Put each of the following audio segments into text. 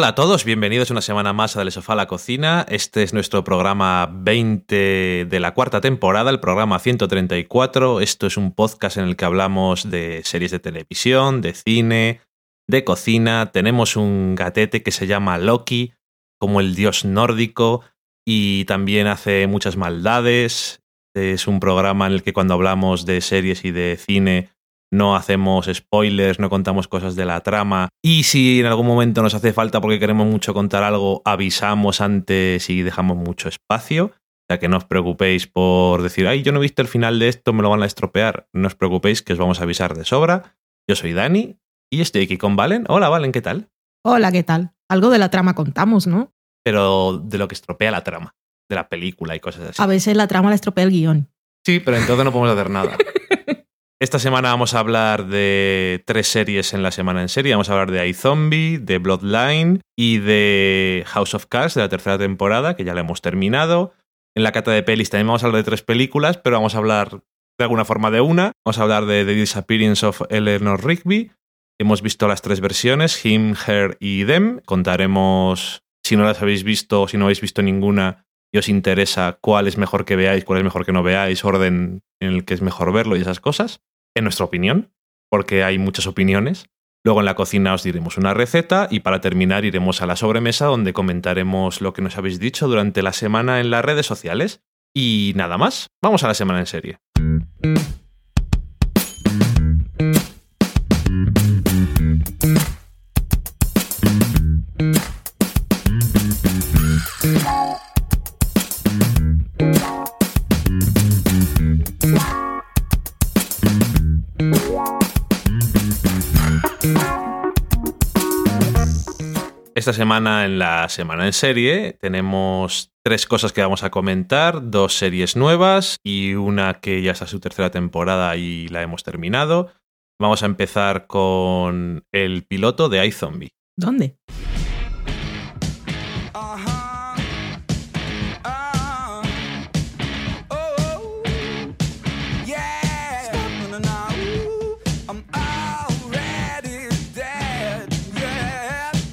Hola a todos, bienvenidos una semana más a Del Sofá la Cocina. Este es nuestro programa 20 de la cuarta temporada, el programa 134. Esto es un podcast en el que hablamos de series de televisión, de cine, de cocina. Tenemos un gatete que se llama Loki, como el dios nórdico, y también hace muchas maldades. Es un programa en el que cuando hablamos de series y de cine no hacemos spoilers, no contamos cosas de la trama. Y si en algún momento nos hace falta porque queremos mucho contar algo, avisamos antes y dejamos mucho espacio. O sea que no os preocupéis por decir, ay, yo no he visto el final de esto, me lo van a estropear. No os preocupéis que os vamos a avisar de sobra. Yo soy Dani y estoy aquí con Valen. Hola, Valen, ¿qué tal? Hola, ¿qué tal? Algo de la trama contamos, ¿no? Pero de lo que estropea la trama, de la película y cosas así. A veces la trama la estropea el guion. Sí, pero entonces no podemos hacer nada. Esta semana vamos a hablar de tres series en la semana en serie. Vamos a hablar de iZombie, de Bloodline y de House of Cards de la tercera temporada, que ya la hemos terminado. En la cata de pelis también vamos a hablar de tres películas, pero vamos a hablar de alguna forma de una. Vamos a hablar de The Disappearance of Eleanor Rigby. Hemos visto las tres versiones, Him, Her y Them. Contaremos, si no las habéis visto o si no habéis visto ninguna y os interesa cuál es mejor que veáis, cuál es mejor que no veáis, orden en el que es mejor verlo y esas cosas en nuestra opinión, porque hay muchas opiniones. Luego en la cocina os diremos una receta y para terminar iremos a la sobremesa donde comentaremos lo que nos habéis dicho durante la semana en las redes sociales. Y nada más, vamos a la semana en serie. Esta semana en la semana en serie tenemos tres cosas que vamos a comentar, dos series nuevas y una que ya está su tercera temporada y la hemos terminado. Vamos a empezar con el piloto de iZombie. ¿Dónde?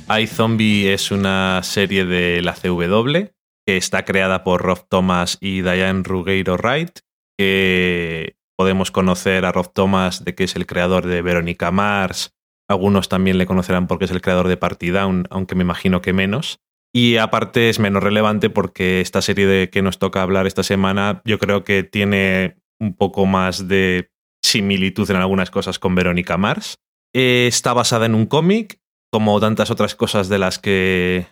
iZombie es una serie de la CW que está creada por Rob Thomas y Diane Rugeiro Wright, que podemos conocer a Rob Thomas de que es el creador de Verónica Mars, algunos también le conocerán porque es el creador de Party Down, aunque me imagino que menos. Y aparte es menos relevante porque esta serie de que nos toca hablar esta semana yo creo que tiene un poco más de similitud en algunas cosas con Verónica Mars. Eh, está basada en un cómic como tantas otras cosas de las que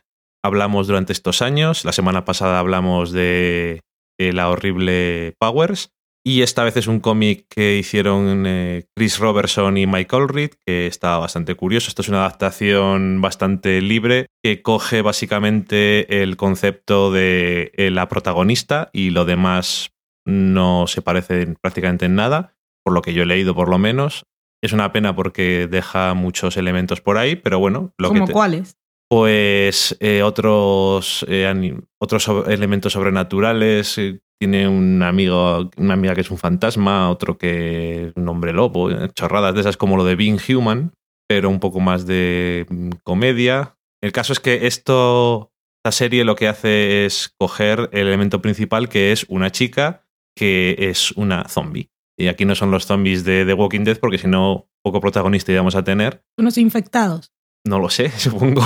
hablamos durante estos años. La semana pasada hablamos de, la horrible Powers. Y esta vez es un cómic que hicieron eh, Chris Robertson y Mike Allred, que está bastante curioso. Esto es una adaptación bastante libre que coge básicamente el concepto de eh, la protagonista y lo demás no se parece prácticamente en nada, por lo que yo he leído por lo menos. Es una pena porque deja muchos elementos por ahí, pero bueno. Lo ¿Como cuáles? Pues eh, otros, eh, otros elementos sobrenaturales. Eh, tiene un amigo, una amiga que es un fantasma, otro que es un hombre lobo, chorradas de esas como lo de Being Human, pero un poco más de mm, comedia. El caso es que esto, esta serie lo que hace es coger el elemento principal que es una chica que es una zombie. Y aquí no son los zombies de The Walking Dead, porque si no, poco protagonista íbamos a tener. Unos infectados. No lo sé, supongo.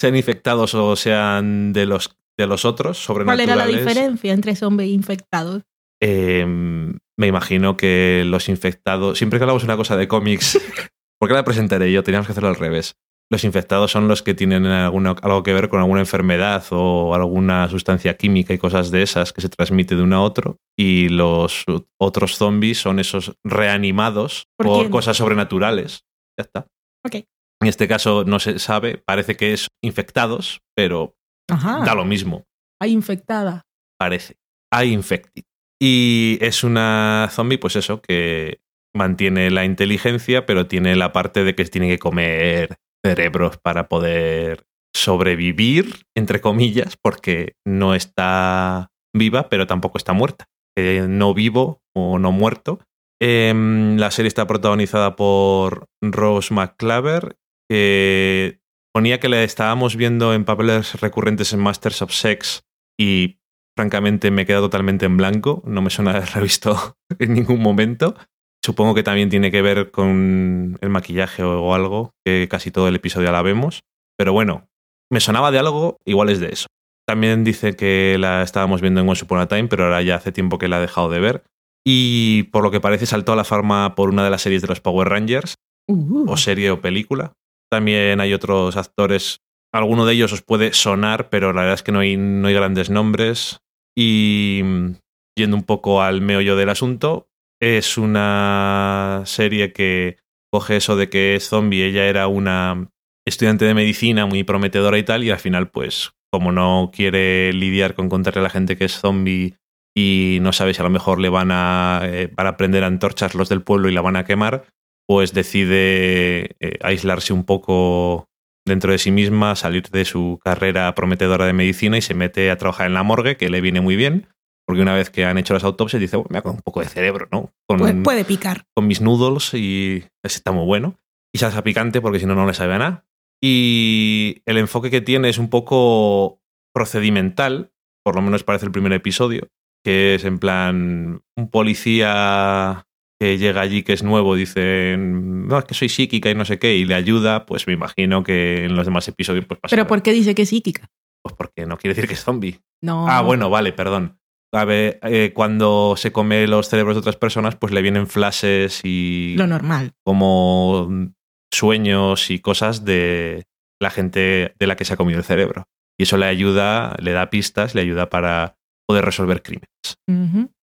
sean infectados o sean de los, de los otros, sobrenaturales. ¿Cuál era la diferencia entre zombies e infectados? Em, me imagino que los infectados. Siempre que hablamos una cosa de cómics, ¿por qué la presentaré yo? Teníamos que hacerlo al revés. Los infectados son los que tienen algo que ver con alguna enfermedad o alguna sustancia química y cosas de esas que se transmite de uno a otro. Y los otros zombies son esos reanimados por, cosas sobrenaturales. Ya está. Ok. En este caso no se sabe, parece que es infectados, pero da lo mismo. Hay infectada. Parece. Hay infected. Y es una zombie, pues eso, que mantiene la inteligencia, pero tiene la parte de que tiene que comer cerebros para poder sobrevivir, entre comillas, porque no está viva, pero tampoco está muerta. Eh, no vivo o no muerto. Em, la serie está protagonizada por Rose McClaver, que ponía que le estábamos viendo en papeles recurrentes en Masters of Sex y francamente me he quedado totalmente en blanco, no me suena haberla visto en ningún momento. Supongo que también tiene que ver con el maquillaje o algo, que casi todo el episodio la vemos. Pero bueno, me sonaba de algo, igual es de eso. También dice que la estábamos viendo en Once Upon a Time, pero ahora ya hace tiempo que la ha dejado de ver. Y por lo que parece saltó a la fama por una de las series de los Power Rangers, Uh, o serie o película. También hay otros actores, alguno de ellos os puede sonar, pero la verdad es que no hay, no hay grandes nombres. Y mm, yendo un poco al meollo del asunto, es una serie que coge eso de que es zombie, ella era una estudiante de medicina muy prometedora y tal, y al final, pues, como no quiere lidiar con contarle a la gente que es zombie y no sabe si a lo mejor le van a, eh, van a antorchas los del pueblo y la van a quemar, pues decide eh, aislarse un poco dentro de sí misma, salir de su carrera prometedora de medicina y se mete a trabajar en la morgue, que le viene muy bien, porque una vez que han hecho las autopsias dice, bueno, me hago un poco de cerebro, ¿no? Con, puede, puede picar. con mis noodles y ese está muy bueno. Y salsa picante porque si no, no le sabe a nada. Y el enfoque que tiene es un poco procedimental, por lo menos parece el primer episodio, que es en plan un policía que llega allí que es nuevo, dice, no, es que soy psíquica y no sé qué, y le ayuda, pues me imagino que en los demás episodios pues pasa. Pero ¿por qué dice que es psíquica? Pues porque no quiere decir que es zombie. No. Ah, bueno, vale, perdón. A ver, eh, cuando se come los cerebros de otras personas, pues le vienen flashes y Lo normal. como sueños y cosas de la gente de la que se ha comido el cerebro. Y eso le ayuda, le da pistas, le ayuda para poder resolver crímenes.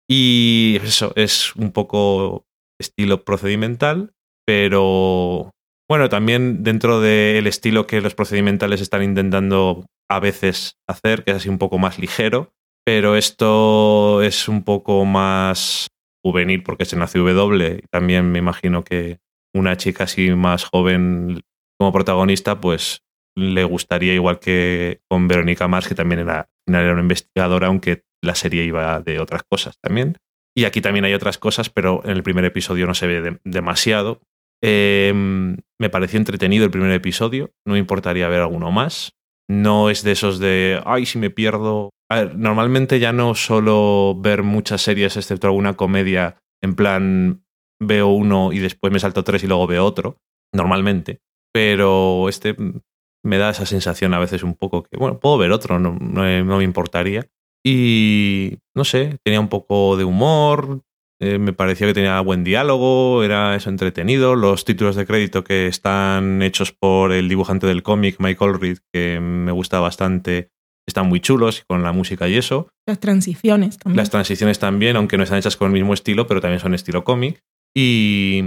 Y eso es un poco estilo procedimental, pero bueno, también dentro del estilo que los procedimentales están intentando a veces hacer, que es así un poco más ligero, pero esto es un poco más juvenil porque es en la CW también me imagino que una chica así más joven como protagonista, pues le gustaría igual que con Verónica Mars, que también era, era una investigadora, aunque la serie iba de otras cosas también. Y aquí también hay otras cosas, pero en el primer episodio no se ve de- demasiado. Eh, me pareció entretenido el primer episodio, no me importaría ver alguno más. No es de esos de, ay, si me pierdo. A ver, normalmente ya no solo ver muchas series, excepto alguna comedia, en plan, veo uno y después me salto tres y luego veo otro, normalmente. Pero este me da esa sensación a veces un poco que, bueno, puedo ver otro, no, no, no me importaría. Y no sé, tenía un poco de humor, eh, me pareció que tenía buen diálogo, era eso entretenido. Los títulos de crédito que están hechos por el dibujante del cómic, Michael Reed, que me gusta bastante, están muy chulos con la música y eso. Las transiciones también. Las transiciones también, aunque no están hechas con el mismo estilo, pero también son estilo cómic. Y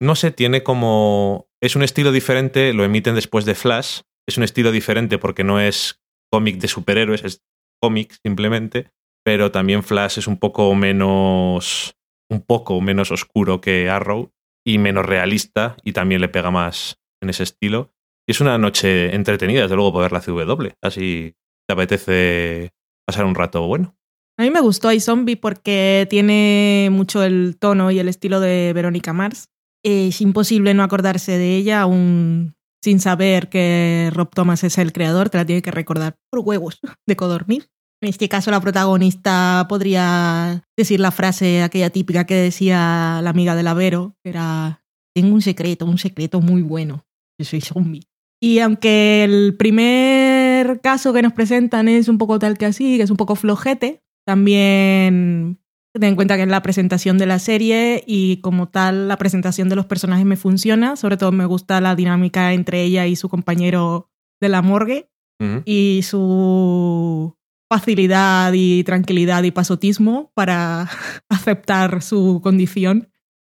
no sé, tiene como. Es un estilo diferente, lo emiten después de Flash. Es un estilo diferente porque no es cómic de superhéroes, es cómic simplemente. Pero también Flash es un poco menos. Un poco menos oscuro que Arrow y menos realista y también le pega más en ese estilo. Y es una noche entretenida, desde luego, poder la CW. Así te apetece pasar un rato bueno. A mí me gustó iZombie porque tiene mucho el tono y el estilo de Verónica Mars. Es imposible no acordarse de ella aún sin saber que Rob Thomas es el creador. Te la tiene que recordar por huevos de codorniz. En este caso, la protagonista podría decir la frase aquella típica que decía la amiga de la Vero, que era, tengo un secreto, un secreto muy bueno. Yo soy zombie. Y aunque el primer caso que nos presentan es un poco tal que así, que es un poco flojete, también ten en cuenta que es la presentación de la serie y como tal la presentación de los personajes me funciona. Sobre todo me gusta la dinámica entre ella y su compañero de la morgue Ujú. y su facilidad y tranquilidad y pasotismo para aceptar su condición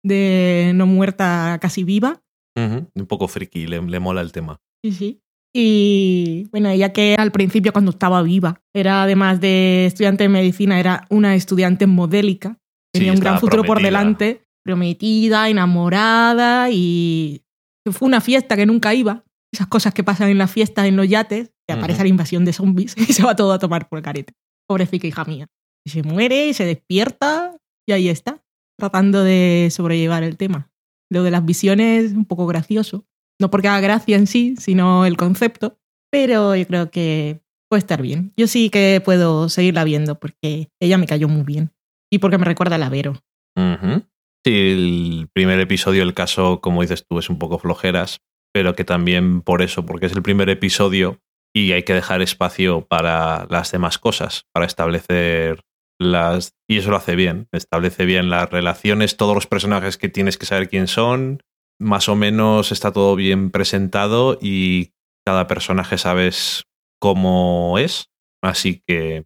de no muerta casi viva. Un poco friki, le, le mola el tema. Sí, sí. Y bueno, ella que al principio cuando estaba viva, era además de estudiante de medicina, era una estudiante modélica. Tenía Sí, un gran futuro por delante, prometida, enamorada y fue una fiesta que nunca iba. Esas cosas que pasan en las fiestas, en los yates, que aparece la invasión de zombies y se va todo a tomar por el carete. Pobrecita hija mía. Y se muere, se despierta y ahí está, tratando de sobrellevar el tema. Lo de las visiones, un poco gracioso. No porque haga gracia en sí, sino el concepto. Pero yo creo que puede estar bien. Yo sí que puedo seguirla viendo porque ella me cayó muy bien. Y porque me recuerda a la Vero. Ujú. Sí, el primer episodio, el caso, como dices tú, es un poco flojeras, pero que también por eso, porque es el primer episodio y hay que dejar espacio para las demás cosas, para establecer las... Y eso lo hace bien, establece bien las relaciones, todos los personajes que tienes que saber quién son, más o menos está todo bien presentado y cada personaje sabes cómo es, así que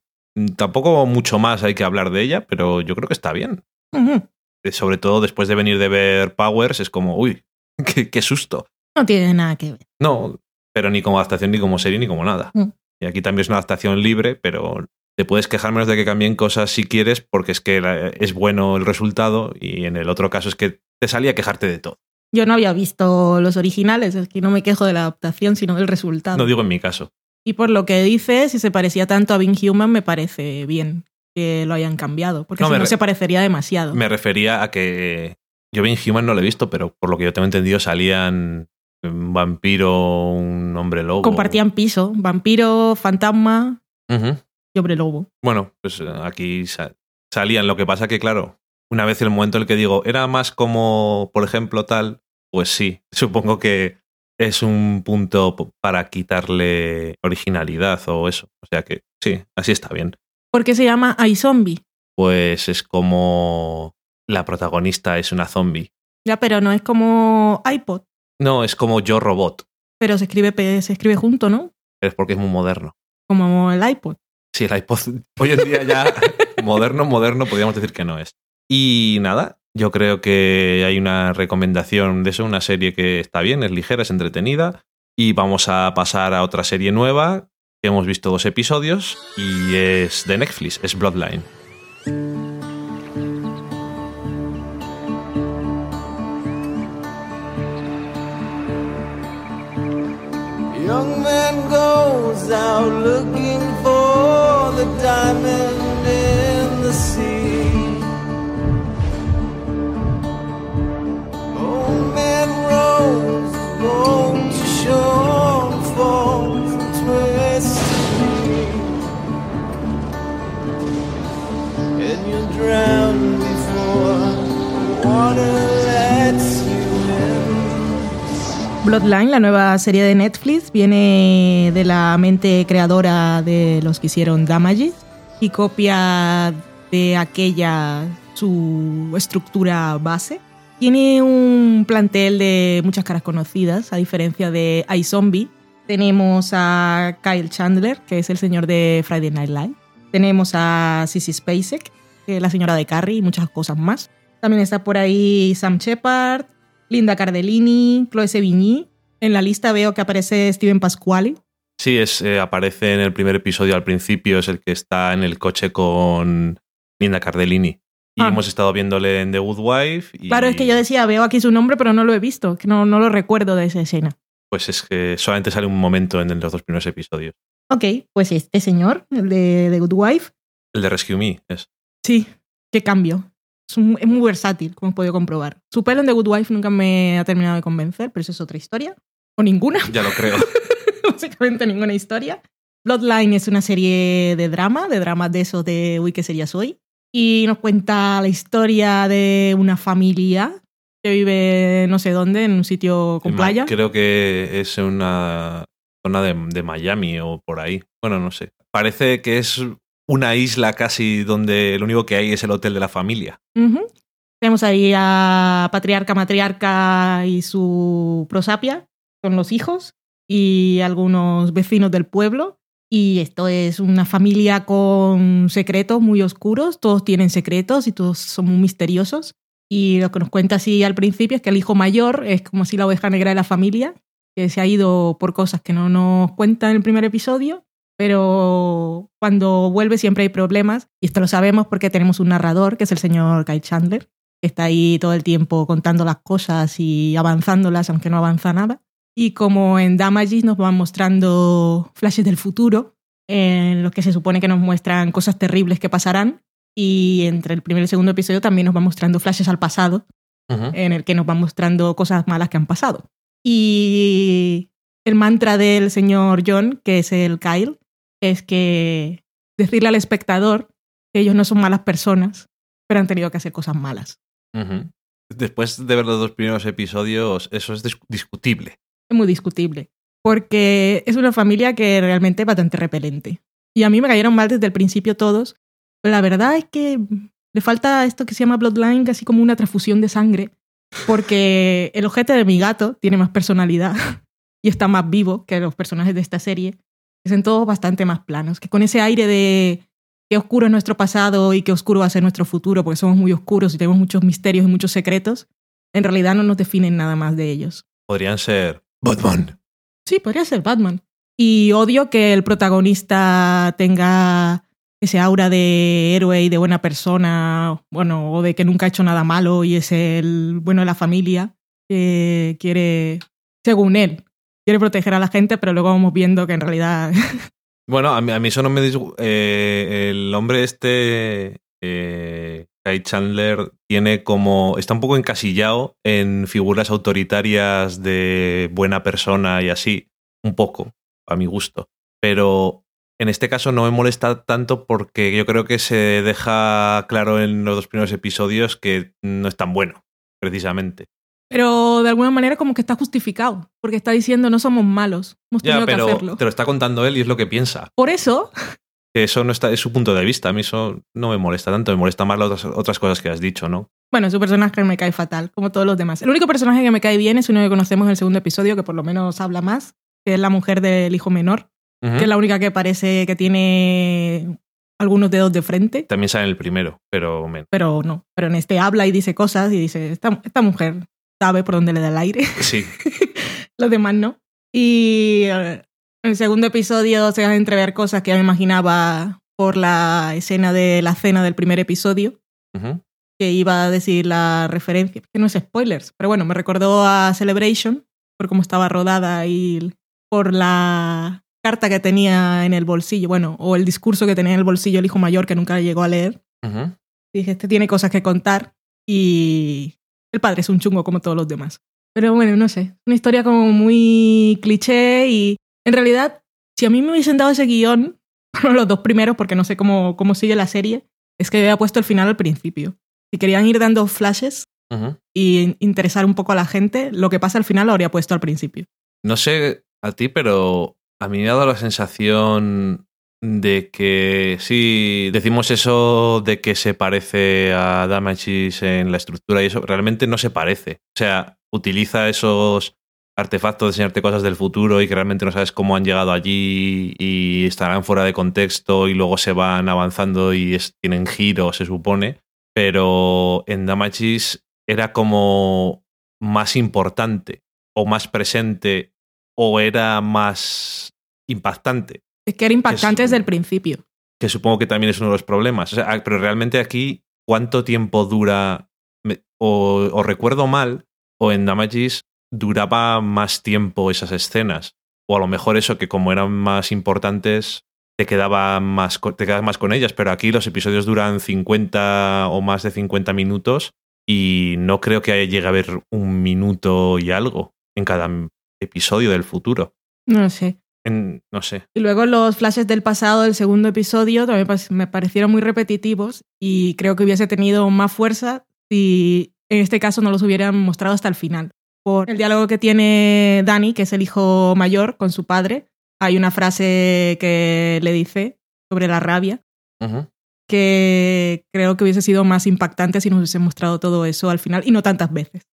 tampoco mucho más hay que hablar de ella, pero yo creo que está bien. Eh, Sobre todo después de venir de ver Powers, es como, uy, qué, qué susto. No tiene nada que ver. No, pero ni como adaptación, ni como serie, ni como nada. Mm. Y aquí también es una adaptación libre, pero te puedes quejar menos de que cambien cosas si quieres, porque es que la- es bueno el resultado, y en el otro caso es que te salía a quejarte de todo. Yo no había visto los originales, es que no me quejo de la adaptación, sino del resultado. No digo en mi caso. Y por lo que dices, si se parecía tanto a Being Human, me parece bien que lo hayan cambiado, porque No, si no se parecería demasiado. Me refería a que yo bien Human no lo he visto, pero por lo que yo tengo entendido salían un vampiro, un hombre lobo. Compartían piso, vampiro, fantasma y hombre lobo. Bueno, pues eh, aquí sa- salían. Lo que pasa que, claro, una vez el momento en el que digo, era más como, por ejemplo, tal, pues sí, supongo que es un punto para quitarle originalidad o eso. O sea que sí, así está bien. ¿Por qué se llama iZombie? Pues es como la protagonista es una zombie. Ya, pero no es como iPod, No, es como Yo Robot. pero se escribe, se escribe junto, ¿no? Es porque es muy moderno. Como el iPod. Sí, el iPod hoy en día ya moderno, moderno, podríamos decir que no es. Y nada, yo creo que hay una recomendación de eso, una serie que está bien, es ligera, es entretenida. Y vamos a pasar a otra serie nueva, que hemos visto dos episodios, y es de Netflix, es Bloodline. Young man goes out looking for the diamond in the sea. Old man rows boat to shore falls and twists. And you drown before the water lets. Bloodline, la nueva serie de Netflix, viene de la mente creadora de los que hicieron Damages y copia de aquella su estructura base. Tiene un plantel de muchas caras conocidas, a diferencia de iZombie. Tenemos a Kyle Chandler, que es el señor de Friday Night Live. Tenemos a Sissy Spacek, que es la señora de Carrie y muchas cosas más. También está por ahí Sam Shepard, Linda Cardellini, Chloe Sevigny. En la lista veo que aparece Steven Pasquale. Sí, es, eh, aparece en el primer episodio al principio, es el que está en el coche con Linda Cardellini. Y Ah. hemos estado viéndole en The Good Wife. Y Claro, es que yo decía, veo aquí su nombre, pero no lo he visto, que no, no lo recuerdo de esa escena. Pues es que solamente sale un momento en los dos primeros episodios. Ok, pues este señor, el de The Good Wife, El de Rescue Me es. sí, qué cambio. Es, un- es muy versátil, como he podido comprobar. Su pelo en The Good Wife nunca me ha terminado de convencer, pero eso es otra historia. O ninguna. Ya lo creo. básicamente ninguna historia. Bloodline es una serie de drama, de drama de eso de Uy, ¿qué sería soy? Y nos cuenta la historia de una familia que vive no sé dónde, en un sitio con playa. Creo que es una zona de, de Miami o por ahí. Bueno, no sé. Parece que es una isla casi donde lo único que hay es el hotel de la familia. Ujú. Tenemos ahí a patriarca, matriarca y su prosapia, con los hijos y algunos vecinos del pueblo. Y esto es una familia con secretos muy oscuros, todos tienen secretos y todos son muy misteriosos. Y lo que nos cuenta así al principio es que el hijo mayor es como si la oveja negra de la familia, que se ha ido por cosas que no nos cuenta en el primer episodio, pero cuando vuelve siempre hay problemas. Y esto lo sabemos porque tenemos un narrador, que es el señor Kyle Chandler, que está ahí todo el tiempo contando las cosas y avanzándolas, aunque no avanza nada. Y como en Damages nos van mostrando flashes del futuro, en los que se supone que nos muestran cosas terribles que pasarán. Y entre el primer y el segundo episodio también nos van mostrando flashes al pasado, en el que nos van mostrando cosas malas que han pasado. Y el mantra del señor John, que es el Kyle, es que decirle al espectador que ellos no son malas personas, pero han tenido que hacer cosas malas. Después de ver los dos primeros episodios, eso es dis- discutible. Es muy discutible, porque es una familia que realmente es bastante repelente. Y a mí me cayeron mal desde el principio todos. La verdad es que le falta esto que se llama Bloodline, casi como una transfusión de sangre, porque el ojete de mi gato tiene más personalidad y está más vivo que los personajes de esta serie. Son todos bastante más planos, que con ese aire de qué oscuro es nuestro pasado y qué oscuro va a ser nuestro futuro, porque somos muy oscuros y tenemos muchos misterios y muchos secretos, en realidad no nos definen nada más de ellos. Podrían ser Batman. Sí, podría ser Batman. Y odio que el protagonista tenga ese aura de héroe y de buena persona, bueno, o de que nunca ha hecho nada malo y es el bueno de la familia, que quiere, según él, quiere proteger a la gente, pero luego vamos viendo que en realidad... Bueno, a mí, a mí eso no me disgu- eh, el hombre este, eh, Kai Chandler, tiene como. Está un poco encasillado en figuras autoritarias de buena persona y así. Un poco, a mi gusto. Pero en este caso no me molesta tanto porque yo creo que se deja claro en los dos primeros episodios que no es tan bueno, precisamente. Pero de alguna manera como que está justificado, porque está diciendo no somos malos, hemos tenido Ya, que pero hacerlo. te lo está contando él y es lo que piensa. Por eso, Que eso no está, es su punto de vista. A mí eso no me molesta tanto, me molesta más las otras, otras cosas que has dicho, ¿no? bueno, su personaje me cae fatal, como todos los demás. El único personaje que me cae bien es uno que conocemos en el segundo episodio, que por lo menos habla más, que es la mujer del hijo menor, Ujú. que es la única que parece que tiene algunos dedos de frente, También sale en el primero, pero men- pero no. Pero en este habla y dice cosas y dice, esta, esta mujer sabe por dónde le da el aire. sí. los demás no. Y eh, en el segundo episodio se van a entrever cosas que ya me imaginaba por la escena de la cena del primer episodio, Ujú. que iba a decir la referencia, que no es spoilers, pero bueno, me recordó a Celebration, por cómo estaba rodada y por la carta que tenía en el bolsillo, bueno, o el discurso que tenía en el bolsillo el hijo mayor que nunca llegó a leer. Ujú. Dije, este tiene cosas que contar y el padre es un chungo como todos los demás. Pero bueno, no sé, una historia como muy cliché y en realidad, si a mí me hubiesen dado ese guion, bueno, los dos primeros, porque no sé cómo, cómo sigue la serie, es que había puesto el final al principio. Si querían ir dando flashes Ujú. y interesar un poco a la gente, lo que pasa al final lo habría puesto al principio. No sé a ti, pero a mí me ha dado la sensación de que sí, decimos eso de que se parece a Damages en la estructura y eso, realmente no se parece. O sea, utiliza esos artefactos de enseñarte cosas del futuro y que realmente no sabes cómo han llegado allí y estarán fuera de contexto y luego se van avanzando y es- tienen giros, se supone. Pero en Damages era como más importante o más presente o era más impactante, Es que era impactante Es- desde el principio. que supongo que también es uno de los problemas. O sea, ah, pero realmente aquí, ¿cuánto tiempo dura? O, o recuerdo mal, o en Damages duraba más tiempo esas escenas. O a lo mejor eso, que como eran más importantes, te quedaba más, te quedabas más con ellas. Pero aquí los episodios duran 50 o más de 50 minutos y no creo que llegue a haber un minuto y algo en cada episodio del futuro. No lo sé. En- no sé. Y luego los flashes del pasado del segundo episodio también pas- me parecieron muy repetitivos y creo que hubiese tenido más fuerza si en este caso no los hubieran mostrado hasta el final. Por el diálogo que tiene Dani, que es el hijo mayor, con su padre, hay una frase que le dice sobre la rabia que creo que hubiese sido más impactante si nos hubiese mostrado todo eso al final y no tantas veces.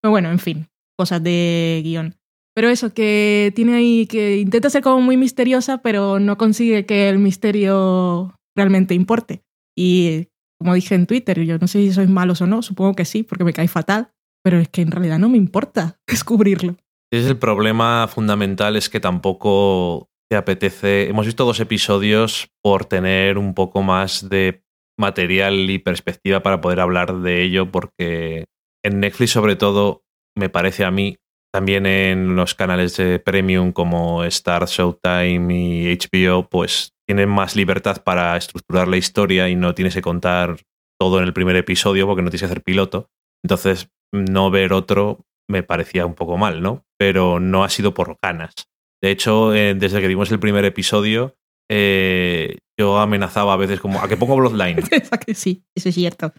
Pero bueno, en fin, cosas de guion. Pero eso, que tiene ahí, que intenta ser como muy misteriosa, pero no consigue que el misterio realmente importe. Y como dije en Twitter, yo no sé si sois malos o no, supongo que sí, porque me cae fatal, pero es que en realidad no me importa descubrirlo. Es el problema fundamental es que tampoco te apetece. Hemos visto dos episodios por tener un poco más de material y perspectiva para poder hablar de ello, porque en Netflix, sobre todo, me parece a mí, también en los canales de premium como Star, Showtime y HBO, pues tienen más libertad para estructurar la historia y no tienes que contar todo en el primer episodio porque no tienes que hacer piloto. Entonces, no ver otro me parecía un poco mal, ¿no? pero no ha sido por ganas. De hecho, eh, desde que vimos el primer episodio, eh, yo amenazaba a veces como, ¿a que pongo Bloodline? sí, eso es cierto.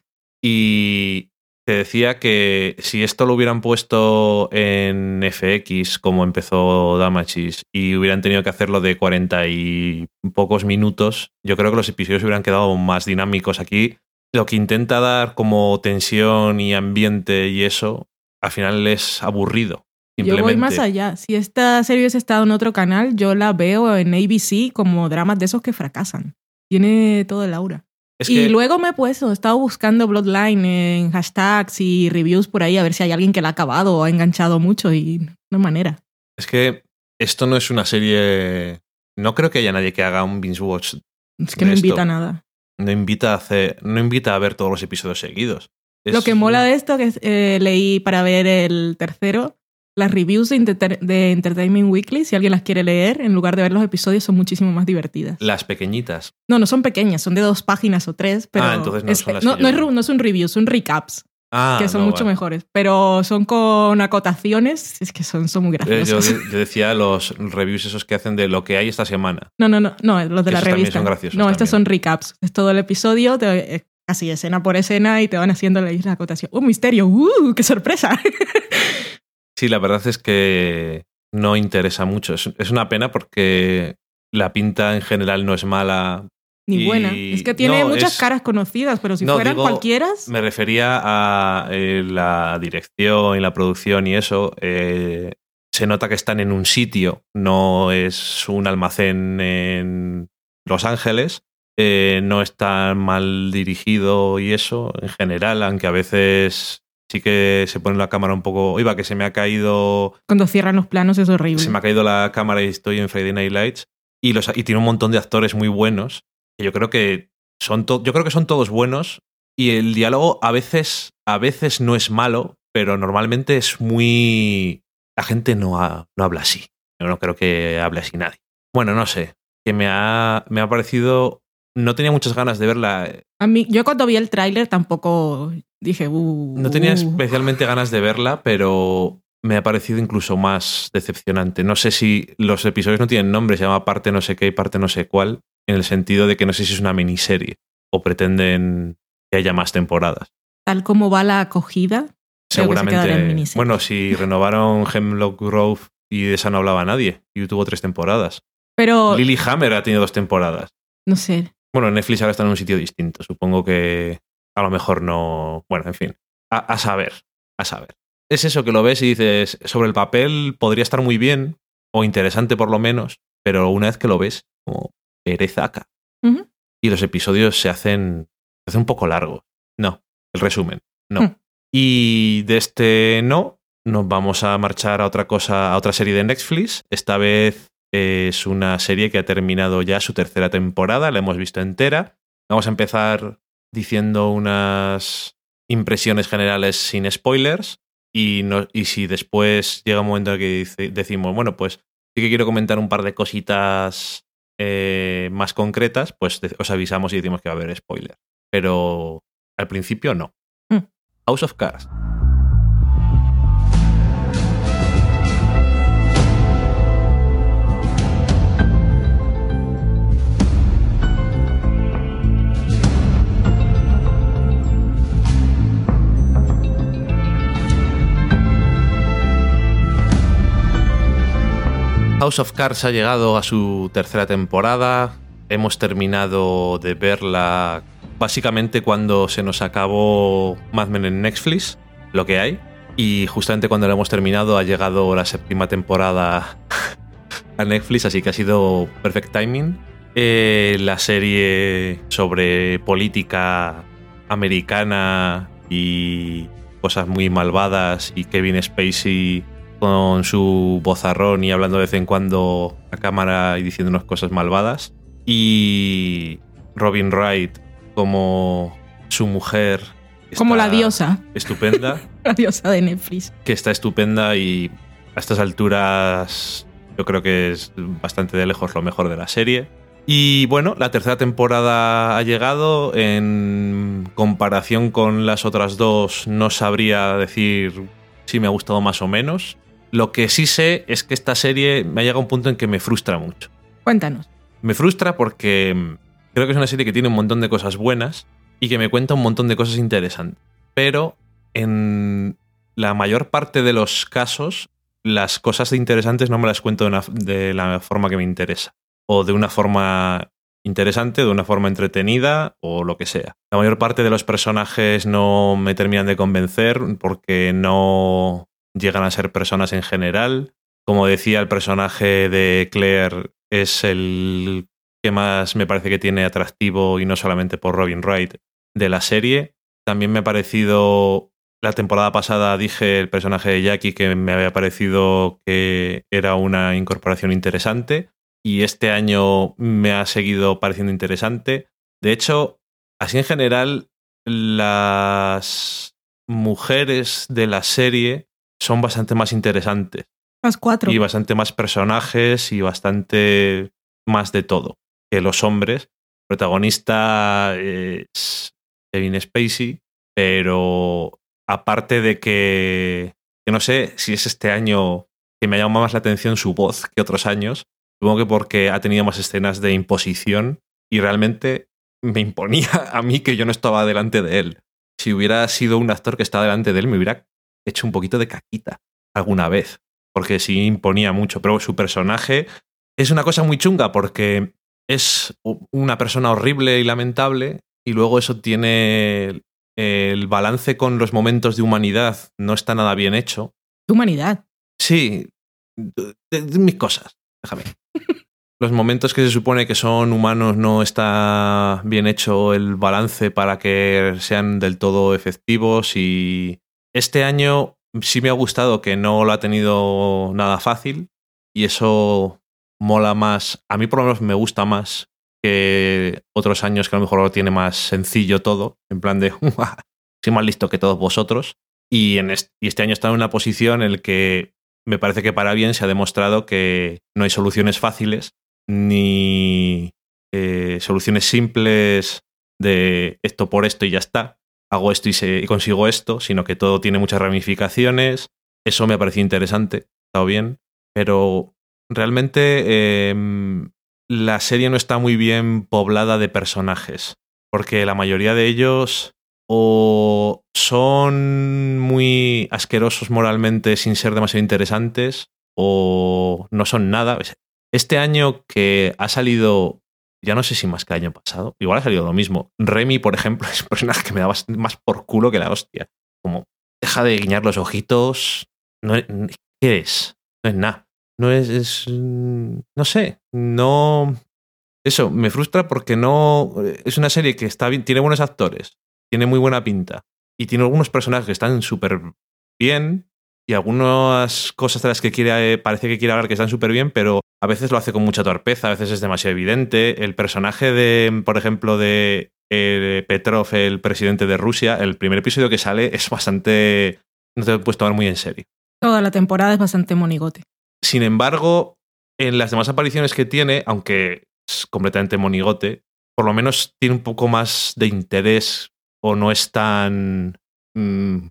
Y te decía que si esto lo hubieran puesto en FX, como empezó Damachis, y hubieran tenido que hacerlo de 40 y pocos minutos, yo creo que los episodios hubieran quedado más dinámicos aquí. Lo que intenta dar como tensión y ambiente y eso, al final es aburrido. Yo voy más allá. Si esta serie hubiese estado en otro canal, yo la veo en ABC como dramas de esos que fracasan. Tiene todo el aura. Y luego me he puesto, he estado buscando Bloodline en hashtags y reviews por ahí a ver si hay alguien que la ha acabado o ha enganchado mucho y no manera. Es que esto no es una serie. No creo que haya nadie que haga un binge watch. Es que no invita a nada. No invita a hacer, no invita a ver todos los episodios seguidos. Lo que mola de esto, que eh, leí para ver el tercero, las reviews de, Entertainment Weekly, si alguien las quiere leer, en lugar de ver los episodios, son muchísimo más divertidas. Las pequeñitas. No, no son pequeñas, son de dos páginas o tres, pero. Ah, entonces no son las no, no, es, un review, son recaps. Ah, que son mucho mejores, pero son con acotaciones, es que son, son muy eh, graciosos. Yo, decía los reviews esos que hacen de lo que hay esta semana. No, no, no, no los de la revista. Son graciosos no, estos son recaps. Es todo el episodio, te, casi escena por escena y te van haciendo la acotación. ¡Un misterio! ¡Uh! ¡Qué sorpresa! Sí, la verdad es que no interesa mucho. Es, una pena porque la pinta en general no es mala. Ni buena. Es que tiene muchas caras conocidas, pero si fueran cualquiera. Me refería a eh, la dirección y la producción y eso. Eh, se nota que están en un sitio, no es un almacén en Los Ángeles. Eh, no está mal dirigido y eso en general, aunque a veces sí que se pone la cámara un poco. Iba, que se me ha caído. Cuando cierran los planos es horrible. Se me ha caído la cámara y estoy en Friday Night Lights. Y, los, y tiene un montón de actores muy buenos. Que yo creo que son yo creo que son todos buenos. Y el diálogo a veces, a veces no es malo, pero normalmente es muy. La gente no, no habla así. Yo no creo que hable así nadie. Bueno, no sé. Que me ha, me ha parecido. No tenía muchas ganas de verla. A mí, yo cuando vi el tráiler tampoco dije, uh, No tenía uh". especialmente ganas de verla, pero me ha parecido incluso más decepcionante. No sé si los episodios no tienen nombre, se llama parte no sé qué y parte no sé cuál, en el sentido de que no sé si es una miniserie o pretenden que haya más temporadas. Tal como va la acogida, seguramente. bueno, si renovaron Hemlock Grove y de esa no hablaba nadie, y tuvo tres temporadas. Pero. Lily Hammer ha tenido dos temporadas. No sé. Bueno, Netflix ahora está en un sitio distinto. Supongo que a lo mejor no. Bueno, en fin. A, saber, a saber. Es eso que lo ves y dices, sobre el papel podría estar muy bien, o interesante por lo menos, pero una vez que lo ves, como perezaca. Y los episodios se hacen, se hacen un poco largos. No, el resumen, no. Hmm. Y de este no, nos vamos a marchar a otra cosa, a otra serie de Netflix. Esta vez es una serie que ha terminado ya su tercera temporada, la hemos visto entera. Vamos a empezar diciendo unas impresiones generales sin spoilers y, no, y si después llega un momento en que decimos, bueno, pues sí que quiero comentar un par de cositas eh, más concretas, pues os avisamos y decimos que va a haber spoiler. Pero al principio no. Mm. House of Cards. House of Cards ha llegado a su tercera temporada. Hemos terminado de verla básicamente cuando se nos acabó Mad Men en Netflix, lo que hay. Y justamente cuando la hemos terminado ha llegado la séptima temporada a Netflix, así que ha sido perfect timing. Eh, la serie sobre política americana y cosas muy malvadas y Kevin Spacey con su vozarrón y hablando de vez en cuando a cámara y diciendo unas cosas malvadas. Y Robin Wright como su mujer. Como la diosa. Estupenda. la diosa de Netflix. Que está estupenda y a estas alturas yo creo que es bastante de lejos lo mejor de la serie. Y bueno, la tercera temporada ha llegado. En comparación con las otras dos, no sabría decir si me ha gustado más o menos Lo que sí sé es que esta serie me ha llegado a un punto en que me frustra mucho. Cuéntanos. Me frustra porque mm, creo que es una serie que tiene un montón de cosas buenas y que me cuenta un montón de cosas interesantes. Pero en la mayor parte de los casos, las cosas interesantes no me las cuento de, una- de la forma que me interesa. O de una forma interesante, de una forma entretenida o lo que sea. La mayor parte de los personajes no me terminan de convencer porque no llegan a ser personas en general. Como decía, el personaje de Claire es el que más me parece que tiene atractivo y no solamente por Robin Wright de la serie. También me ha parecido, la temporada pasada dije el personaje de Jackie que me había parecido que era una incorporación interesante y este año me ha seguido pareciendo interesante. De hecho, así en general, las mujeres de la serie son bastante más interesantes Las cuatro. y bastante más personajes y bastante más de todo que los hombres. El protagonista es Kevin Spacey, pero aparte de que, que no sé si es este año que me ha llamado más la atención su voz que otros años, supongo que porque ha tenido más escenas de imposición y realmente me imponía a mí que yo no estaba delante de él. Si hubiera sido un actor que estaba delante de él, me hubiera hecho un poquito de caquita alguna vez porque sí imponía mucho, pero su personaje es una cosa muy chunga porque es una persona horrible y lamentable y luego eso tiene el balance con los momentos de humanidad no está nada bien hecho. Humanidad. Sí, de- de mis cosas, déjame. Los momentos que se supone que son humanos no está bien hecho el balance para que sean del todo efectivos y este año sí me ha gustado que no lo ha tenido nada fácil y eso mola más, a mí por lo menos me gusta más que otros años que a lo mejor lo tiene más sencillo todo, en plan de soy más listo que todos vosotros y, en est- y este año está en una posición en la que me parece que para bien se ha demostrado que no hay soluciones fáciles ni eh, soluciones simples de esto por esto y ya está, hago esto y, se- y consigo esto, sino que todo tiene muchas ramificaciones. Eso me ha parecido interesante, estado bien, pero realmente em, la serie no está muy bien poblada de personajes, porque la mayoría de ellos o son muy asquerosos moralmente sin ser demasiado interesantes o no son nada. Este año que ha salido, ya no sé si más que el año pasado, igual ha salido lo mismo. Remy, por ejemplo, es un personaje que me da más por culo que la hostia. Como, deja de guiñar los ojitos. No, ¿Qué es? No es nada. No es, es, mm, No sé. No. Eso, me frustra porque no. Es una serie que está bien, tiene buenos actores, tiene muy buena pinta y tiene algunos personajes que están súper bien y algunas cosas de las que quiere, parece que quiere hablar que están súper bien, pero a veces lo hace con mucha torpeza, a veces es demasiado evidente. El personaje de, por ejemplo, de eh, Petrov, el presidente de Rusia, el primer episodio que sale es bastante... No te lo puedes tomar muy en serio. Toda la temporada es bastante monigote. Sin embargo, en las demás apariciones que tiene, aunque es completamente monigote, por lo menos tiene un poco más de interés o no es tan mm,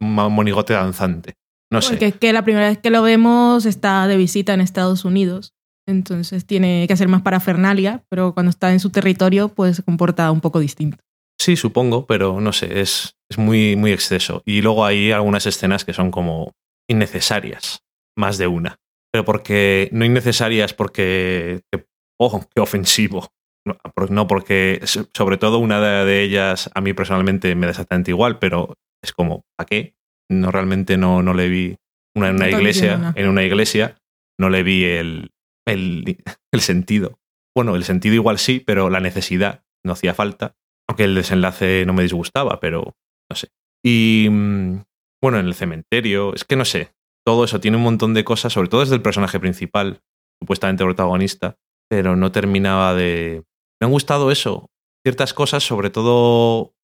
monigote danzante. No sé. Porque es que la primera vez que lo vemos está de visita en Estados Unidos. Entonces tiene que hacer más parafernalia, pero cuando está en su territorio, pues se comporta un poco distinto. Sí, supongo, pero no sé, es, es muy, muy exceso. Y luego hay algunas escenas que son como innecesarias, más de una. Pero porque no innecesarias porque, que- ojo, qué ofensivo. No, por- no, porque so- sobre todo una de de ellas a mí personalmente me da exactamente igual, pero es como, ¿a qué? No, realmente no, no le vi una, en una No iglesia, no. en una iglesia, no le vi el, el, el sentido. Bueno, el sentido igual sí, pero la necesidad no hacía falta. Aunque el desenlace no me disgustaba, pero no sé. Y mm, bueno, en el cementerio, es que no sé. Todo eso tiene un montón de cosas, sobre todo desde el personaje principal, supuestamente protagonista, pero no terminaba de. Me han gustado eso. Ciertas cosas, sobre todo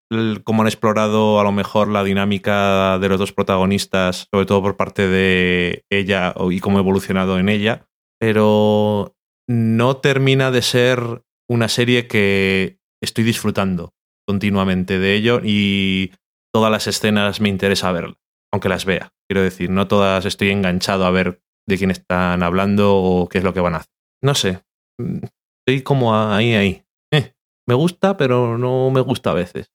cómo han explorado a lo mejor la dinámica de los dos protagonistas, sobre todo por parte de ella y cómo ha evolucionado en ella, pero no termina de ser una serie que estoy disfrutando continuamente de ello y todas las escenas me interesa verlas, aunque las vea. Quiero decir, no todas estoy enganchado a ver de quién están hablando o qué es lo que van a hacer. No sé. Estoy como ahí, ahí. Me gusta, pero no me gusta a veces.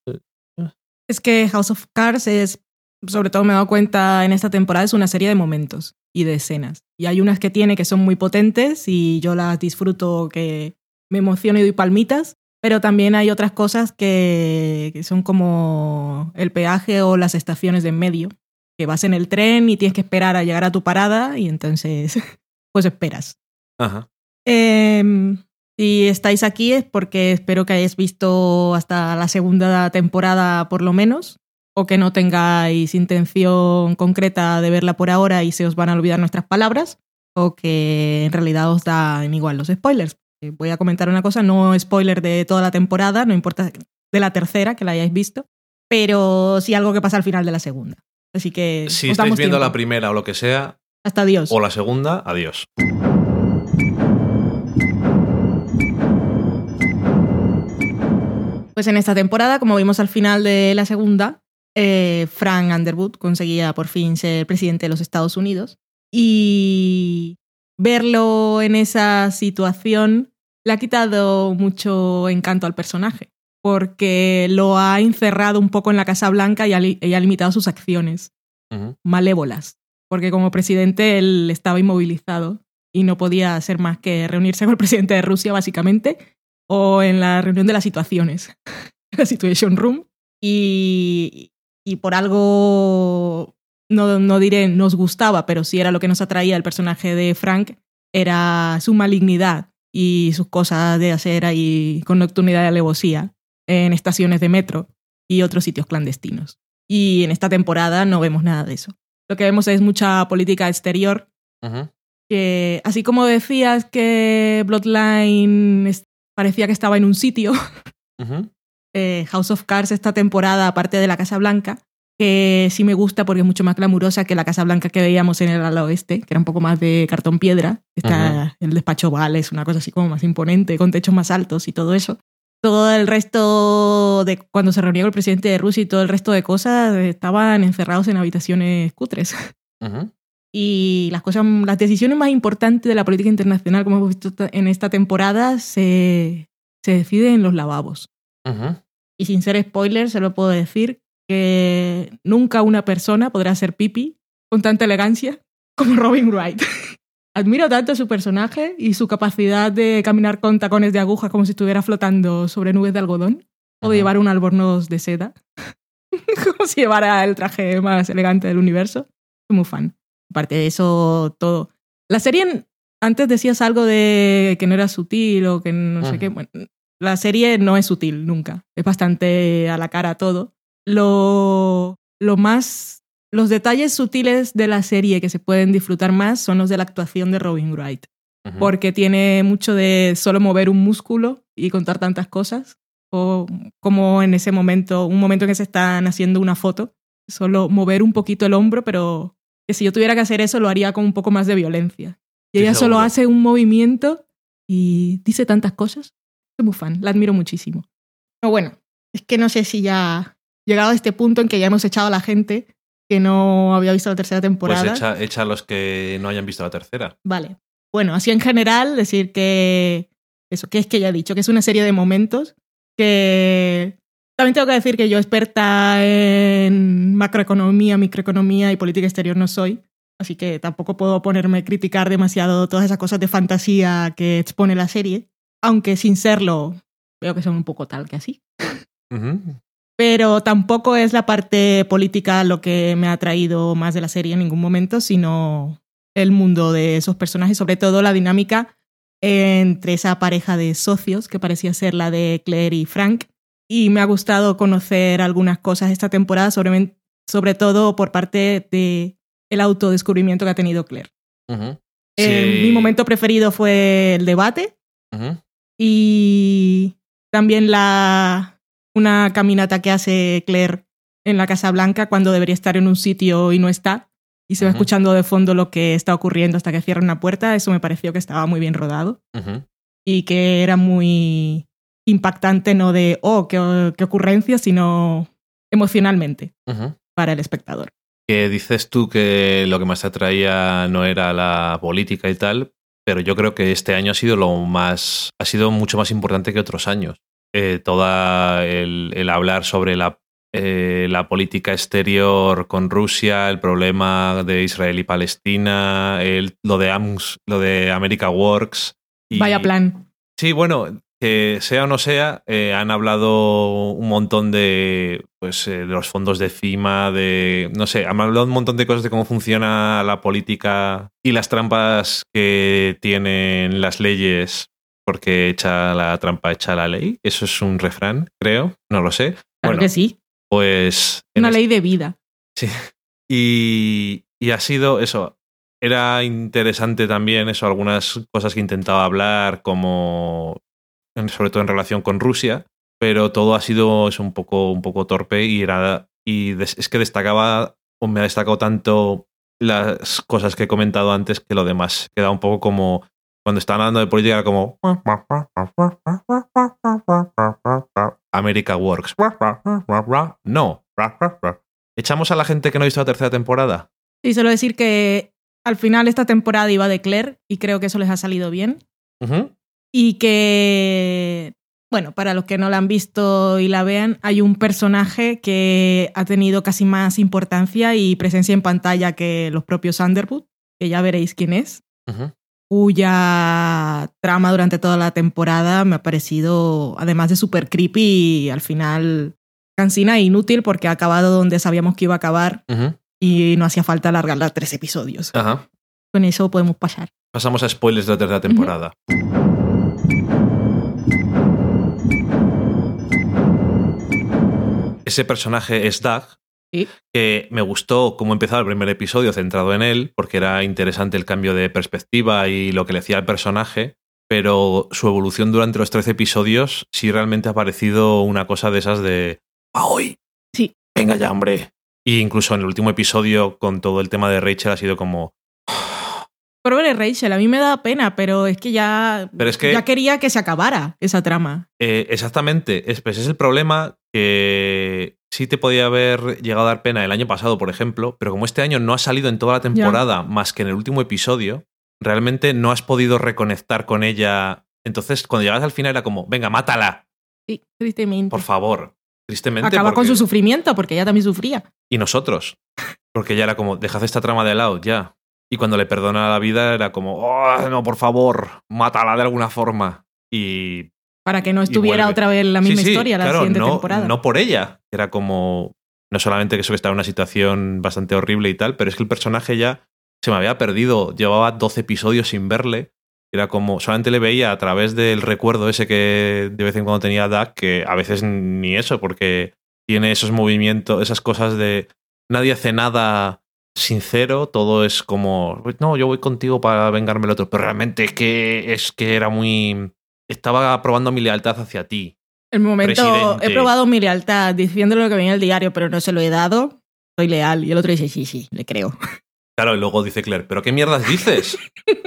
Es que House of Cards es, sobre todo me he dado cuenta en esta temporada, es una serie de momentos y de escenas. Y hay unas que tiene que son muy potentes y yo las disfruto, que me emociono y doy palmitas, pero también hay otras cosas que, que son como el peaje o las estaciones de en medio, que vas en el tren y tienes que esperar a llegar a tu parada y entonces pues esperas. Ajá. Eh, si estáis aquí es porque espero que hayáis visto hasta la segunda temporada por lo menos, o que no tengáis intención concreta de verla por ahora y se os van a olvidar nuestras palabras, o que en realidad os dan igual los spoilers. Eh, Voy a comentar una cosa, no spoiler de toda la temporada, no importa de la tercera que la hayáis visto, pero sí algo que pasa al final de la segunda. Así que Si os estáis damos viendo tiempo. la primera o lo que sea, hasta Dios. o la segunda, adiós. Pues en esta temporada, como vimos al final de la segunda, eh, Frank Underwood conseguía por fin ser presidente de los Estados Unidos. Y verlo en esa situación le ha quitado mucho encanto al personaje, porque lo ha encerrado un poco en la Casa Blanca y ha, li- y ha limitado sus acciones malévolas, porque como presidente él estaba inmovilizado y no podía hacer más que reunirse con el presidente de Rusia, básicamente, o en la reunión de las situaciones, la Situation Room, y, y por algo, no, no diré nos gustaba, pero sí era lo que nos atraía el personaje de Frank, era su malignidad y sus cosas de hacer ahí con nocturnidad y alevosía en estaciones de metro y otros sitios clandestinos. Y en esta temporada no vemos nada de eso. Lo que vemos es mucha política exterior, que así como decías que Bloodline parecía que estaba en un sitio, eh, House of Cards esta temporada, aparte de la Casa Blanca, que sí me gusta porque es mucho más glamurosa que la Casa Blanca que veíamos en el ala oeste, que era un poco más de cartón piedra. Está el despacho Val, es una cosa así como más imponente, con techos más altos y todo eso. Todo el resto de cuando se reunió con el presidente de Rusia y todo el resto de cosas estaban encerrados en habitaciones cutres. Y las cosas, las decisiones más importantes de la política internacional, como hemos visto en esta temporada, se, se deciden en los lavabos y sin ser spoiler, se lo puedo decir que nunca una persona podrá hacer pipi con tanta elegancia como Robin Wright. Admiro tanto a su personaje y su capacidad de caminar con tacones de aguja como si estuviera flotando sobre nubes de algodón o de llevar un albornoz de seda, como si llevara el traje más elegante del universo. Soy muy fan. Aparte de eso, todo. La serie, antes decías algo de que no era sutil o que no sé Ujú. qué. Bueno, la serie no es sutil nunca. Es bastante a la cara todo. Lo, lo más. Los detalles sutiles de la serie que se pueden disfrutar más son los de la actuación de Robin Wright. Ujú. Porque tiene mucho de solo mover un músculo y contar tantas cosas. O como en ese momento, un momento en que se están haciendo una foto, solo mover un poquito el hombro, pero que si yo tuviera que hacer eso lo haría con un poco más de violencia. Y Sí, ella solo hace un movimiento y dice tantas cosas. Soy muy fan, la admiro muchísimo. Pero bueno, es que no sé si ya llegado a este punto en que ya hemos echado a la gente que no había visto la tercera Pues temporada. echa, echa a los que no hayan visto la tercera. Vale. Bueno, así en general, decir que eso, que es que ya he dicho, que es una serie de momentos que también tengo que decir que yo experta en macroeconomía, microeconomía y política exterior no soy, así que tampoco puedo ponerme a criticar demasiado todas esas cosas de fantasía que expone la serie, aunque sin serlo veo que son un poco tal que así. Pero tampoco es la parte política lo que me ha atraído más de la serie en ningún momento, sino el mundo de esos personajes, sobre todo la dinámica entre esa pareja de socios que parecía ser la de Claire y Frank. Y me ha gustado conocer algunas cosas esta temporada, sobre, sobre todo por parte de el autodescubrimiento que ha tenido Claire. Eh, Sí. mi momento preferido fue el debate, y también la, una caminata que hace Claire en la Casa Blanca cuando debería estar en un sitio y no está. Y se va escuchando de fondo lo que está ocurriendo hasta que cierra una puerta. Eso me pareció que estaba muy bien rodado y que era muy impactante, no de, oh, qué, qué ocurrencia, sino emocionalmente para el espectador. que dices tú que lo que más te atraía no era la política y tal, pero yo creo que este año ha sido lo más, ha sido mucho más importante que otros años. Eh, toda el, el hablar sobre la, eh, la política exterior con Rusia, el problema de Israel y Palestina, el, lo, de AMS, lo de America Works. y- Vaya plan. Sí, bueno, que sea o no sea, eh, han hablado un montón de, pues, eh, de los fondos de FIMA, de, no sé, han hablado un montón de cosas de cómo funciona la política y las trampas que tienen las leyes porque echa la trampa, echa la ley. Eso es un refrán, creo, no lo sé. Claro Bueno, que sí. Pues... Una este- ley de vida. Sí. Y, y ha sido eso. Era interesante también eso, algunas cosas que intentaba hablar, como sobre todo en relación con Rusia, pero todo ha sido eso, un poco, un poco torpe y era y des- es que destacaba o me ha destacado tanto las cosas que he comentado antes que lo demás. Queda un poco como cuando estaban hablando de política era como America Works. No. ¿Echamos a la gente que no ha visto la tercera temporada? Y solo decir que al final esta temporada iba de Claire y creo que eso les ha salido bien. Y que, bueno, para los que no la han visto y la vean, hay un personaje que ha tenido casi más importancia y presencia en pantalla que los propios Underwood, que ya veréis quién es, Ujú. cuya trama durante toda la temporada me ha parecido, además de súper creepy, y al final cansina e inútil porque ha acabado donde sabíamos que iba a acabar y no hacía falta alargarla tres episodios. Con eso podemos pasar. Pasamos a spoilers de la tercera temporada. Ese personaje es Doug, Sí. que me gustó cómo empezaba el primer episodio centrado en él, porque era interesante el cambio de perspectiva y lo que le hacía al personaje, pero su evolución durante los 13 episodios sí realmente ha parecido una cosa de esas de ¡Ah, hoy! Sí. Venga ya, hombre. Y incluso en el último episodio, con todo el tema de Rachel, ha sido como Pobre Rachel, a mí me da pena, pero es que ya, Pero es que- ya quería que se acabara esa trama. Eh, exactamente, es, pues es el problema que sí te podía haber llegado a dar pena el año pasado, por ejemplo, pero como este año no ha salido en toda la temporada más que en el último episodio, realmente no has podido reconectar con ella. Entonces, cuando llegabas al final era como, venga, mátala, Sí, tristemente. por favor. Tristemente. Acaba con su sufrimiento, porque ella también sufría. Y nosotros. Porque ya era como, dejad esta trama de lado, ya. Y cuando le perdona la vida era como, oh, no, por favor, mátala de alguna forma. Y Para que no estuviera otra vez la Sí, misma sí, historia la claro, siguiente no, temporada. No por ella. Era como. No solamente que eso que estaba en una situación bastante horrible y tal, pero es que el personaje ya se me había perdido. Llevaba 12 episodios sin verle. Era como. Solamente le veía a través del recuerdo ese que de vez en cuando tenía Doug, que a veces ni eso, porque tiene esos movimientos, esas cosas de. Nadie hace nada sincero, todo es como. No, yo voy contigo para vengarme el otro. Pero realmente es que, es que era muy. Estaba probando mi lealtad hacia ti. El momento, Presidente. he probado mi lealtad diciendo lo que venía en el diario, pero no se lo he dado. Soy leal. Y el otro dice, sí, sí, le creo. Claro, y luego dice Claire, ¿pero qué mierdas dices?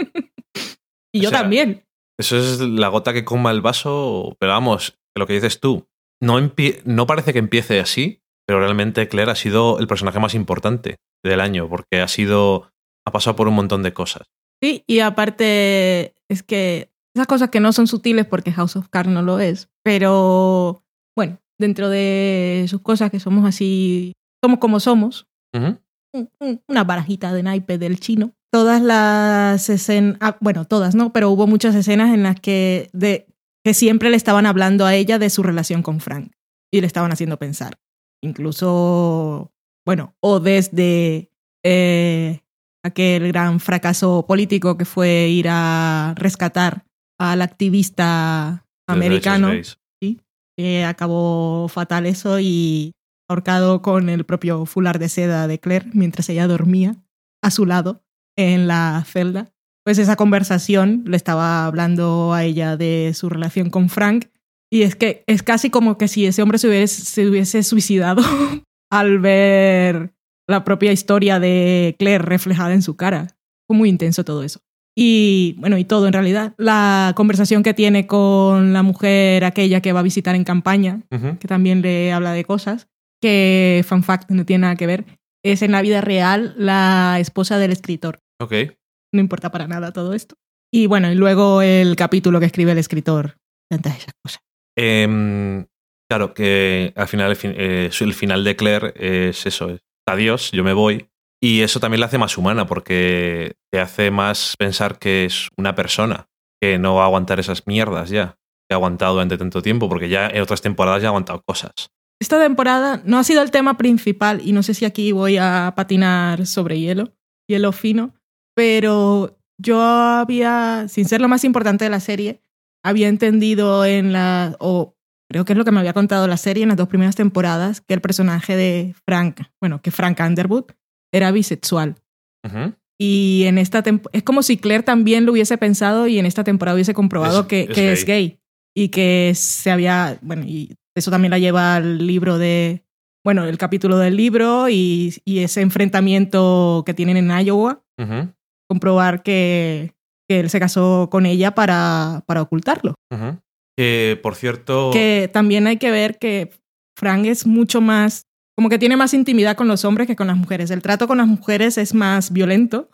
Y O yo sea, también. Eso es la gota que coma el vaso, pero vamos, lo que dices tú, no, no parece que empiece así, pero realmente Claire ha sido el personaje más importante del año, porque ha sido, ha pasado por un montón de cosas. Sí, y aparte es que esas cosas que no son sutiles porque House of Cards no lo es, pero bueno, dentro de sus cosas que somos así, somos como somos, Ujú. un- un- una barajita de naipe del chino. Todas las escenas, ah, bueno, todas, ¿no? Pero hubo muchas escenas en las que, de, que siempre le estaban hablando a ella de su relación con Frank y le estaban haciendo pensar. Incluso, bueno, o desde eh, aquel gran fracaso político que fue ir a rescatar al activista americano gays. que acabó fatal eso y ahorcado con el propio fular de seda de Claire mientras ella dormía a su lado en la celda. Pues esa conversación le estaba hablando a ella de su relación con Frank y es que es casi como que si ese hombre se hubiese, se hubiese suicidado al ver la propia historia de Claire reflejada en su cara. Fue muy intenso todo eso. Y bueno, y todo en realidad. La conversación que tiene con la mujer aquella que va a visitar en campaña, que también le habla de cosas, que, fun fact, no tiene nada que ver. es en la vida real la esposa del escritor. Ok. No importa para nada todo esto. Y bueno, y luego el capítulo que escribe el escritor. Tantas esas cosas. Em, claro, que al final el, fin- eh, el final de Claire es eso, es adiós, yo me voy. Y eso también la hace más humana porque te hace más pensar que es una persona que no va a aguantar esas mierdas ya. Que ha aguantado durante tanto tiempo porque ya en otras temporadas ya ha aguantado cosas. Esta temporada no ha sido el tema principal y no sé si aquí voy a patinar sobre hielo, hielo fino, pero yo había, sin ser lo más importante de la serie, había entendido en la, o creo que es lo que me había contado la serie en las dos primeras temporadas, que el personaje de Frank, bueno, que Frank Underwood era bisexual. Y en esta temp- es como si Claire también lo hubiese pensado y en esta temporada hubiese comprobado Es- que, es que es gay. Y que se había, bueno, y eso también la lleva al libro de, bueno, el capítulo del libro y, y ese enfrentamiento que tienen en Iowa, comprobar que, que él se casó con ella para, para ocultarlo. Que, por cierto... Que también hay que ver que Frank es mucho más, como que tiene más intimidad con los hombres que con las mujeres. El trato con las mujeres es más violento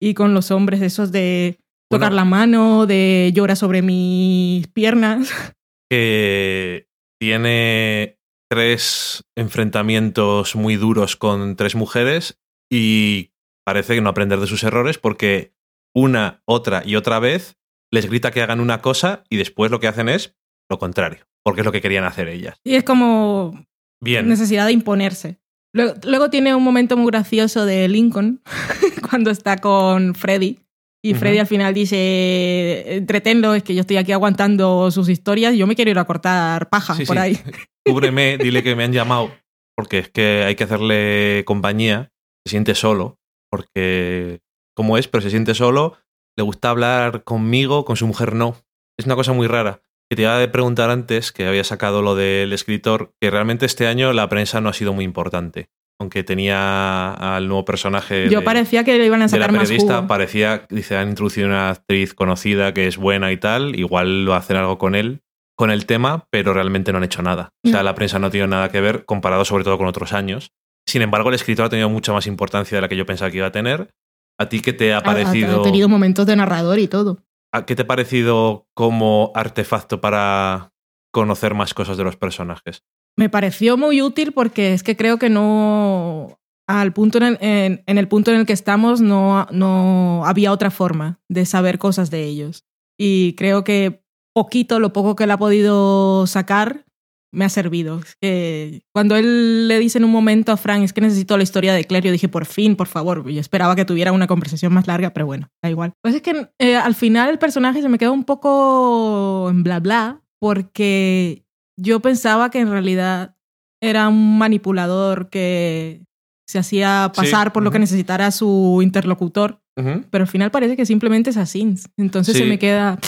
y con los hombres esos de Bueno. tocar la mano, de llora sobre mis piernas. que tiene tres enfrentamientos muy duros con tres mujeres y parece que no aprender de sus errores porque una, otra y otra vez les grita que hagan una cosa y después lo que hacen es lo contrario, porque es lo que querían hacer ellas. Y es como Bien, necesidad de imponerse. Luego, luego tiene un momento muy gracioso de Lincoln cuando está con Freddy. Y. Freddy al final dice, entretenlo, es que yo estoy aquí aguantando sus historias y yo me quiero ir a cortar paja Sí, por sí. ahí. cúbreme, dile que me han llamado porque es que hay que hacerle compañía, se siente solo, porque como es, pero se siente solo, le gusta hablar conmigo, con su mujer no. Es una cosa muy rara. Que te iba a preguntar antes, que había sacado lo del escritor, que realmente este año la prensa no ha sido muy importante. Aunque tenía al nuevo personaje Yo de, parecía que le iban a de la sacar más periodista, jugo. parecía, dice, han introducido una actriz conocida que es buena y tal, igual lo hacen algo con él, con el tema, pero realmente no han hecho nada. O sea, No. la prensa no ha tenido nada que ver, comparado sobre todo con otros años. Sin embargo, el escritor ha tenido mucha más importancia de la que yo pensaba que iba a tener. ¿A ti qué te ha Ha- ha- parecido? Ha tenido momentos de narrador y todo. ¿a ¿Qué te ha parecido como artefacto para conocer más cosas de los personajes? Me pareció muy útil porque es que creo que no. Al punto en el, en- en el punto en el que estamos, no, no había otra forma de saber cosas de ellos. Y creo que poquito, lo poco que él ha podido sacar, me ha servido. Cuando él le dice en un momento a Frank, es que necesito la historia de Claire, yo dije, por fin, por favor. Yo esperaba que tuviera una conversación más larga, pero bueno, da igual. Pues es que eh, al final el personaje se me quedó un poco en bla bla, porque yo pensaba que en realidad era un manipulador que se hacía Sí, pasar por lo que necesitara su interlocutor, pero al final parece que simplemente es así. Entonces Sí. se me queda...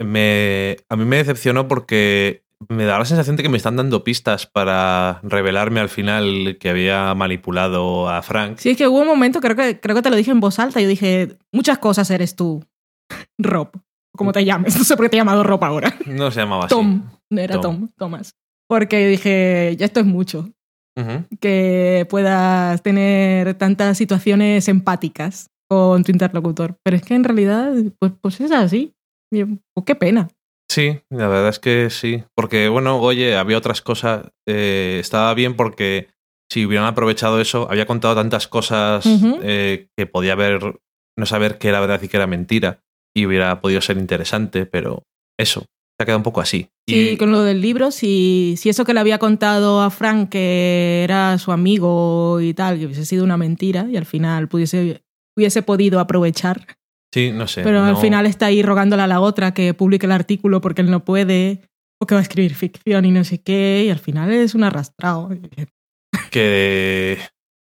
Me, a mí me decepcionó porque me da la sensación de que me están dando pistas para revelarme al final que había manipulado a Frank. Sí, es que hubo un momento, creo que, creo que te lo dije en voz alta, yo dije, muchas cosas eres tú, Rob, como te llames, no sé por qué te he llamado Rob ahora. No se llamaba así. Tom, era Tom. Tom, Thomas. Porque dije, ya esto es mucho, Ujú. que puedas tener tantas situaciones empáticas con tu interlocutor. Pero es que en realidad, pues, pues es así. Pues qué pena. Sí, la verdad es que sí. Porque, bueno, oye, había otras cosas. eh, estaba bien porque si hubieran aprovechado eso, había contado tantas cosas eh, que podía haber, no saber qué era verdad y qué era mentira. Y hubiera podido ser interesante, pero eso, se ha quedado un poco así. Sí, Y- con lo del libro, si, si eso que le había contado a Frank que era su amigo y tal, que hubiese sido una mentira y al final pudiese, hubiese podido aprovechar. Sí, no sé. Pero al final está ahí rogándole a la otra que publique el artículo porque él no puede, o que va a escribir ficción y no sé qué, y al final es un arrastrado. que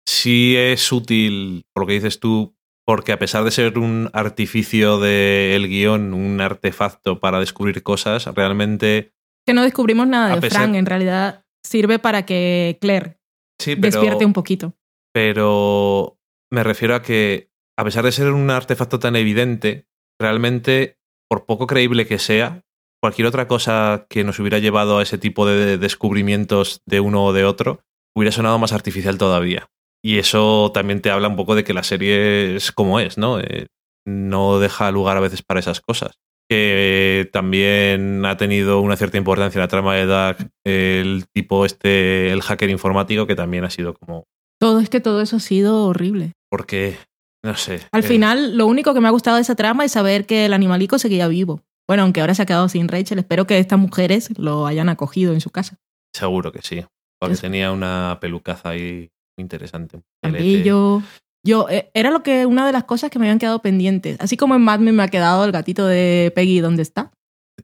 sí es útil, por lo que dices tú, porque a pesar de ser un artificio del guion, un artefacto para descubrir cosas, realmente Que no descubrimos nada de pesar- Frank, en realidad sirve para que Claire sí, pero, despierte un poquito. pero me refiero a que a pesar de ser un artefacto tan evidente, realmente, por poco creíble que sea, cualquier otra cosa que nos hubiera llevado a ese tipo de descubrimientos de uno o de otro, hubiera sonado más artificial todavía. y eso también te habla un poco de que la serie es como es, ¿no? Eh, no deja lugar a veces para esas cosas. Que también ha tenido una cierta importancia en la trama de Dark el tipo este, el hacker informático, que también ha sido como. Todo es que todo eso ha sido horrible. Porque, no sé. Al eh, final, lo único que me ha gustado de esa trama es saber que el animalico seguía vivo. Bueno, aunque ahora se ha quedado sin Rachel, espero que estas mujeres lo hayan acogido en su casa. Seguro que sí. Porque tenía una pelucaza ahí muy interesante. un Y pelete. yo, yo, eh, era lo que una de las cosas que me habían quedado pendientes. Así como en Mad Men me ha quedado el gatito de Peggy, ¿dónde está?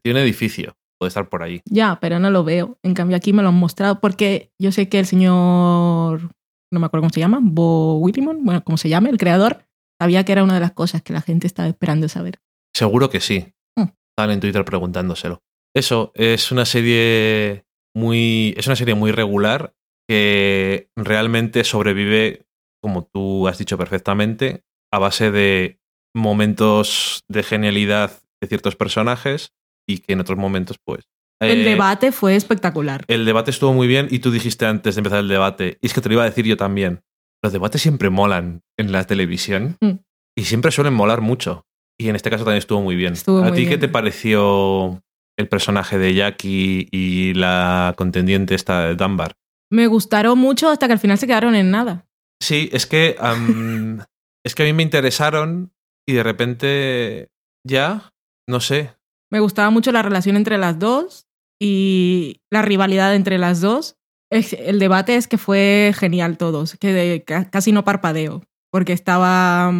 Tiene edificio. Puede estar por ahí. Ya, pero no lo veo. En cambio aquí me lo han mostrado porque yo sé que el señor, no me acuerdo cómo se llama, Bo Willimon, bueno, como se llame, el creador, sabía que era una de las cosas que la gente estaba esperando saber. Seguro que sí. Mm. Estaban en Twitter preguntándoselo. Eso, es una serie muy. Es una serie muy regular que realmente sobrevive, como tú has dicho perfectamente, a base de momentos de genialidad de ciertos personajes y que en otros momentos, pues. El eh, debate fue espectacular. El debate estuvo muy bien y tú dijiste antes de empezar el debate, y es que te lo iba a decir yo también, los debates siempre molan en la televisión Mm. y siempre suelen molar mucho. Y en este caso también estuvo muy bien. Estuvo ¿A muy ti qué te pareció el personaje de Jackie y la contendiente esta de Dunbar? Me gustaron mucho hasta que al final se quedaron en nada. Sí, es que, am, es que a mí me interesaron y de repente ya, no sé. Me gustaba mucho la relación entre las dos y la rivalidad entre las dos. Es- El debate es que fue genial todos, que de- ca- casi no parpadeo, porque estaba...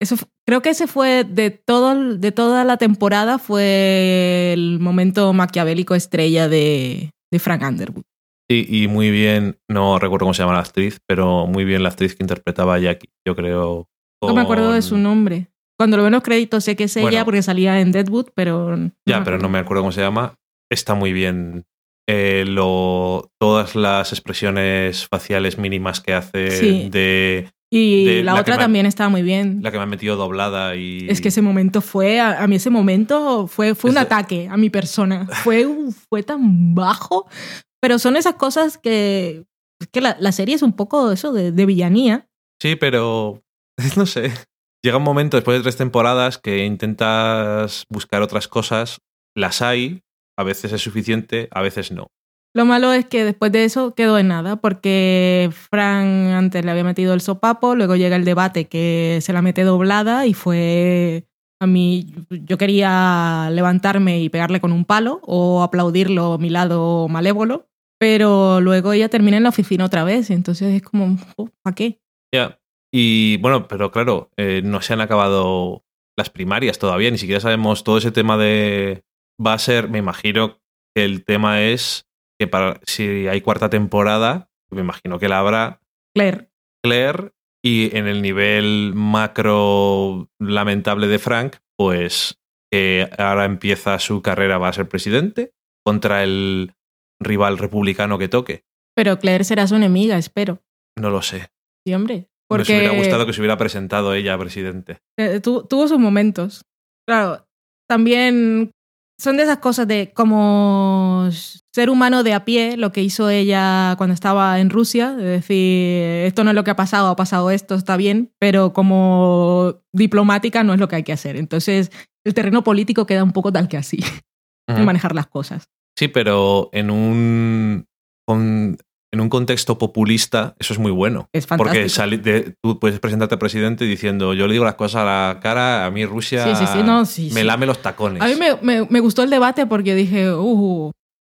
Eso, creo que ese fue de, todo, de toda la temporada, fue el momento maquiavélico estrella de, de Frank Underwood. Sí, y muy bien, no recuerdo cómo se llama la actriz, pero muy bien la actriz que interpretaba a Jackie, yo creo. No me acuerdo de su nombre. Cuando lo veo en los créditos sé que es ella Bueno. porque salía en Deadwood, pero... no Ya, me pero no me acuerdo cómo se llama. Está muy bien. Eh, lo, todas las expresiones faciales mínimas que hace Sí. de Y de la, otra también estaba muy bien. la que me ha metido doblada y. Es que ese momento fue, a, a mí ese momento fue, fue Es un de- ataque a mi persona. Fue, fue tan bajo. Pero son esas cosas que, es que la, la serie es un poco eso de, de villanía. Sí, pero. No sé. Llega un momento después de tres temporadas que intentas buscar otras cosas, las hay, a veces es suficiente, a veces no. Lo malo es que después de eso quedó en nada, porque Fran antes le había metido el sopapo, luego llega el debate que se la mete doblada y fue... A mí, yo quería levantarme y pegarle con un palo o aplaudirlo a mi lado malévolo, pero luego ella termina en la oficina otra vez, entonces es como, ¿para qué? Ya. Y bueno, pero claro, eh, no se han acabado las primarias todavía, ni siquiera sabemos todo ese tema de. Va a ser, me imagino que el tema es que para si hay cuarta temporada, me imagino que la habrá Claire, Claire y en el nivel macro lamentable de Frank, pues que ahora empieza su carrera, va a ser presidente contra el rival republicano que toque. pero Claire será su enemiga, espero. No lo sé. Sí, hombre. Porque hubiera gustado que se hubiera presentado ella a presidente. eh, tu- tuvo sus momentos. Claro, también son de esas cosas de como ser humano de a pie, lo que hizo ella cuando estaba en Rusia, de decir, esto no es lo que ha pasado, ha pasado esto, está bien, pero como diplomática no es lo que hay que hacer. Entonces, el terreno político queda un poco tal que así, de manejar las cosas. Sí, pero en un, con- en un contexto populista eso es muy bueno. Es fantástico. Porque sali- de- tú puedes presentarte a presidente diciendo, yo le digo las cosas a la cara, a mí Rusia Sí, sí, sí, no, me lame los tacones. A mí me, me- me gustó el debate porque dije, uh,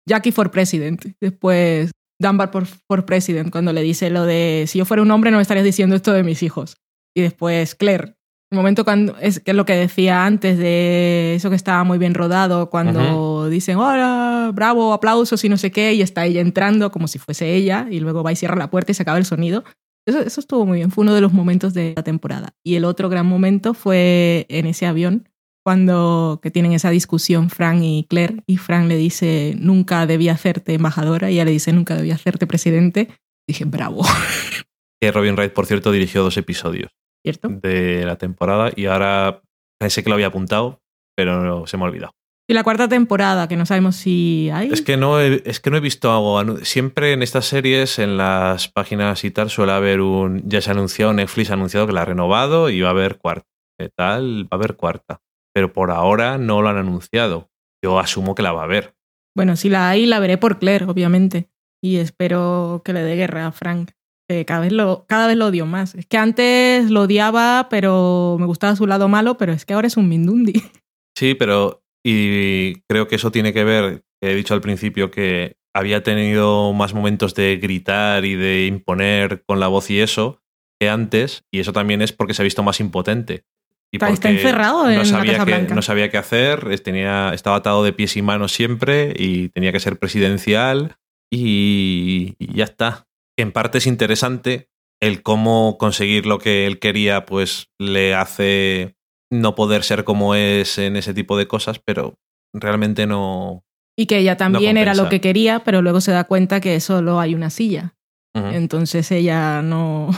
Jackie for president. Después, Dunbar por, for president, cuando le dice lo de, si yo fuera un hombre no me estarías diciendo esto de mis hijos. Y después, Claire. El momento cuando, es que es lo que decía antes de eso que estaba muy bien rodado, cuando dicen, hola, bravo, aplausos y no sé qué, y está ella entrando como si fuese ella, y luego va y cierra la puerta y se acaba el sonido. Eso, eso estuvo muy bien, fue uno de los momentos de la temporada. Y el otro gran momento fue en ese avión, cuando que tienen esa discusión Frank y Claire, y Frank le dice, nunca debía hacerte embajadora, y ella le dice, nunca debía hacerte presidente. Dije, bravo, Que Robin Wright, por cierto, dirigió dos episodios ¿cierto? de la temporada y ahora pensé que lo había apuntado, pero se me ha olvidado. Y la cuarta temporada, que no sabemos si hay. Es que no he, es que no he visto algo. Siempre en estas series, en las páginas y tal, suele haber un. Ya se ha anunciado, Netflix ha anunciado que la ha renovado y va a haber cuarta. ¿Qué tal? Va a haber cuarta. Pero por ahora no lo han anunciado. Yo asumo que la va a haber. Bueno, si la hay, la veré por Claire, obviamente. Y espero que le dé guerra a Frank. Que cada vez lo, cada vez lo odio más. Es que antes lo odiaba, pero me gustaba su lado malo, pero es que ahora es un Mindundi. Sí, pero. Y creo que eso tiene que ver, que he dicho al principio que había tenido más momentos de gritar y de imponer con la voz y eso que antes, y eso también es porque se ha visto más impotente. Y Está- está encerrado en no la sabía Casa. No sabía qué hacer, tenía, estaba atado de pies y manos siempre y tenía que ser presidencial y, y ya está. En parte es interesante el cómo conseguir lo que él quería, pues le hace no poder ser como es en ese tipo de cosas, pero realmente no. Y que ella también era lo que quería, pero luego se da cuenta que solo hay una silla. Entonces ella no,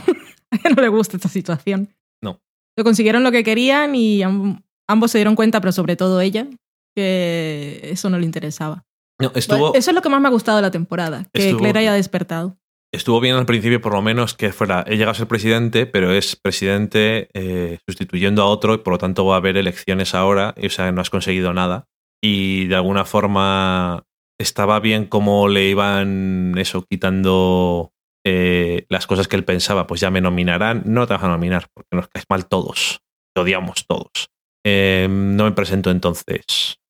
ella no le gusta esta situación. No. Lo consiguieron lo que querían y am- ambos se dieron cuenta, pero sobre todo ella, que eso no le interesaba. No, estuvo, Eso es lo que más me ha gustado de la temporada, que Estuvo- Claire haya despertado. Estuvo bien al principio, por lo menos, que fuera. He llegado a ser presidente, pero es presidente eh, sustituyendo a otro y por lo tanto va a haber elecciones ahora. Y, o sea, no has conseguido nada. Y de alguna forma estaba bien cómo le iban eso, quitando eh, las cosas que él pensaba. Pues ya me nominarán. No te vas a nominar porque nos caes mal todos. Te odiamos todos. Eh, no me presento entonces.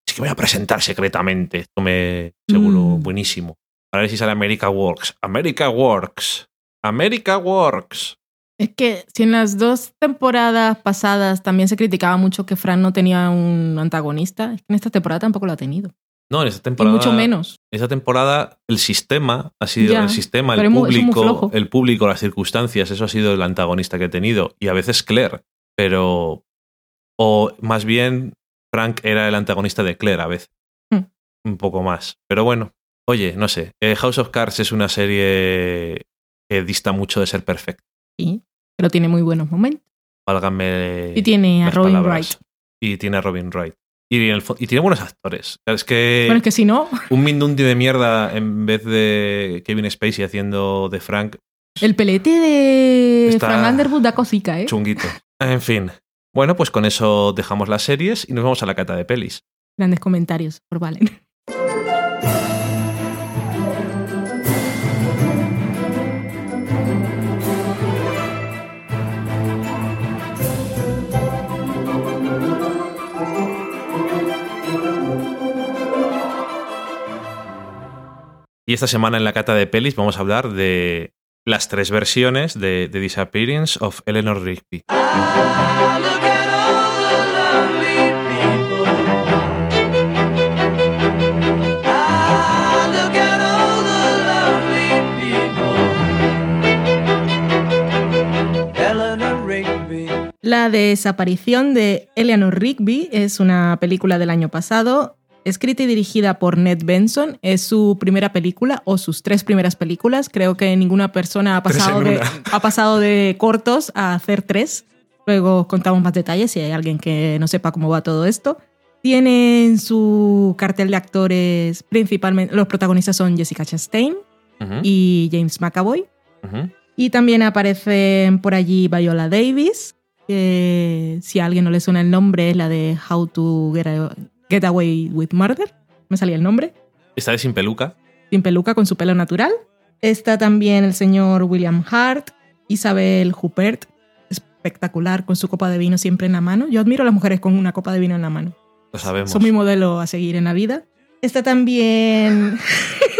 Es que voy a presentar secretamente. Esto me seguro Mm. buenísimo. A ver si sale America Works. America Works. America Works. Es que si en las dos temporadas pasadas también se criticaba mucho que Fran no tenía un antagonista, es que en esta temporada tampoco lo ha tenido. No, en esta Y temporada. mucho menos. Esta temporada el sistema ha sido Ya, el sistema, el público, el público, las circunstancias, eso ha sido el antagonista que he tenido. Y a veces Claire, pero. O más bien, Frank era el antagonista de Claire a veces. Hmm. Un poco más. Pero bueno, oye, no sé. eh, House of Cards es una serie que dista mucho de ser perfecta. Sí, pero tiene muy buenos momentos. Válgame. Y tiene a Robin palabras. Wright. Y tiene a Robin Wright. Y, en el fo- y tiene buenos actores. Es que, Bueno, es que si no, un Mindundi de mierda en vez de Kevin Spacey haciendo de Frank, el pelete de Frank Underwood da cosica, ¿eh? chunguito. En fin. Bueno, pues con eso dejamos las series y nos vamos a la cata de pelis. Grandes comentarios por Valen. Y esta semana en la cata de pelis vamos a hablar de las tres versiones de The Disappearance of Eleanor Rigby. La desaparición de Eleanor Rigby es una película del año pasado, escrita y dirigida por Ned Benson. Es su primera película o sus tres primeras películas. Creo que ninguna persona ha pasado, de, una. ha pasado de cortos a hacer tres. Luego os contamos más detalles si hay alguien que no sepa cómo va todo esto. Tiene en su cartel de actores principalmente, los protagonistas son Jessica Chastain y James McAvoy. Y también aparecen por allí Viola Davis, que si a alguien no le suena el nombre es la de How to Get, A- Get Away with Murder. Me salía el nombre. Esta vez sin peluca. Sin peluca, con su pelo natural. Está también el señor William Hart, Isabel Huppert, espectacular, con su copa de vino siempre en la mano. Yo admiro a las mujeres con una copa de vino en la mano. Lo sabemos. Son mi modelo a seguir en la vida. Está también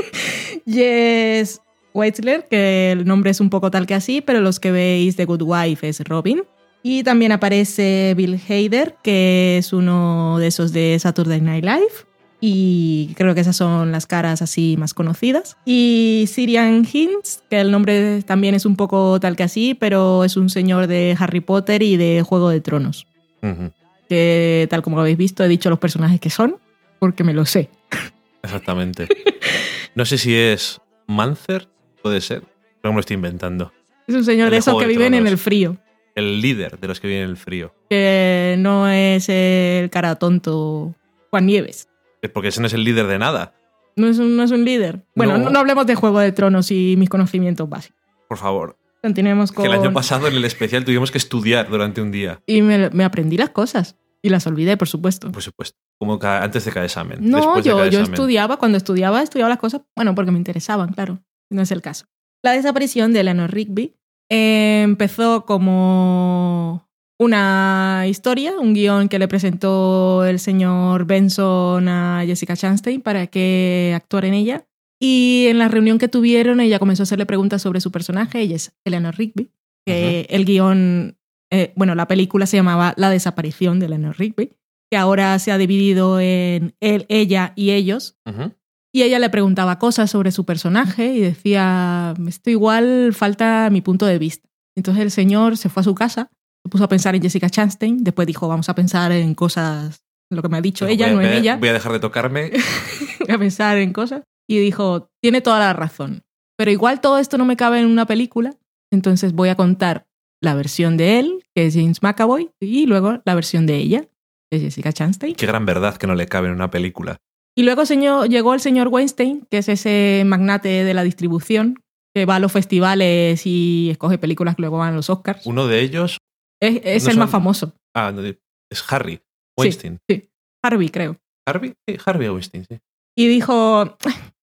Jess Weitzler, que el nombre es un poco tal que así, pero los que veis The Good Wife es Robin. Y también aparece Bill Hader, que es uno de esos de Saturday Night Live. Y creo que esas son las caras así más conocidas. Y Sirian Hinds, que el nombre también es un poco tal que así, pero es un señor de Harry Potter y de Juego de Tronos que tal como habéis visto he dicho los personajes que son, porque me lo sé. Exactamente. No sé si es Mancer, puede ser. Pero me lo estoy inventando. Es un señor El de esos que de viven en el frío, El líder de los que vienen en el frío. que no es el cara tonto Juan Nieves. Es porque ese no es el líder de nada. No es un, no es un líder. Bueno, No. no. no hablemos de Juego de Tronos y mis conocimientos básicos. Por favor. Continuemos Que con... el año pasado en el especial tuvimos que estudiar durante un día. Y me, me aprendí las cosas. Y las olvidé, por supuesto. Por supuesto. Como antes de cada examen. No, después de yo, cada yo examen. estudiaba, cuando estudiaba, estudiaba las cosas, bueno, porque me interesaban, claro. No es el caso. La desaparición de Eleanor Rigby eh, empezó como una historia, un guion que le presentó el señor Benson a Jessica Chastain para que actuara en ella. Y en la reunión que tuvieron, ella comenzó a hacerle preguntas sobre su personaje, ella es Eleanor Rigby, que el guion, eh, bueno, la película se llamaba La desaparición de Eleanor Rigby, que ahora se ha dividido en él, ella y ellos. Y ella le preguntaba cosas sobre su personaje y decía, esto igual falta mi punto de vista. Entonces el señor se fue a su casa, se puso a pensar en Jessica Chastain, después dijo, vamos a pensar en cosas, lo que me ha dicho ella, a, no en ella, Voy a dejar de tocarme. voy a pensar en cosas. Y dijo, tiene toda la razón, pero igual todo esto no me cabe en una película, entonces voy a contar la versión de él, que es James McAvoy, y luego la versión de ella, que es Jessica Chastain. Qué gran verdad que no le cabe en una película. Y luego señor, llegó el señor Weinstein, que es ese magnate de la distribución, que va a los festivales y escoge películas que luego van a los Oscars. Uno de ellos. Es, es no el son- más famoso. Ah, no, es Harry. Weinstein. Harvey, creo. Harvey, sí, Harvey Weinstein, sí. Y dijo,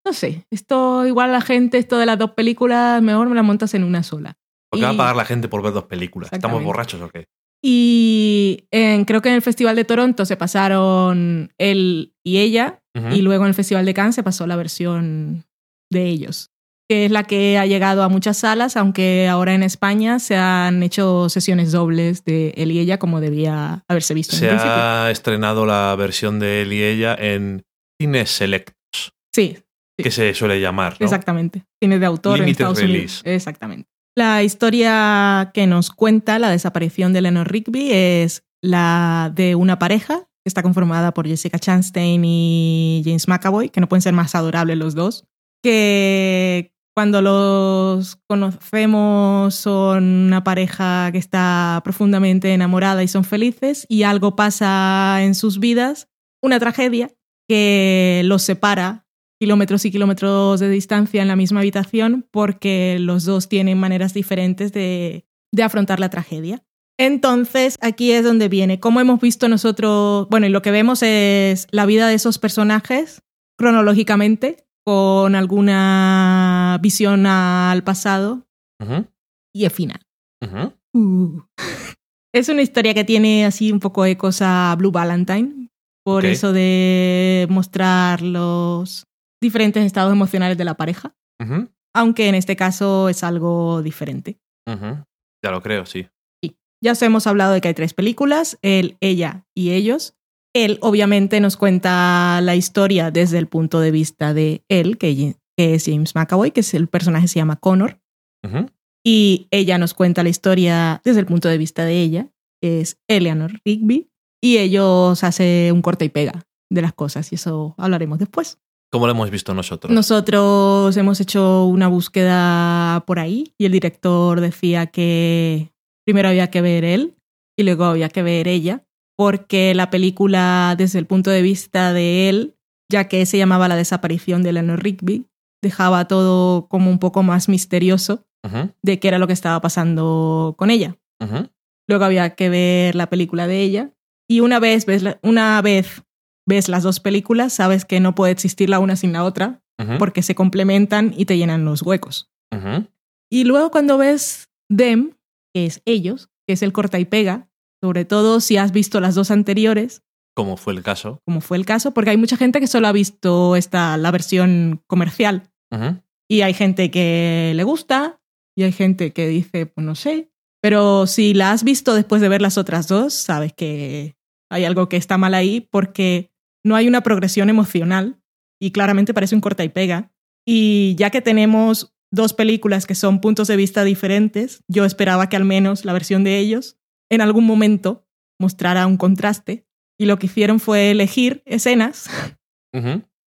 no sé, esto igual la gente, esto de las dos películas, mejor me las montas en una sola. ¿Por qué va a Y- pagar la gente por ver dos películas? ¿Estamos borrachos o qué? Y en- creo que en el Festival de Toronto se pasaron él y ella, Ujú. y luego en el Festival de Cannes se pasó la versión de ellos, que es la que ha llegado a muchas salas, aunque ahora en España se han hecho sesiones dobles de él y ella como debía haberse visto en Se principio. ha estrenado la versión de él y ella en cines selectos, Sí, que se suele llamar. ¿no? exactamente. Cine de autor en Limited Estados release. Unidos. Exactamente. La historia que nos cuenta la desaparición de Eleanor Rigby es la de una pareja está conformada por Jessica Chastain y James McAvoy, que no pueden ser más adorables los dos, que cuando los conocemos son una pareja que está profundamente enamorada y son felices y algo pasa en sus vidas, una tragedia que los separa kilómetros y kilómetros de distancia en la misma habitación porque los dos tienen maneras diferentes de, de afrontar la tragedia. Entonces, aquí es donde viene. Como hemos visto nosotros, bueno, y lo que vemos es la vida de esos personajes cronológicamente, con alguna visión al pasado y el final. Uh. Es una historia que tiene así un poco ecos a Blue Valentine, por eso de mostrar los diferentes estados emocionales de la pareja, aunque en este caso es algo diferente. Ya lo creo, sí. Ya os hemos hablado de que hay tres películas, él, ella y ellos. Él obviamente nos cuenta la historia desde el punto de vista de él, que, es James McAvoy, que es el personaje se llama Connor, y ella nos cuenta la historia desde el punto de vista de ella, que es Eleanor Rigby, y ellos hacen un corte y pega de las cosas, y eso hablaremos después. ¿Cómo lo hemos visto nosotros? Nosotros hemos hecho una búsqueda por ahí y el director decía que primero había que ver él y luego había que ver ella, porque la película desde el punto de vista de él, ya que se llamaba La desaparición de Eleanor Rigby, dejaba todo como un poco más misterioso de qué era lo que estaba pasando con ella. Luego había que ver la película de ella y una vez ves, la- una vez ves las dos películas, sabes que no puede existir la una sin la otra porque se complementan y te llenan los huecos. Y luego cuando ves Them, que es ellos, que es el corta y pega, sobre todo si has visto las dos anteriores, Como fue el caso. como fue el caso, porque hay mucha gente que solo ha visto esta, la versión comercial y hay gente que le gusta y hay gente que dice, pues no sé, pero si la has visto después de ver las otras dos, sabes que hay algo que está mal ahí porque no hay una progresión emocional y claramente parece un corta y pega. Y ya que tenemos dos películas que son puntos de vista diferentes, yo esperaba que al menos la versión de ellos en algún momento mostrara un contraste y lo que hicieron fue elegir escenas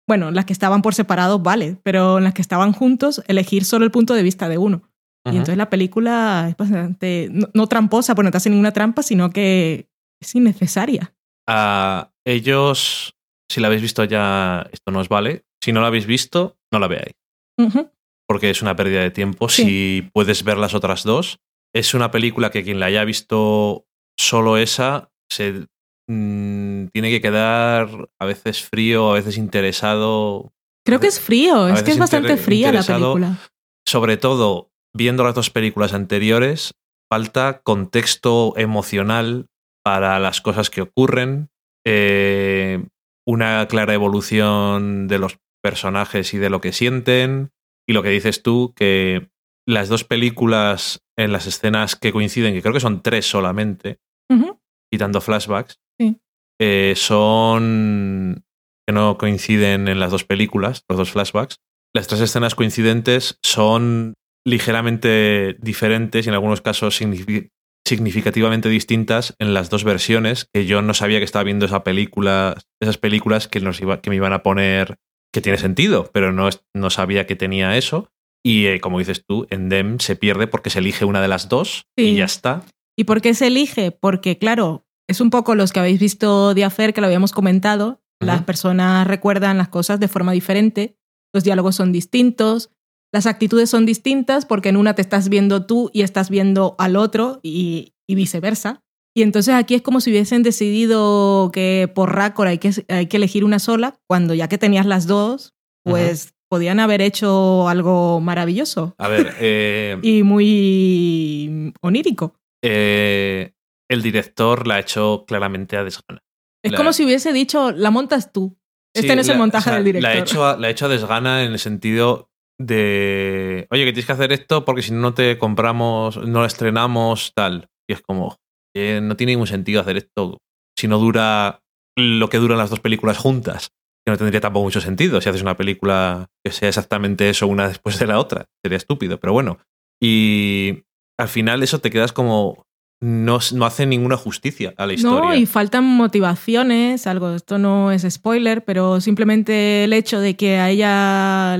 bueno, las que estaban por separado, vale, pero en las que estaban juntos, elegir solo el punto de vista de uno. Y entonces la película es bastante, no, no tramposa, porque no te hace ninguna trampa, sino que es innecesaria. Ah, ellos Si la habéis visto ya, esto no os vale. Si no la habéis visto, no la veáis. Ujú. Porque es una pérdida de tiempo. Sí. Si puedes ver las otras dos, es una película que quien la haya visto solo esa se mm, tiene que quedar a veces frío, a veces interesado. Creo que es frío, es que es bastante fría la película. Sobre todo, viendo las dos películas anteriores, falta contexto emocional para las cosas que ocurren, eh, una clara evolución de los personajes y de lo que sienten, y lo que dices tú, que las dos películas en las escenas que coinciden, que creo que son tres solamente, Ujú. quitando flashbacks, Sí. eh, son que no coinciden en las dos películas, los dos flashbacks. Las tres escenas coincidentes son ligeramente diferentes y en algunos casos signifi- significativamente distintas en las dos versiones, que yo no sabía que estaba viendo esa película, esas películas que, nos iba- que me iban a poner que tiene sentido, pero no, es- no sabía que tenía eso. Y eh, como dices tú, en Dem se pierde porque se elige una de las dos y ya está. ¿Y por qué se elige? Porque, claro, es un poco los que habéis visto de Affair, que lo habíamos comentado. Las personas recuerdan las cosas de forma diferente, los diálogos son distintos, las actitudes son distintas porque en una te estás viendo tú y estás viendo al otro y, y viceversa. Y entonces aquí es como si hubiesen decidido que por Raccord hay que, hay que elegir una sola, cuando ya que tenías las dos, pues podían haber hecho algo maravilloso A ver, eh, y muy onírico. eh, el director la ha hecho claramente a desgana. Es La- como si hubiese dicho, la montas tú. Este Sí, no es el montaje o sea, del director. La ha, hecho a, la ha hecho a desgana en el sentido de, oye, que tienes que hacer esto porque si no no te compramos, no la estrenamos, tal. Y es como, eh, no tiene ningún sentido hacer esto si no dura lo que duran las dos películas juntas. Que no tendría tampoco mucho sentido si haces una película que sea exactamente eso una después de la otra. Sería estúpido, pero bueno. Y al final eso te quedas como... No, no hace ninguna justicia a la historia. No, y faltan motivaciones, algo, esto no es spoiler, pero simplemente el hecho de que a ella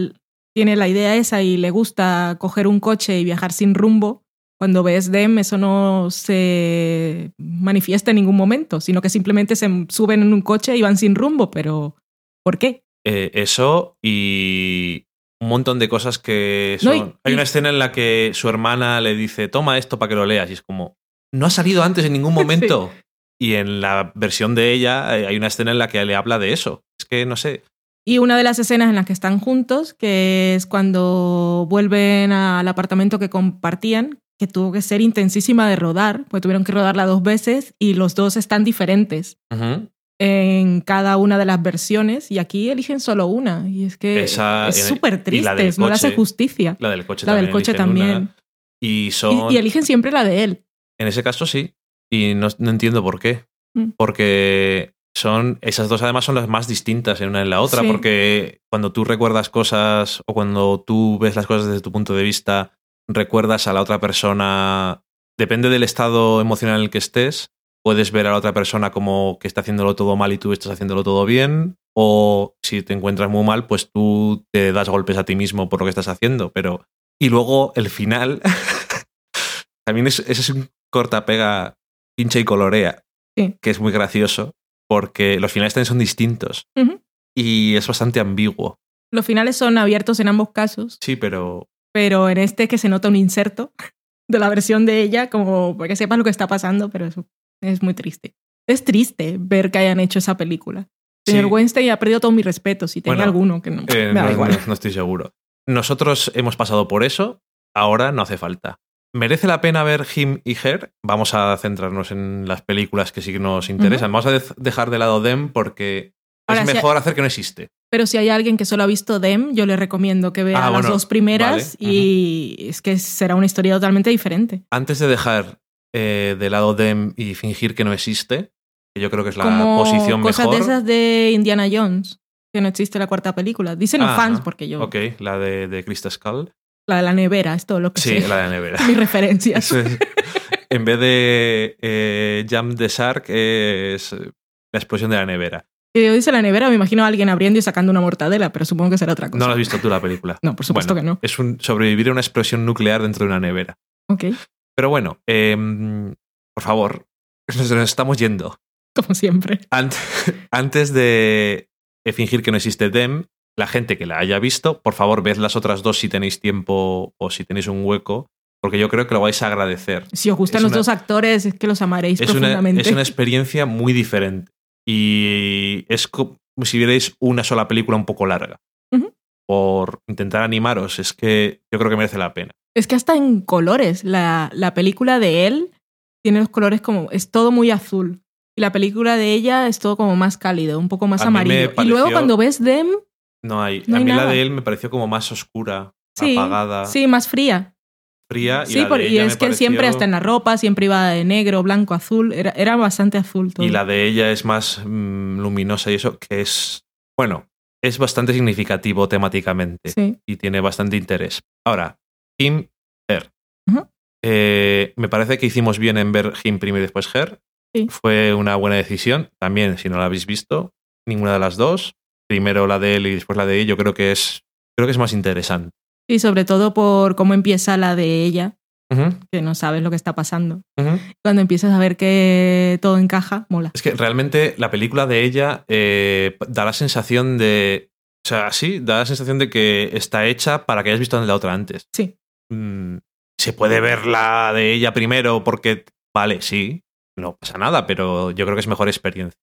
tiene la idea esa y le gusta coger un coche y viajar sin rumbo, cuando ves Dem eso no se manifiesta en ningún momento, sino que simplemente se suben en un coche y van sin rumbo, pero ¿por qué? Eh, eso y un montón de cosas que No, son... y- Hay y- una escena en la que su hermana le dice, toma esto para que lo leas. Y es como, no ha salido antes en ningún momento. Y en la versión de ella eh, hay una escena en la que le habla de eso. Es que no sé. Y una de las escenas en las que están juntos, que es cuando vuelven al apartamento que compartían, que tuvo que ser intensísima de rodar, pues tuvieron que rodarla dos veces y los dos están diferentes en cada una de las versiones y aquí eligen solo una y es que Esa- es súper del triste, no le hace coche. justicia. La del coche La del también. coche eligen una. también. Y son... Y, y eligen siempre la de él. En ese caso sí. Y no, no entiendo por qué. Mm. Porque son. Esas dos además son las más distintas en una en la otra. Sí. Porque cuando tú recuerdas cosas o cuando tú ves las cosas desde tu punto de vista, recuerdas a la otra persona. Depende del estado emocional en el que estés. Puedes ver a la otra persona como que está haciéndolo todo mal y tú estás haciéndolo todo bien. O si te encuentras muy mal, pues tú te das golpes a ti mismo por lo que estás haciendo. Pero. Y luego el final. También es, ese es un cortapega pincha y colorea, Sí. que es muy gracioso, porque los finales también son distintos y es bastante ambiguo. Los finales son abiertos en ambos casos, Sí, pero pero en este que se nota un inserto de la versión de ella, como para que sepas lo que está pasando, pero es, es muy triste. Es triste ver que hayan hecho esa película. Señor Sí. Weinstein ha perdido todo mi respeto, si tenía Bueno, alguno que no. eh, me da no, igual. no- no estoy seguro. Nosotros hemos pasado por eso, ahora no hace falta. ¿Merece la pena ver Him y Her? Vamos a centrarnos en las películas que sí que nos interesan. Vamos a de- dejar de lado Them porque Ahora, es si- mejor hacer que no existe. Pero si hay alguien que solo ha visto Dem, yo le recomiendo que vea Ah, las bueno, dos primeras vale, y es que será una historia totalmente diferente. Antes de dejar eh, de lado Them y fingir que no existe, que yo creo que es la Como posición cosas mejor. de esas de Indiana Jones, que no existe la cuarta película. Dicen los fans, porque yo. Ok, la de, de Krista Skull. La de la nevera, es todo lo que Sí, sé. la de la nevera. Mis referencias. Es. En vez de eh, Jump the Shark, es eh, la explosión de la nevera. Y yo dice la nevera, me imagino a alguien abriendo y sacando una mortadela, pero supongo que será otra cosa. No la has visto tú la película. No, por supuesto Bueno, que no. Es un sobrevivir a una explosión nuclear dentro de una nevera. Ok, Pero bueno, em, por favor, nos, nos estamos yendo. como siempre. Ant- antes de, fingir que no existe Dem. La gente que la haya visto, por favor, ved las otras dos si tenéis tiempo o si tenéis un hueco, porque yo creo que lo vais a agradecer. Si os gustan Es los una- dos actores, es que los amaréis Es una, profundamente. es una experiencia muy diferente. Y es como si vierais una sola película un poco larga. Por intentar animaros, es que yo creo que merece la pena. Es que hasta en colores, la, la película de él tiene los colores como, es todo muy azul. Y la película de ella es todo como más cálido, un poco más A amarillo. Y luego cuando ves Dem, No hay. No a hay mí la de él me pareció como más oscura, sí, apagada, sí, más fría. Fría. Y Sí, la por- de y ella es me que siempre hasta en la ropa, siempre iba de negro, blanco, azul, era, era bastante azul todo. Y la de ella es más mm, luminosa y eso, que es. Bueno, es bastante significativo temáticamente. Sí. y tiene bastante interés. Ahora, Him, Her. Eh, me parece que hicimos bien en ver Him primero y después Her. Sí. Fue una buena decisión. También, si no la habéis visto, ninguna de las dos. Primero la de él y después la de ella, yo creo que es, creo que es más interesante. Y sobre todo por cómo empieza la de ella, que no sabes lo que está pasando. Cuando empiezas a ver que todo encaja, mola. Es que realmente la película de ella eh, da la sensación de. O sea, sí, da la sensación de que está hecha para que hayas visto la otra antes. Sí. Mm, se puede ver la de ella primero porque, vale, sí, no pasa nada, pero yo creo que es mejor experiencia.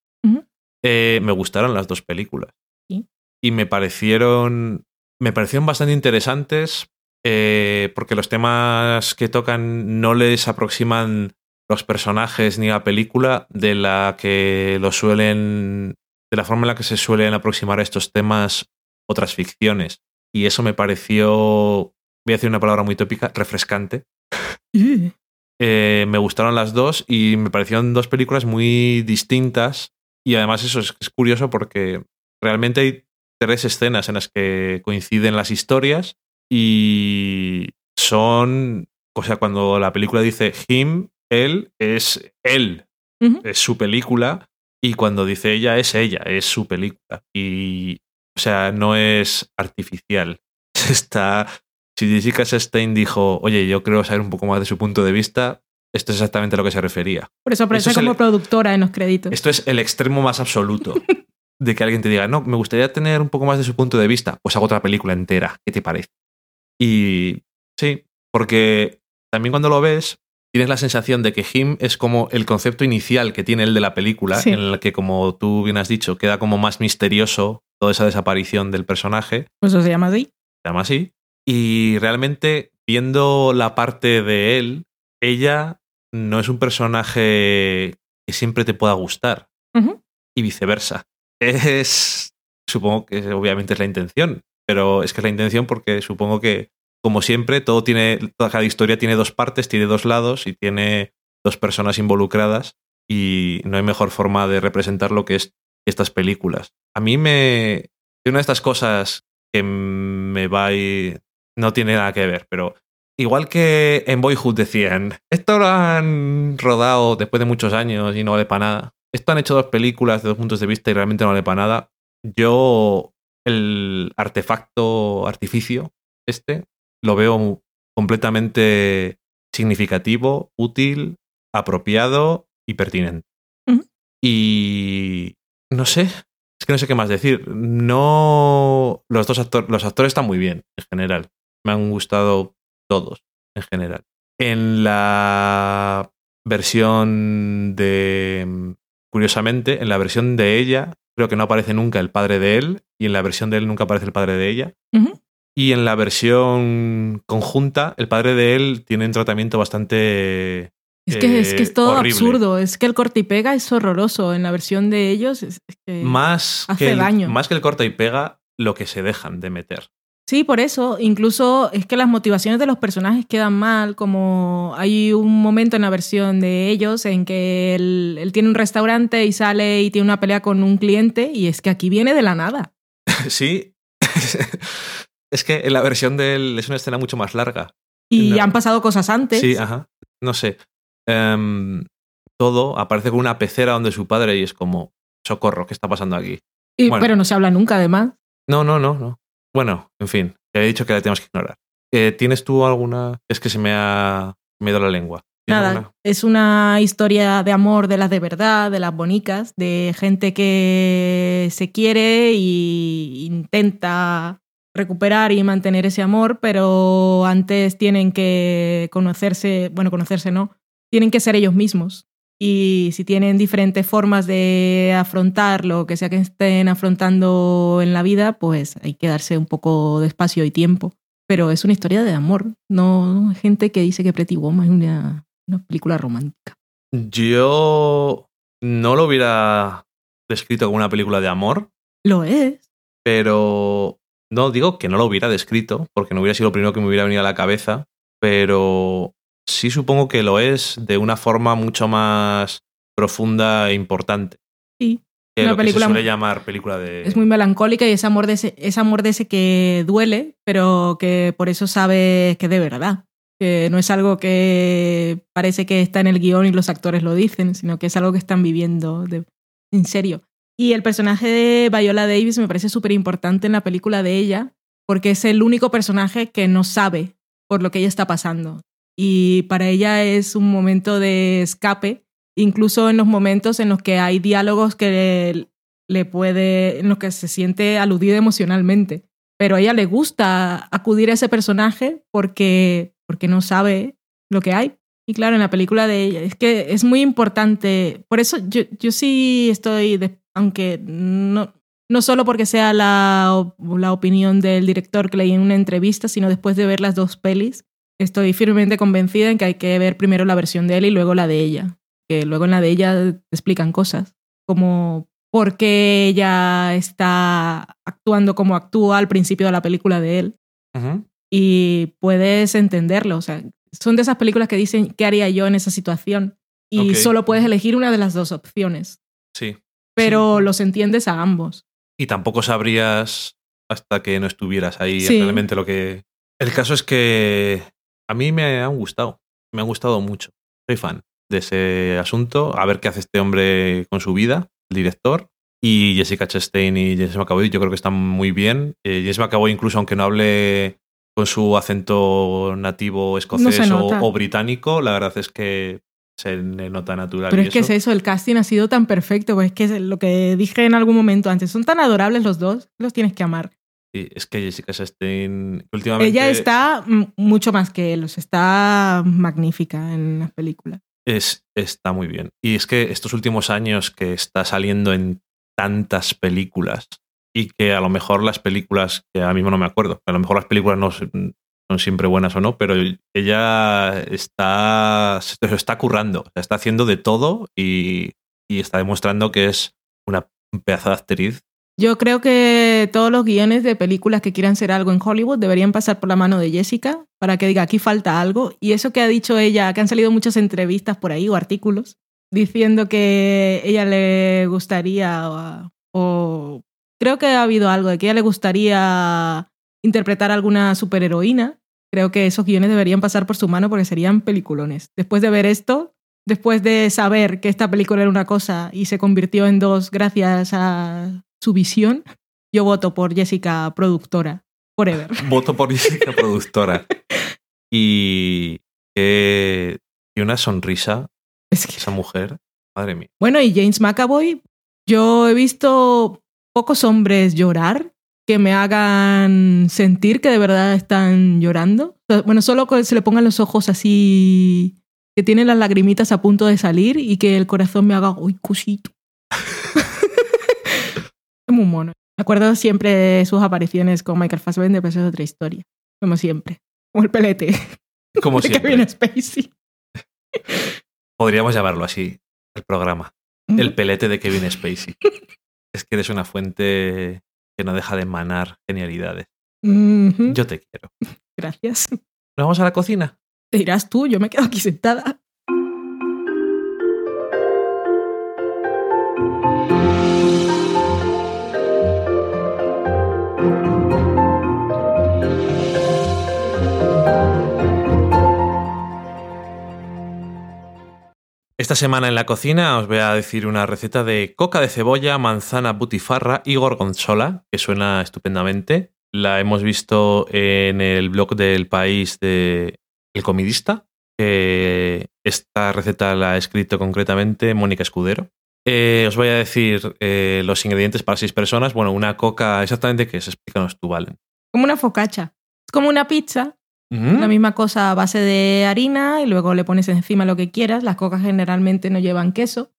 Eh, me gustaron las dos películas. Sí. Y me parecieron, me parecieron bastante interesantes eh, porque los temas que tocan no les aproximan los personajes ni la película de la que lo suelen, de la forma en la que se suelen aproximar a estos temas otras ficciones. Y eso me pareció, voy a decir una palabra muy tópica, refrescante. Eh, me gustaron las dos y me parecieron dos películas muy distintas. Y además eso es, es curioso porque realmente hay tres escenas en las que coinciden las historias y son, o sea, cuando la película dice him, él, es él, es su película y cuando dice ella es ella, es su película. Y, o sea, no es artificial. Está, si Jessica Chastain dijo, oye, yo creo saber un poco más de su punto de vista, esto es exactamente a lo que se refería. Por eso aparece es como el- productora en los créditos. Esto es el extremo más absoluto de que alguien te diga, no, me gustaría tener un poco más de su punto de vista, pues hago otra película entera, ¿qué te parece? Y sí, porque también cuando lo ves, tienes la sensación de que Him es como el concepto inicial que tiene él de la película, Sí. en el que, como tú bien has dicho, queda como más misterioso toda esa desaparición del personaje, Pues eso se llama así. se llama así. Y realmente, viendo la parte de él, ella no es un personaje que siempre te pueda gustar y viceversa. Es, supongo que obviamente es la intención, pero es que es la intención porque supongo que, como siempre, todo tiene, toda cada historia tiene dos partes, tiene dos lados y tiene dos personas involucradas y no hay mejor forma de representar lo que es estas películas. A mí me... una de estas cosas que me va y no tiene nada que ver, pero igual que en Boyhood decían, esto lo han rodado después de muchos años y no vale para nada. Esto han hecho dos películas de dos puntos de vista y realmente no vale para nada. Yo el artefacto artificio este lo veo completamente significativo, útil, apropiado y pertinente. Y no sé, es que no sé qué más decir. No, los dos actores, los actores están muy bien en general. Me han gustado todos en general. En la versión de, curiosamente, en la versión de ella creo que no aparece nunca el padre de él y en la versión de él nunca aparece el padre de ella. Y en la versión conjunta, el padre de él tiene un tratamiento bastante Es que, es que es Eh, todo horrible. absurdo. Es que el corte y pega es horroroso. En la versión de ellos es, que... más, hace que el, daño. más que el corta y pega, lo que se dejan de meter. Sí, por eso. Incluso es que las motivaciones de los personajes quedan mal. Como hay un momento en la versión de ellos en que él, él tiene un restaurante y sale y tiene una pelea con un cliente y es que aquí viene de la nada. sí. es que en la versión de él es una escena mucho más larga. Y No. han pasado cosas antes. Sí, ajá. No sé. Em, todo aparece con una pecera donde su padre y es como, socorro, ¿qué está pasando aquí? Y- bueno. Pero no se habla nunca, además. No, no, no, no. Bueno, en fin, te he dicho que la tenemos que ignorar. Eh, ¿Tienes tú alguna? Es que se me ha, me ha ido la lengua. ¿Tienes Nada, alguna? es una historia de amor de las de verdad, de las bonicas, de gente que se quiere y intenta recuperar y mantener ese amor, pero antes tienen que conocerse, bueno, conocerse no, tienen que ser ellos mismos. Y si tienen diferentes formas de afrontar lo que sea que estén afrontando en la vida, pues hay que darse un poco de espacio y tiempo. Pero es una historia de amor, no gente que dice que Pretty Woman es una, una película romántica. Yo no lo hubiera descrito como una película de amor, Lo es. pero no digo que no lo hubiera descrito, porque no hubiera sido lo primero que me hubiera venido a la cabeza, pero sí supongo que lo es de una forma mucho más profunda e importante. Sí. Que Una lo que película se suele llamar película de... Es muy melancólica y es amor, de ese, es amor de ese que duele, pero que por eso sabes que de verdad. Que no es algo que parece que está en el guion y los actores lo dicen, sino que es algo que están viviendo de- en serio. Y el personaje de Viola Davis me parece súper importante en la película de ella, porque es el único personaje que no sabe por lo que ella está pasando. Y para ella es un momento de escape, incluso en los momentos en los que hay diálogos que le puede, en los que se siente aludida emocionalmente. Pero a ella le gusta acudir a ese personaje porque, porque no sabe lo que hay. Y claro, en la película de ella, es que es muy importante. Por eso yo, yo sí estoy, de- aunque no, no solo porque sea la, la opinión del director que leí en una entrevista, sino después de ver las dos pelis, estoy firmemente convencida en que hay que ver primero la versión de él y luego la de ella. Que luego en la de ella te explican cosas, como por qué ella está actuando como actúa al principio de la película de él y puedes entenderlo. O sea, son de esas películas que dicen qué haría yo en esa situación y solo puedes elegir una de las dos opciones, Sí. pero los entiendes a ambos. Y tampoco sabrías hasta que no estuvieras ahí Sí. realmente lo que... El caso es que a mí me han gustado, me han gustado mucho. Soy fan de ese asunto, a ver qué hace este hombre con su vida, el director. Y Jessica Chastain y James McAvoy yo creo que están muy bien. Eh, James McAvoy incluso aunque no hable con su acento nativo escocés o, nota. o británico, la verdad es que se nota natural. Pero es que es eso. eso, el casting ha sido tan perfecto, pues es que es lo que dije en algún momento antes, son tan adorables los dos, los tienes que amar. Sí, es que Jessica Chastain últimamente... Ella está mucho más que él, o sea, está magnífica en las películas. Es, está muy bien. Y es que estos últimos años que está saliendo en tantas películas y que a lo mejor las películas, que ahora mismo no me acuerdo, a lo mejor las películas no son siempre buenas o no, pero ella está, se está currando, está haciendo de todo y, y está demostrando que es una pedazo de actriz. Yo creo que todos los guiones de películas que quieran ser algo en Hollywood deberían pasar por la mano de Jessica para que diga aquí falta algo. Y eso que ha dicho ella, que han salido muchas entrevistas por ahí o artículos diciendo que ella le gustaría o, creo que ha habido algo de que ella le gustaría interpretar a alguna superheroína. Creo que esos guiones deberían pasar por su mano porque serían peliculones. Después de ver esto, después de saber que esta película era una cosa y se convirtió en dos gracias a su visión, yo voto por Jessica productora. Forever. Voto por Jessica productora. Y que y una sonrisa Es que- esa mujer. Madre mía. Bueno, y James McAvoy, yo he visto pocos hombres llorar que me hagan sentir que de verdad están llorando. Bueno, solo que se le pongan los ojos así, que tienen las lagrimitas a punto de salir y que el corazón me haga, uy, cosito. Muy mono. Me acuerdo siempre de sus apariciones con Michael Fassbender, pero eso es otra historia. Como siempre. Como el pelete Como de siempre. Kevin Spacey. Podríamos llamarlo así, el programa. El pelete de Kevin Spacey. es que eres una fuente que no deja de emanar genialidades. Yo te quiero. Gracias. ¿Nos vamos a la cocina? Te dirás tú, yo me quedo aquí sentada. Esta semana en la cocina os voy a decir una receta de coca de cebolla, manzana butifarra y gorgonzola, que suena estupendamente. La hemos visto en el blog del país de El Comidista, que Esta receta la ha escrito concretamente Mónica Escudero. Eh, os voy a decir eh, los ingredientes para seis personas. Bueno, una coca, exactamente qué es, explícanos tú, Valen. Como una focacha. Es como una pizza, La misma cosa a base de harina y luego le pones encima lo que quieras. Las cocas generalmente no llevan queso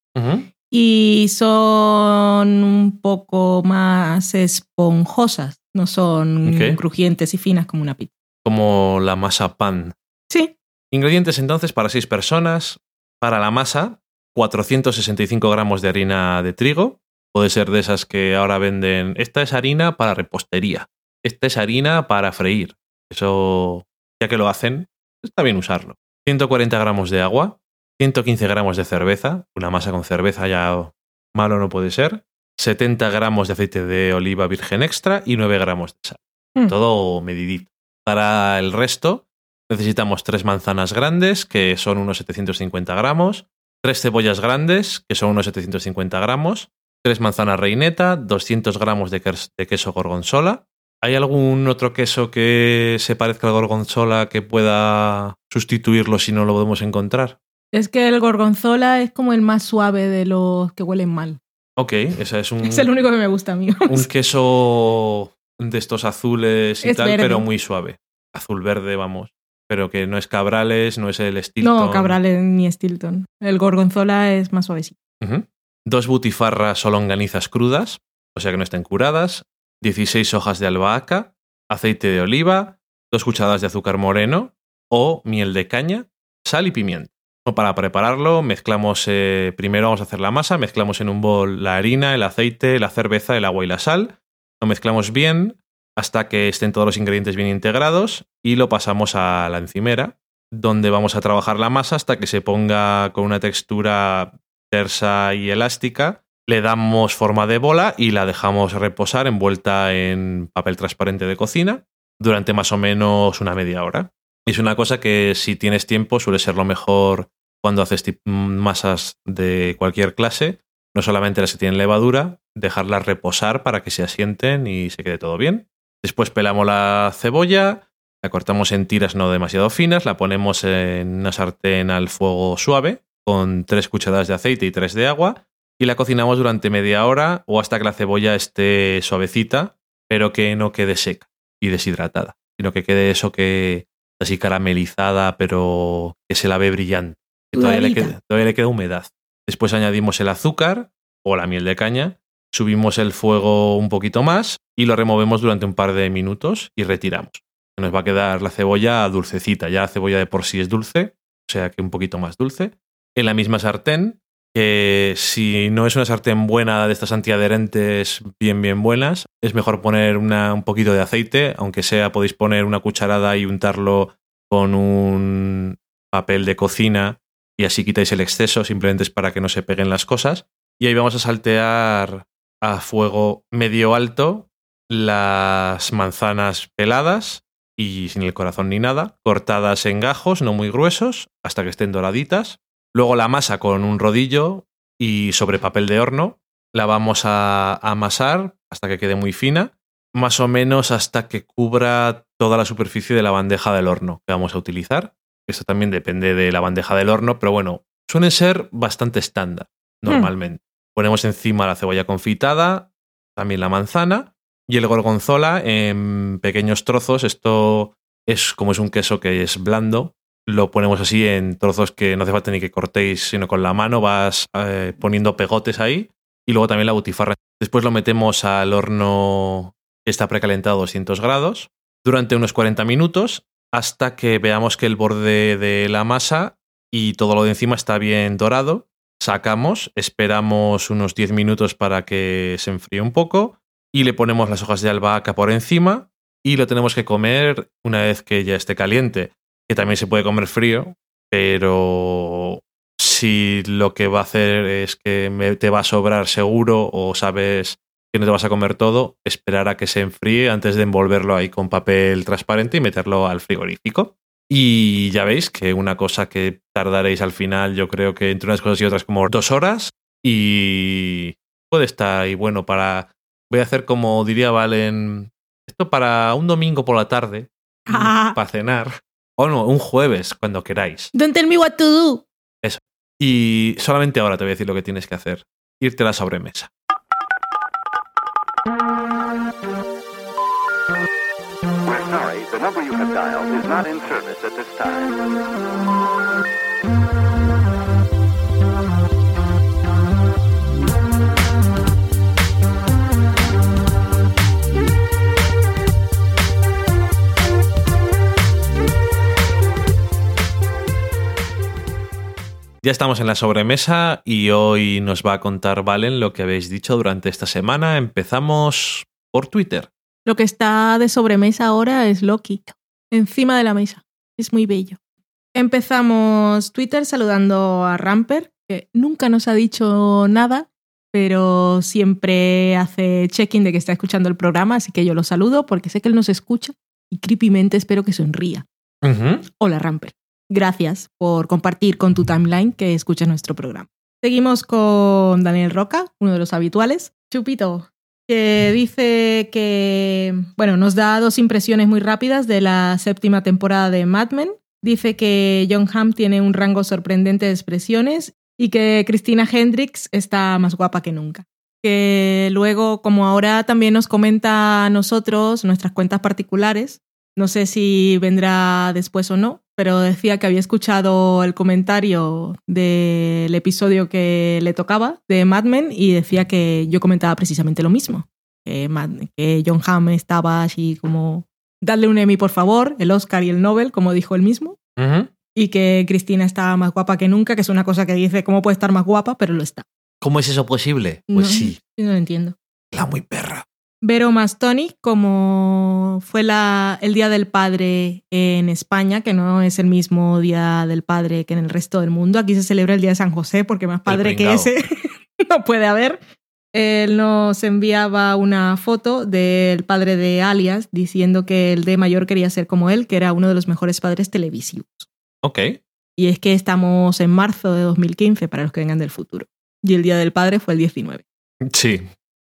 y son un poco más esponjosas, no son crujientes y finas como una pizza. Como la masa pan. Sí, Ingredientes entonces para seis personas. Para la masa, 465 gramos de harina de trigo. Puede ser de esas que ahora venden. Esta es harina para repostería. Esta es harina para freír. Eso, ya que lo hacen, está bien usarlo. 140 gramos de agua. 115 gramos de cerveza. Una masa con cerveza ya malo no puede ser. 70 gramos de aceite de oliva virgen extra y 9 gramos de sal. Mm. Todo medidito. Para el resto, necesitamos tres manzanas grandes, que son unos 750 gramos, tres cebollas grandes, que son unos 750 gramos, tres manzanas reineta, 200 gramos de queso gorgonzola. ¿Hay algún otro queso que se parezca al gorgonzola que pueda sustituirlo si no lo podemos encontrar? es que el gorgonzola es como el más suave de los que huelen mal. Ok, ese es un, Es el único que me gusta a mí. un queso de estos azules y Es tal, verde. pero muy suave. Azul verde, vamos. Pero que no es Cabrales, no es el Stilton. No, Cabrales ni Stilton. El gorgonzola es más suavecito. Ujú. Dos butifarras o longanizas crudas, o sea que no estén curadas. 16 hojas de albahaca, aceite de oliva, dos cucharadas de azúcar moreno o miel de caña, sal y pimienta. Para prepararlo, mezclamos, eh, primero vamos a hacer la masa, mezclamos en un bol la harina, el aceite, la cerveza, el agua y la sal. Lo mezclamos bien hasta que estén todos los ingredientes bien integrados y lo pasamos a la encimera, donde vamos a trabajar la masa hasta que se ponga con una textura tersa y elástica. Le damos forma de bola y la dejamos reposar envuelta en papel transparente de cocina durante más o menos una media hora. Es una cosa que si tienes tiempo suele ser lo mejor cuando haces masas de cualquier clase, no solamente las que tienen levadura, dejarlas reposar para que se asienten y se quede todo bien. Después pelamos la cebolla, la cortamos en tiras no demasiado finas, la ponemos en una sartén al fuego suave con tres cucharadas de aceite y tres de agua y la cocinamos durante media hora o hasta que la cebolla esté suavecita, pero que no quede seca y deshidratada, sino que quede eso que así caramelizada, pero que se la ve brillante, que todavía le, queda, todavía le queda humedad. Después añadimos el azúcar o la miel de caña, subimos el fuego un poquito más y lo removemos durante un par de minutos y retiramos. Nos va a quedar la cebolla dulcecita, ya la cebolla de por sí es dulce, o sea que un poquito más dulce. En la misma sartén, que si no es una sartén buena de estas antiadherentes bien bien buenas, es mejor poner una- un poquito de aceite, aunque sea podéis poner una cucharada y untarlo con un papel de cocina y así quitáis el exceso, simplemente es para que no se peguen las cosas. Y ahí vamos a saltear a fuego medio alto las manzanas peladas y sin el corazón ni nada, cortadas en gajos no muy gruesos hasta que estén doraditas. Luego la masa con un rodillo y sobre papel de horno la vamos a amasar hasta que quede muy fina, más o menos hasta que cubra toda la superficie de la bandeja del horno que vamos a utilizar. Esto también depende de la bandeja del horno, pero bueno, suelen ser bastante estándar normalmente. Ponemos encima la cebolla confitada, también la manzana y el gorgonzola en pequeños trozos. Esto es como es un queso que es blando. Lo ponemos así en trozos que no hace falta ni que cortéis, sino con la mano vas eh, poniendo pegotes ahí. Y luego también la butifarra. Después lo metemos al horno que está precalentado a 200 grados durante unos 40 minutos hasta que veamos que el borde de la masa y todo lo de encima está bien dorado. Sacamos, esperamos unos 10 minutos para que se enfríe un poco y le ponemos las hojas de albahaca por encima y lo tenemos que comer una vez que ya esté caliente, que también se puede comer frío, pero si lo que va a hacer es que me- te va a sobrar seguro o sabes que no te vas a comer todo, esperar a que se enfríe antes de envolverlo ahí con papel transparente y meterlo al frigorífico. Y ya veis que una cosa que tardaréis al final, yo creo que entre unas cosas y otras como dos horas y puede estar ahí bueno para... Voy a hacer como diría Valen, esto para un domingo por la tarde, Ah. para cenar. O no, un jueves, cuando queráis. Don't tell me what to do. Y solamente ahora te voy a decir lo que tienes que hacer. Irte a la sobremesa. We're sorry, the number you have dialed is not in Ya estamos en la sobremesa y hoy nos va a contar Valen lo que habéis dicho durante esta semana. Empezamos por Twitter. Lo que está de sobremesa ahora es Loki, encima de la mesa. Es muy bello. Empezamos Twitter saludando a Ramper, que nunca nos ha dicho nada, pero siempre hace check-in de que está escuchando el programa, así que yo lo saludo porque sé que él nos escucha y creepymente espero que sonría. Hola Ramper. Gracias por compartir con tu timeline que escuchas nuestro programa. Seguimos con Daniel Roca, uno de los habituales. Chupito, que dice que, bueno, nos da dos impresiones muy rápidas de la séptima temporada de Mad Men. Dice que John Hamm tiene un rango sorprendente de expresiones y que Christina Hendricks está más guapa que nunca. Que luego, como ahora también nos comenta a nosotros, nuestras cuentas particulares, no sé si vendrá después o no, pero decía que había escuchado el comentario del episodio que le tocaba de Mad Men y decía que yo comentaba precisamente lo mismo. Que, Mad- que John Hamm estaba así como, dadle un Emmy por favor, el Oscar y el Nobel, como dijo él mismo. Y que Cristina está más guapa que nunca, que es una cosa que dice, ¿cómo puede estar más guapa? Pero lo está. ¿Cómo es eso posible? Pues No, sí, no lo entiendo. la muy perra. Vero Mastoni, como fue la, el Día del Padre en España, que no es el mismo Día del Padre que en el resto del mundo. Aquí se celebra el Día de San José, porque más padre que ese no puede haber. Él nos enviaba una foto del padre de Alias diciendo que el de mayor quería ser como él, que era uno de los mejores padres televisivos. Ok. Y es que estamos en marzo de 2015 para los que vengan del futuro. Y el Día del Padre fue el 19. Sí,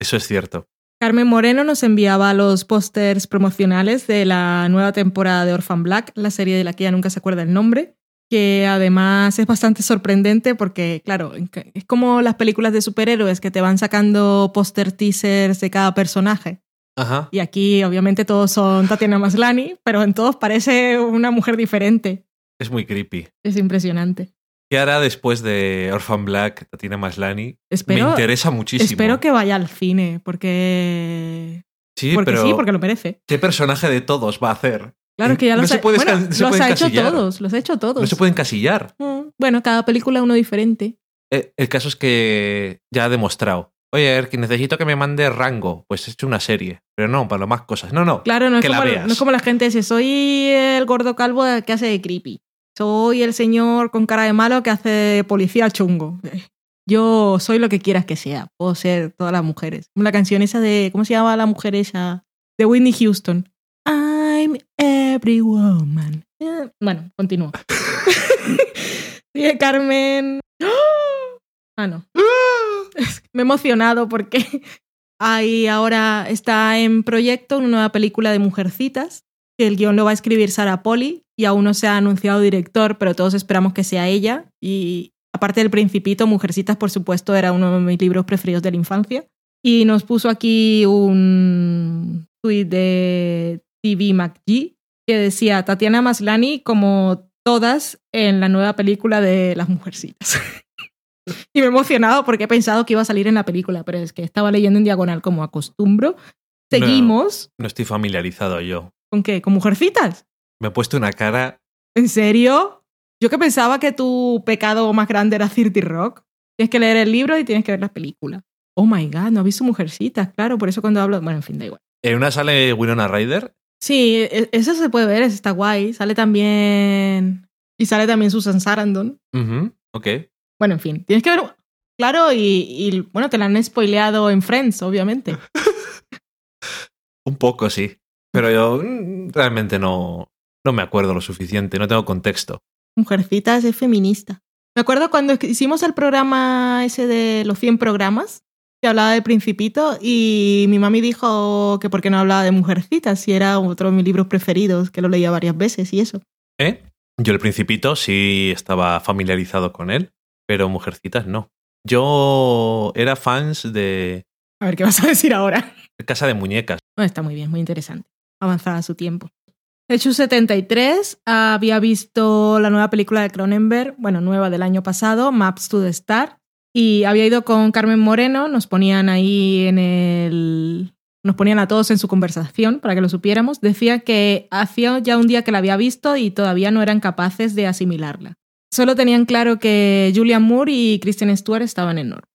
eso es cierto. Carmen Moreno nos enviaba los pósters promocionales de la nueva temporada de Orphan Black, la serie de la que ya nunca se acuerda el nombre, que además es bastante sorprendente porque, claro, es como las películas de superhéroes que te van sacando póster teasers de cada personaje. Ajá. Y aquí obviamente todos son Tatiana Maslany, pero en todos parece una mujer diferente. Es muy creepy. Es impresionante. ¿Qué hará después de Orphan Black, Tatiana Maslany? Espero, Me interesa muchísimo. espero que vaya al cine, porque, Sí, porque pero sí, porque lo merece. ¿qué personaje de todos va a hacer? Claro que ya No los, se ha, puede bueno, esca- no se los ha hecho todos, los ha hecho todos. No se puede encasillar. Mm, Bueno, cada película uno diferente. Eh, El caso es que ya ha demostrado. Oye, Erki, necesito que me mande rango. Pues he hecho una serie. Pero no, para lo más cosas. No, no. Claro, no es, Que la como, veas. no es como la gente dice, soy el gordo calvo que hace de creepy. Soy el señor con cara de malo que hace policía chungo. Yo soy lo que quieras que sea. Puedo ser todas las mujeres. Como La canción esa de, ¿cómo se llama la mujer esa? De Whitney Houston. I'm every woman. Eh, Bueno, continúo. Sigue Carmen. Ah, no. Me he emocionado porque Ahí ahora está en proyecto una nueva película de Mujercitas, que el guion lo va a escribir Sara Poli y aún no se ha anunciado director, pero todos esperamos que sea ella. Y aparte del Principito, Mujercitas, por supuesto, era uno de mis libros preferidos de la infancia. Y nos puso aquí un tuit de TV McGee que decía Tatiana Maslany como todas en la nueva película de Las Mujercitas. Y me he emocionado porque he pensado que iba a salir en la película, pero es que estaba leyendo en diagonal como acostumbro. Seguimos. No estoy familiarizado yo. ¿Con qué? ¿Con mujercitas? Me he puesto una cara. ¿En serio? Yo que pensaba que tu pecado más grande era 30 Rock. Tienes que leer el libro y tienes que ver la película. Oh my god, no has visto mujercitas, claro, por eso cuando hablo. Bueno, en fin, da igual. En una sale Winona Ryder. Sí, e- eso se puede ver, eso está guay. Sale también. Y sale también Susan Sarandon. Ujú, Ok. Bueno, en fin, tienes que ver. Claro, y, y, bueno, te la han spoileado en Friends, obviamente. Un poco, sí. Pero yo mm, realmente no, no me acuerdo lo suficiente, no tengo contexto. Mujercitas es feminista. Me acuerdo cuando hicimos el programa ese de los 100 programas, que hablaba de Principito, y mi mami dijo que por qué no hablaba de Mujercitas, si era otro de mis libros preferidos, que lo leía varias veces y eso. ¿Eh? Yo el Principito sí estaba familiarizado con él. pero Mujercitas no. Yo era fans de A ver qué vas a decir ahora. Casa de Muñecas. Está muy bien, muy interesante. Avanzada su tiempo. Hecho 73 había visto la nueva película de Cronenberg, bueno, nueva del año pasado, Maps to the Star, y había ido con Carmen Moreno, nos ponían ahí en el... Nos ponían a todos en su conversación para que lo supiéramos. Decía que hacía ya un día que la había visto y todavía no eran capaces de asimilarla. Solo tenían claro que Julian Moore y Kristen Stewart estaban enormes.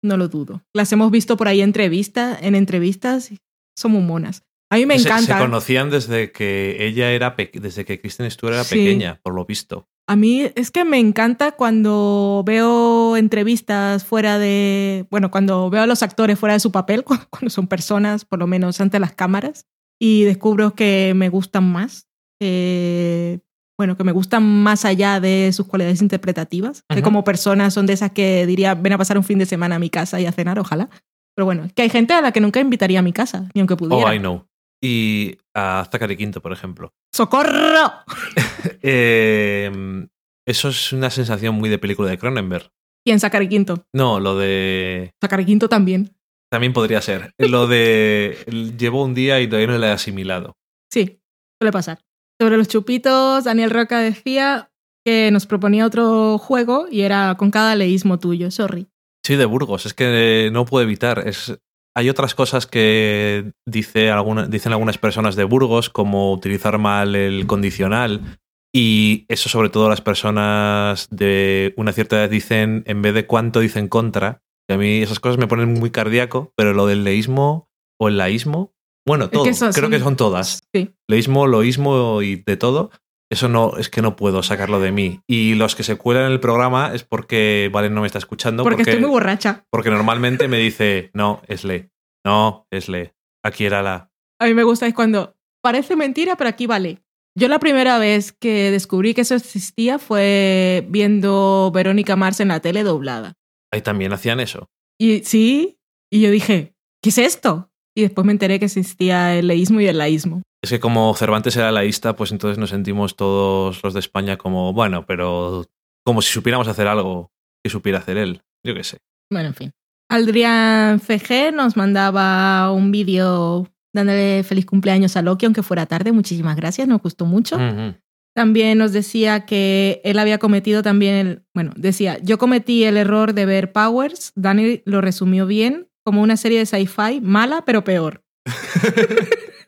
No lo dudo. Las hemos visto por ahí entrevista, en entrevistas. Son muy monas. A mí me Se- encanta. Se, conocían desde que ella era desde que Kristen Stewart era Sí. pequeña, por lo visto. A mí es que me encanta cuando veo entrevistas fuera de. Bueno, cuando veo a los actores fuera de su papel, cu- cuando son personas, por lo menos ante las cámaras, y descubro que me gustan más. eh, bueno, que me gustan más allá de sus cualidades interpretativas. Que como personas son de esas que diría, ven a pasar un fin de semana a mi casa y a cenar, ojalá. Pero bueno, que hay gente a la que nunca invitaría a mi casa, ni aunque pudiera. Oh, I know. Y a Zachary Quinto, por ejemplo. ¡Socorro! Eh, eso es una sensación muy de película de Cronenberg. ¿Quién sacar Quinto? No, lo de. Sacar Quinto también. También podría ser. Lo de. Llevo un día y todavía no lo he asimilado. Sí, suele pasar. Sobre los chupitos, Daniel Roca decía que nos proponía otro juego y era con cada leísmo tuyo, sorry. Soy de Burgos, es que no puedo evitar. Es, hay otras cosas que dice alguna- dicen algunas personas de Burgos, como utilizar mal el condicional. Y eso, sobre todo, las personas de una cierta edad dicen, en vez de cuánto, dicen contra. Y a mí esas cosas me ponen muy cardíaco, pero lo del leísmo o el laísmo, bueno, Es todo. que Creo que son todas. Sí. Leísmo, loísmo y de todo. Eso no, es que no puedo sacarlo de mí. Y los que se cuelan en el programa es porque Valen no me está escuchando. porque, estoy muy borracha. Porque normalmente me dice, no, es le. No, es le. Aquí era la. A mí me gusta es cuando parece mentira, pero aquí vale. Yo la primera vez que descubrí que eso existía fue viendo Verónica Mars en la tele doblada. Ahí también hacían eso. Y sí, y yo dije, ¿qué es esto? Y después me enteré que existía el leísmo y el laísmo. Es que como Cervantes era laísta, pues entonces nos sentimos todos los de España como, bueno, pero como si supiéramos hacer algo que supiera hacer él. Yo qué sé. Bueno, en fin. Adrián CG nos mandaba un vídeo dándole feliz cumpleaños a Loki, aunque fuera tarde. Muchísimas gracias, nos gustó mucho. Ujú. También nos decía que él había cometido también, el, bueno, decía, yo cometí el error de ver Powers, Dani lo resumió bien, como una serie de sci-fi mala, pero peor.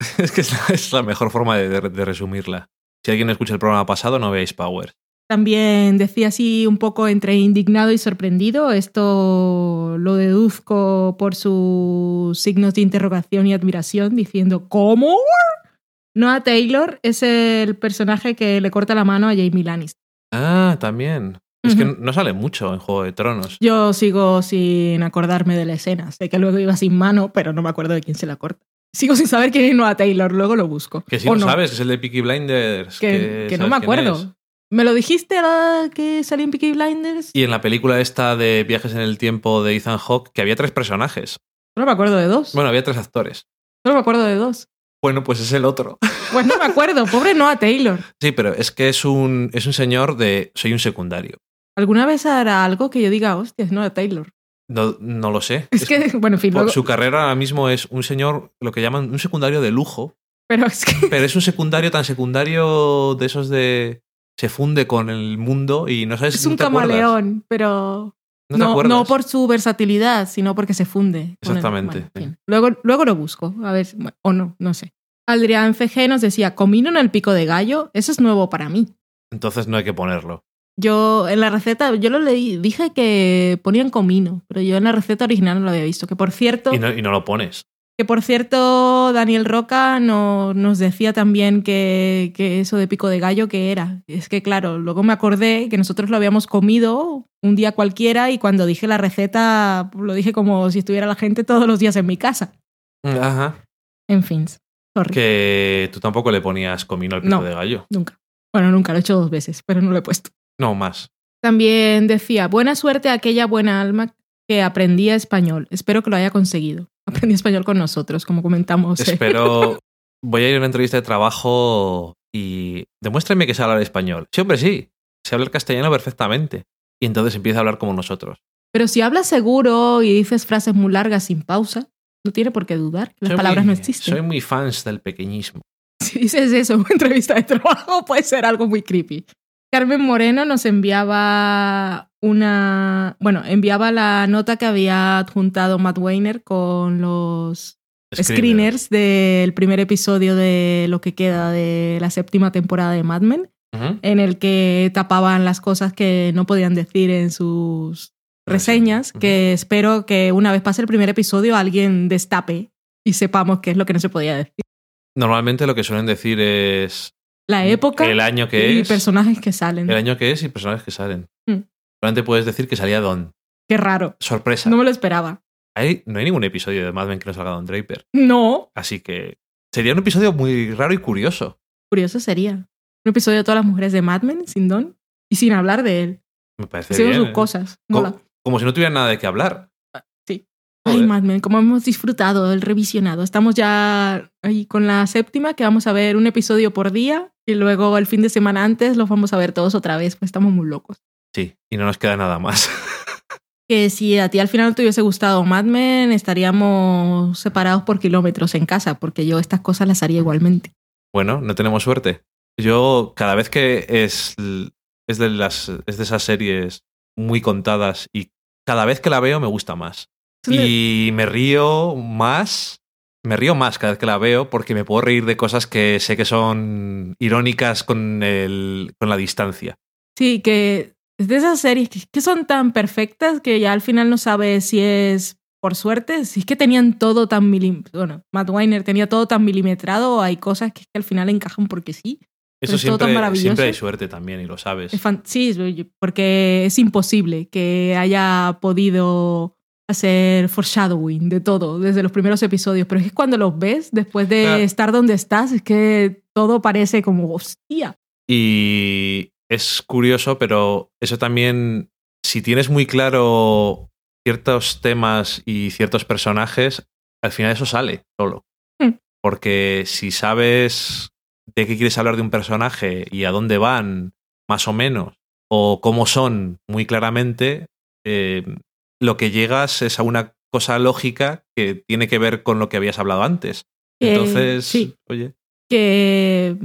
Es que es la, es la mejor forma de, de- de resumirla. Si alguien escucha el programa pasado, no veáis Power. También decía así un poco entre indignado y sorprendido. Esto lo deduzco por sus signos de interrogación y admiración, diciendo ¿Cómo? Noah Taylor es el personaje que le corta la mano a Jamie Lannister. Ah, también. Es que no sale mucho en Juego de Tronos. Yo sigo sin acordarme de la escena. Sé que luego iba sin mano, pero no me acuerdo de quién se la corta. Sigo sin saber quién es Noah Taylor, luego lo busco. Que si O lo no, sabes, que es el de Peaky Blinders. Que, que no me acuerdo. ¿Me lo dijiste la que salió en Peaky Blinders? Y en la película esta de Viajes en el Tiempo de Ethan Hawke, que había tres personajes. Solo me acuerdo de dos. Bueno, había tres actores. Solo me acuerdo de dos. Bueno, pues es el otro. Pues no me acuerdo, pobre Noah Taylor. Sí, pero es que es un, es un señor de. Soy un secundario. ¿Alguna vez hará algo que yo diga, hostia, es Noah Taylor? No, no lo sé. Es que, bueno, en fin, luego- su carrera ahora mismo es un señor, lo que llaman un secundario de lujo, pero es que pero es un secundario tan secundario de esos de. Se funde con el mundo y no sabes es no un te acuerdas. camaleón, pero No, no, por su versatilidad, sino porque se funde. con el- Exactamente, bueno, en sí. fin. luego, luego lo busco, a ver, bueno, o no, no sé. Adrián CG nos decía, comino en el pico de gallo, eso es nuevo para mí. Entonces no hay que ponerlo. Yo en la receta, yo lo leí, dije que ponían comino, pero yo en la receta original no lo había visto. Que por cierto, Y no, y no lo pones. que por cierto, Daniel Roca no- nos decía también que, que eso de pico de gallo que era. Es que claro, luego me acordé que nosotros lo habíamos comido un día cualquiera y cuando dije la receta lo dije como si estuviera la gente todos los días en mi casa. Ajá. En fin, sorry. Que tú tampoco le ponías comino al pico No. de gallo. Nunca. Bueno, nunca lo he hecho dos veces, pero no lo he puesto. No, más. También decía, buena suerte a aquella buena alma que aprendía español. Espero que lo haya conseguido. Aprendí español con nosotros, como comentamos. eh. Espero. Voy a ir a una entrevista de trabajo y demuéstrame que sé hablar español. Sí, hombre, sí. Sé hablar castellano perfectamente. y entonces empieza a hablar como nosotros. Pero si hablas seguro y dices frases muy largas sin pausa, no tiene por qué dudar. Las Soy palabras muy- no existen. Soy muy fans del pequeñismo. Si dices eso en una entrevista de trabajo, puede ser algo muy creepy. Carmen Moreno nos enviaba una. Bueno, enviaba la nota que había adjuntado Matt Weiner con los screeners del primer episodio de lo que queda de la séptima temporada de Mad Men, en el que tapaban las cosas que no podían decir en sus reseñas, Ujú. que espero que una vez pase el primer episodio alguien destape y sepamos qué es lo que no se podía decir. Normalmente lo que suelen decir es La época el año que y es, personajes que salen. el año que es y personajes que salen. Mm. Solamente puedes decir que salía Don. Qué raro. Sorpresa. No me lo esperaba. Hay- no hay ningún episodio de Mad Men que no salga Don Draper. No. Así que sería un episodio muy raro y curioso. Curioso sería. Un episodio de todas las mujeres de Mad Men sin Don y sin hablar de él. Me parece Haciendo bien. sus ¿eh? cosas. Co- Mola. Como, si no tuviera nada de qué hablar. Ay. Mad Men, como hemos disfrutado el revisionado. Estamos ya ahí con la séptima, que vamos a ver un episodio por día y luego el fin de semana antes los vamos a ver todos otra vez, pues estamos muy locos. Sí, y no nos queda nada más. Que si a ti al final no te hubiese gustado Mad Men, estaríamos separados por kilómetros en casa, porque yo estas cosas las haría igualmente. Bueno, no tenemos suerte. Yo, cada vez que es, es, de las, es de esas series muy contadas y cada vez que la veo me gusta más. Y me río más. Me río más cada vez que la veo porque me puedo reír de cosas que sé que son irónicas con, el, con la distancia. Sí, que es de esas series que, son tan perfectas que ya al final no sabes si es por suerte, si es que tenían todo tan milimetrado. Bueno, Matt Weiner tenía todo tan milimetrado, hay cosas que, que al final encajan porque sí. Eso es todo tan siempre, maravilloso. siempre hay suerte también y lo sabes. Es sí, es- porque es imposible que haya podido hacer foreshadowing de todo desde los primeros episodios, pero es que cuando los ves, después de Claro. estar donde estás, es que todo parece como, hostia. Y es curioso, pero eso también, si tienes muy claro ciertos temas y ciertos personajes, al final eso sale solo. Hmm. Porque si sabes de qué quieres hablar de un personaje y a dónde van, más o menos, o cómo son muy claramente, eh, lo que llegas es a una cosa lógica que tiene que ver con lo que habías hablado antes. Entonces, sí. oye, que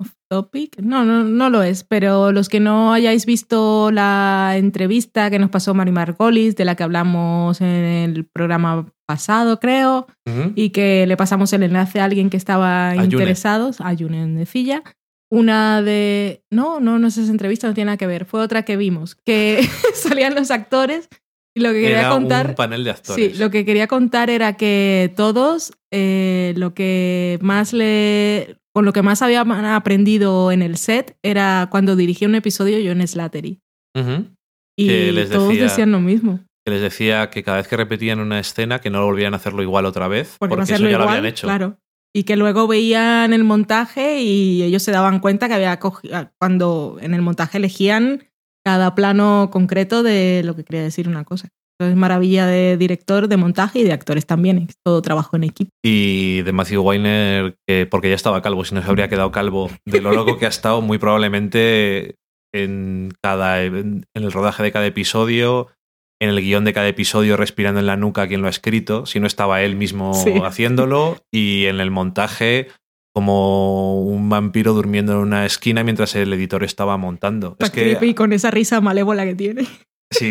off topic no no no lo es pero los que no hayáis visto la entrevista que nos pasó Mari Margolis de la que hablamos en el programa pasado creo y que le pasamos el enlace a alguien que estaba Ayune. interesado a Yunen de Filla una de no no no es esa entrevista no tiene nada que ver fue otra que vimos que salían los actores lo que quería era contar un panel de actores. Sí, lo que quería contar era que todos eh, lo que más le con lo que más habían aprendido en el set era cuando dirigía un episodio John Slattery. Ujú. Y Que les todos decía- decían lo mismo. que les decía que cada vez que repetían una escena que no volvían a hacerlo igual otra vez, Porque, porque, eso ya lo habían hecho. claro. Y que luego veían el montaje y ellos se daban cuenta que había cogido, cuando en el montaje elegían cada plano concreto de lo que quería decir una cosa. Entonces, maravilla de director, de montaje y de actores también. Es todo trabajo en equipo. Y de Matthew Weiner, que porque ya estaba calvo, si no se habría quedado calvo, de lo loco que ha estado muy probablemente en, cada, en el rodaje de cada episodio, en el guion de cada episodio respirando en la nuca quien lo ha escrito, si no estaba él mismo Sí. haciéndolo, y en el montaje como un vampiro durmiendo en una esquina mientras el editor estaba montando. Es que creepy con esa risa malévola que tiene. Sí.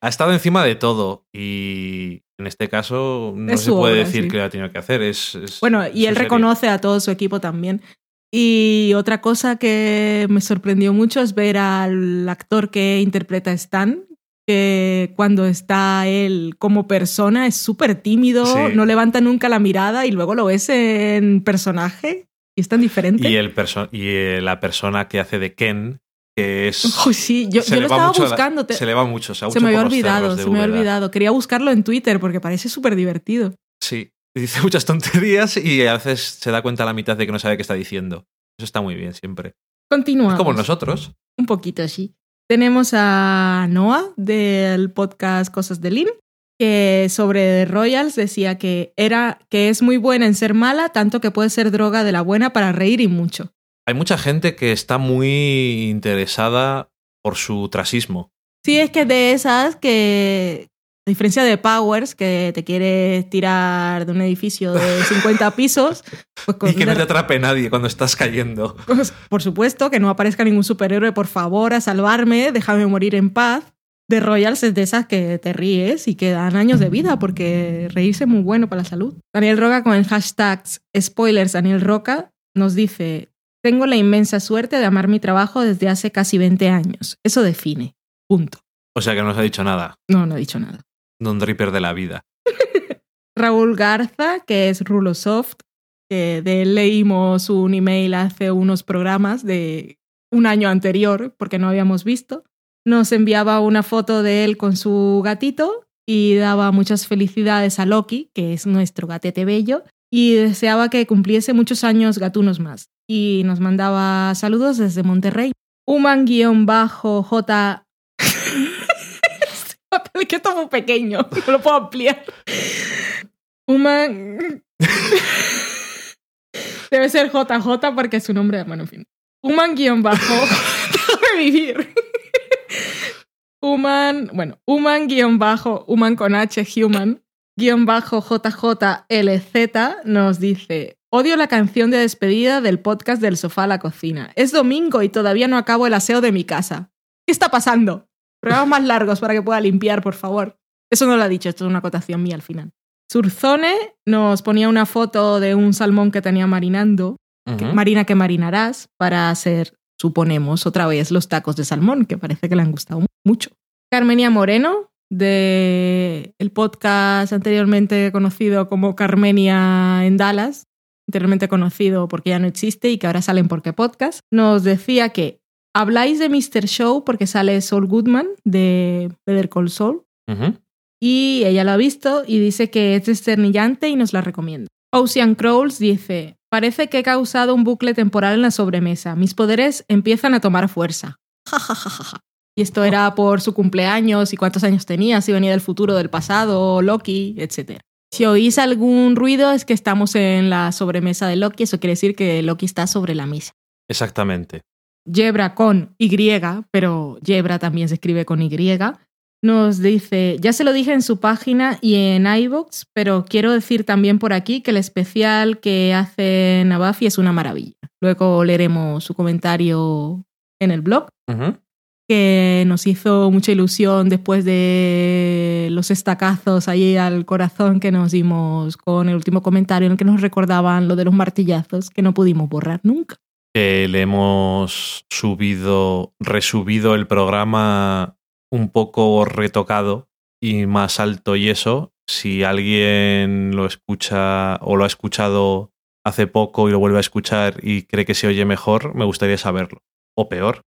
Ha estado encima de todo y en este caso no Es se puede obra, decir sí. que lo ha tenido que hacer. Es, es- Bueno, y él serie. reconoce a todo su equipo también. Y otra cosa que me sorprendió mucho es ver al actor que interpreta a Stan, que cuando está él como persona es súper tímido, Sí. no levanta nunca la mirada y luego lo ves en personaje y es tan diferente. Y, el perso- y eh, la persona que hace de Ken, que es. Sí, yo, lo estaba la- buscando. te- Se le va mucho. Se, va se mucho me había olvidado, se me había olvidado. Quería buscarlo en Twitter porque parece súper divertido. Sí. Dice muchas tonterías y a veces se da cuenta a la mitad de que no sabe qué está diciendo. Eso está muy bien siempre. Continuamos. Es como nosotros. Un poquito así. Tenemos a Noah del podcast Cosas de Lynn, que sobre Royals decía que era que es muy buena en ser mala, tanto que puede ser droga de la buena para reír y mucho. Hay mucha gente que está muy interesada por su trasismo. Sí, es que de esas que, a diferencia de Powers, que te quieres tirar de un edificio de 50 pisos, pues con Y que no te atrape nadie cuando estás cayendo. Pues, por supuesto, que no aparezca ningún superhéroe, por favor, a salvarme, déjame morir en paz. De Royals es de esas que te ríes y que dan años de vida, porque reírse es muy bueno para la salud. Daniel Roca con el hashtag spoilers Daniel Roca nos dice, tengo la inmensa suerte de amar mi trabajo desde hace casi 20 años. Eso define. Punto. O sea que no nos ha dicho nada. No, no he dicho nada. Don Ripper de la vida. Raúl Garza, que es Rulosoft, que de él leímos un email hace unos programas de un año anterior, porque no habíamos visto. Nos enviaba una foto de él con su gatito y daba muchas felicidades a Loki, que es nuestro gatete bello, y deseaba que cumpliese muchos años gatunos más. Y nos mandaba saludos desde Monterrey. Human-J. Papel que está muy pequeño, no lo puedo ampliar. Human. Debe ser JJ porque es su nombre. Bueno, en fin. Human guion bajo. Déjame vivir. Human. Bueno, Human guion bajo. Human con H, human. Guión bajo JJLZ nos dice. Odio la canción de despedida del podcast del sofá a la cocina. Es domingo y todavía no acabo el aseo de mi casa. ¿Qué está pasando? Programas más largos para que pueda limpiar, por favor. Eso no lo ha dicho, esto es una acotación mía al final. Surzone nos ponía una foto de un salmón que tenía marinando, que- marina que marinarás, para hacer, suponemos, otra vez los tacos de salmón, que parece que le han gustado mu- mucho. Carmenia Moreno, de el podcast anteriormente conocido como Carmenia en Dallas, anteriormente conocido porque ya no existe y que ahora salen porque podcast, nos decía que habláis de Mr. Show porque sale Saul Goodman de Better Call Saul y ella lo ha visto y dice que es desternillante y nos la recomienda. Ocean Crawls dice, parece que he causado un bucle temporal en la sobremesa. Mis poderes empiezan a tomar fuerza. Ja, ja, ja, ja, ja. Y esto era por su cumpleaños y cuántos años tenía, si venía del futuro, del pasado, Loki, etc. Si oís algún ruido es que estamos en la sobremesa de Loki, eso quiere decir que Loki está sobre la mesa. Exactamente. Yebra con Y, pero Yebra también se escribe con Y, nos dice, ya se lo dije en su página y en iVoox, pero quiero decir también por aquí que el especial que hace Navafi es una maravilla. Luego leeremos su comentario en el blog, que nos hizo mucha ilusión después de los estacazos ahí al corazón que nos dimos con el último comentario en el que nos recordaban lo de los martillazos que no pudimos borrar nunca. Que le hemos subido, resubido el programa un poco retocado y más alto y eso. Si alguien lo escucha o lo ha escuchado hace poco y lo vuelve a escuchar y cree que se oye mejor, me gustaría saberlo. O peor.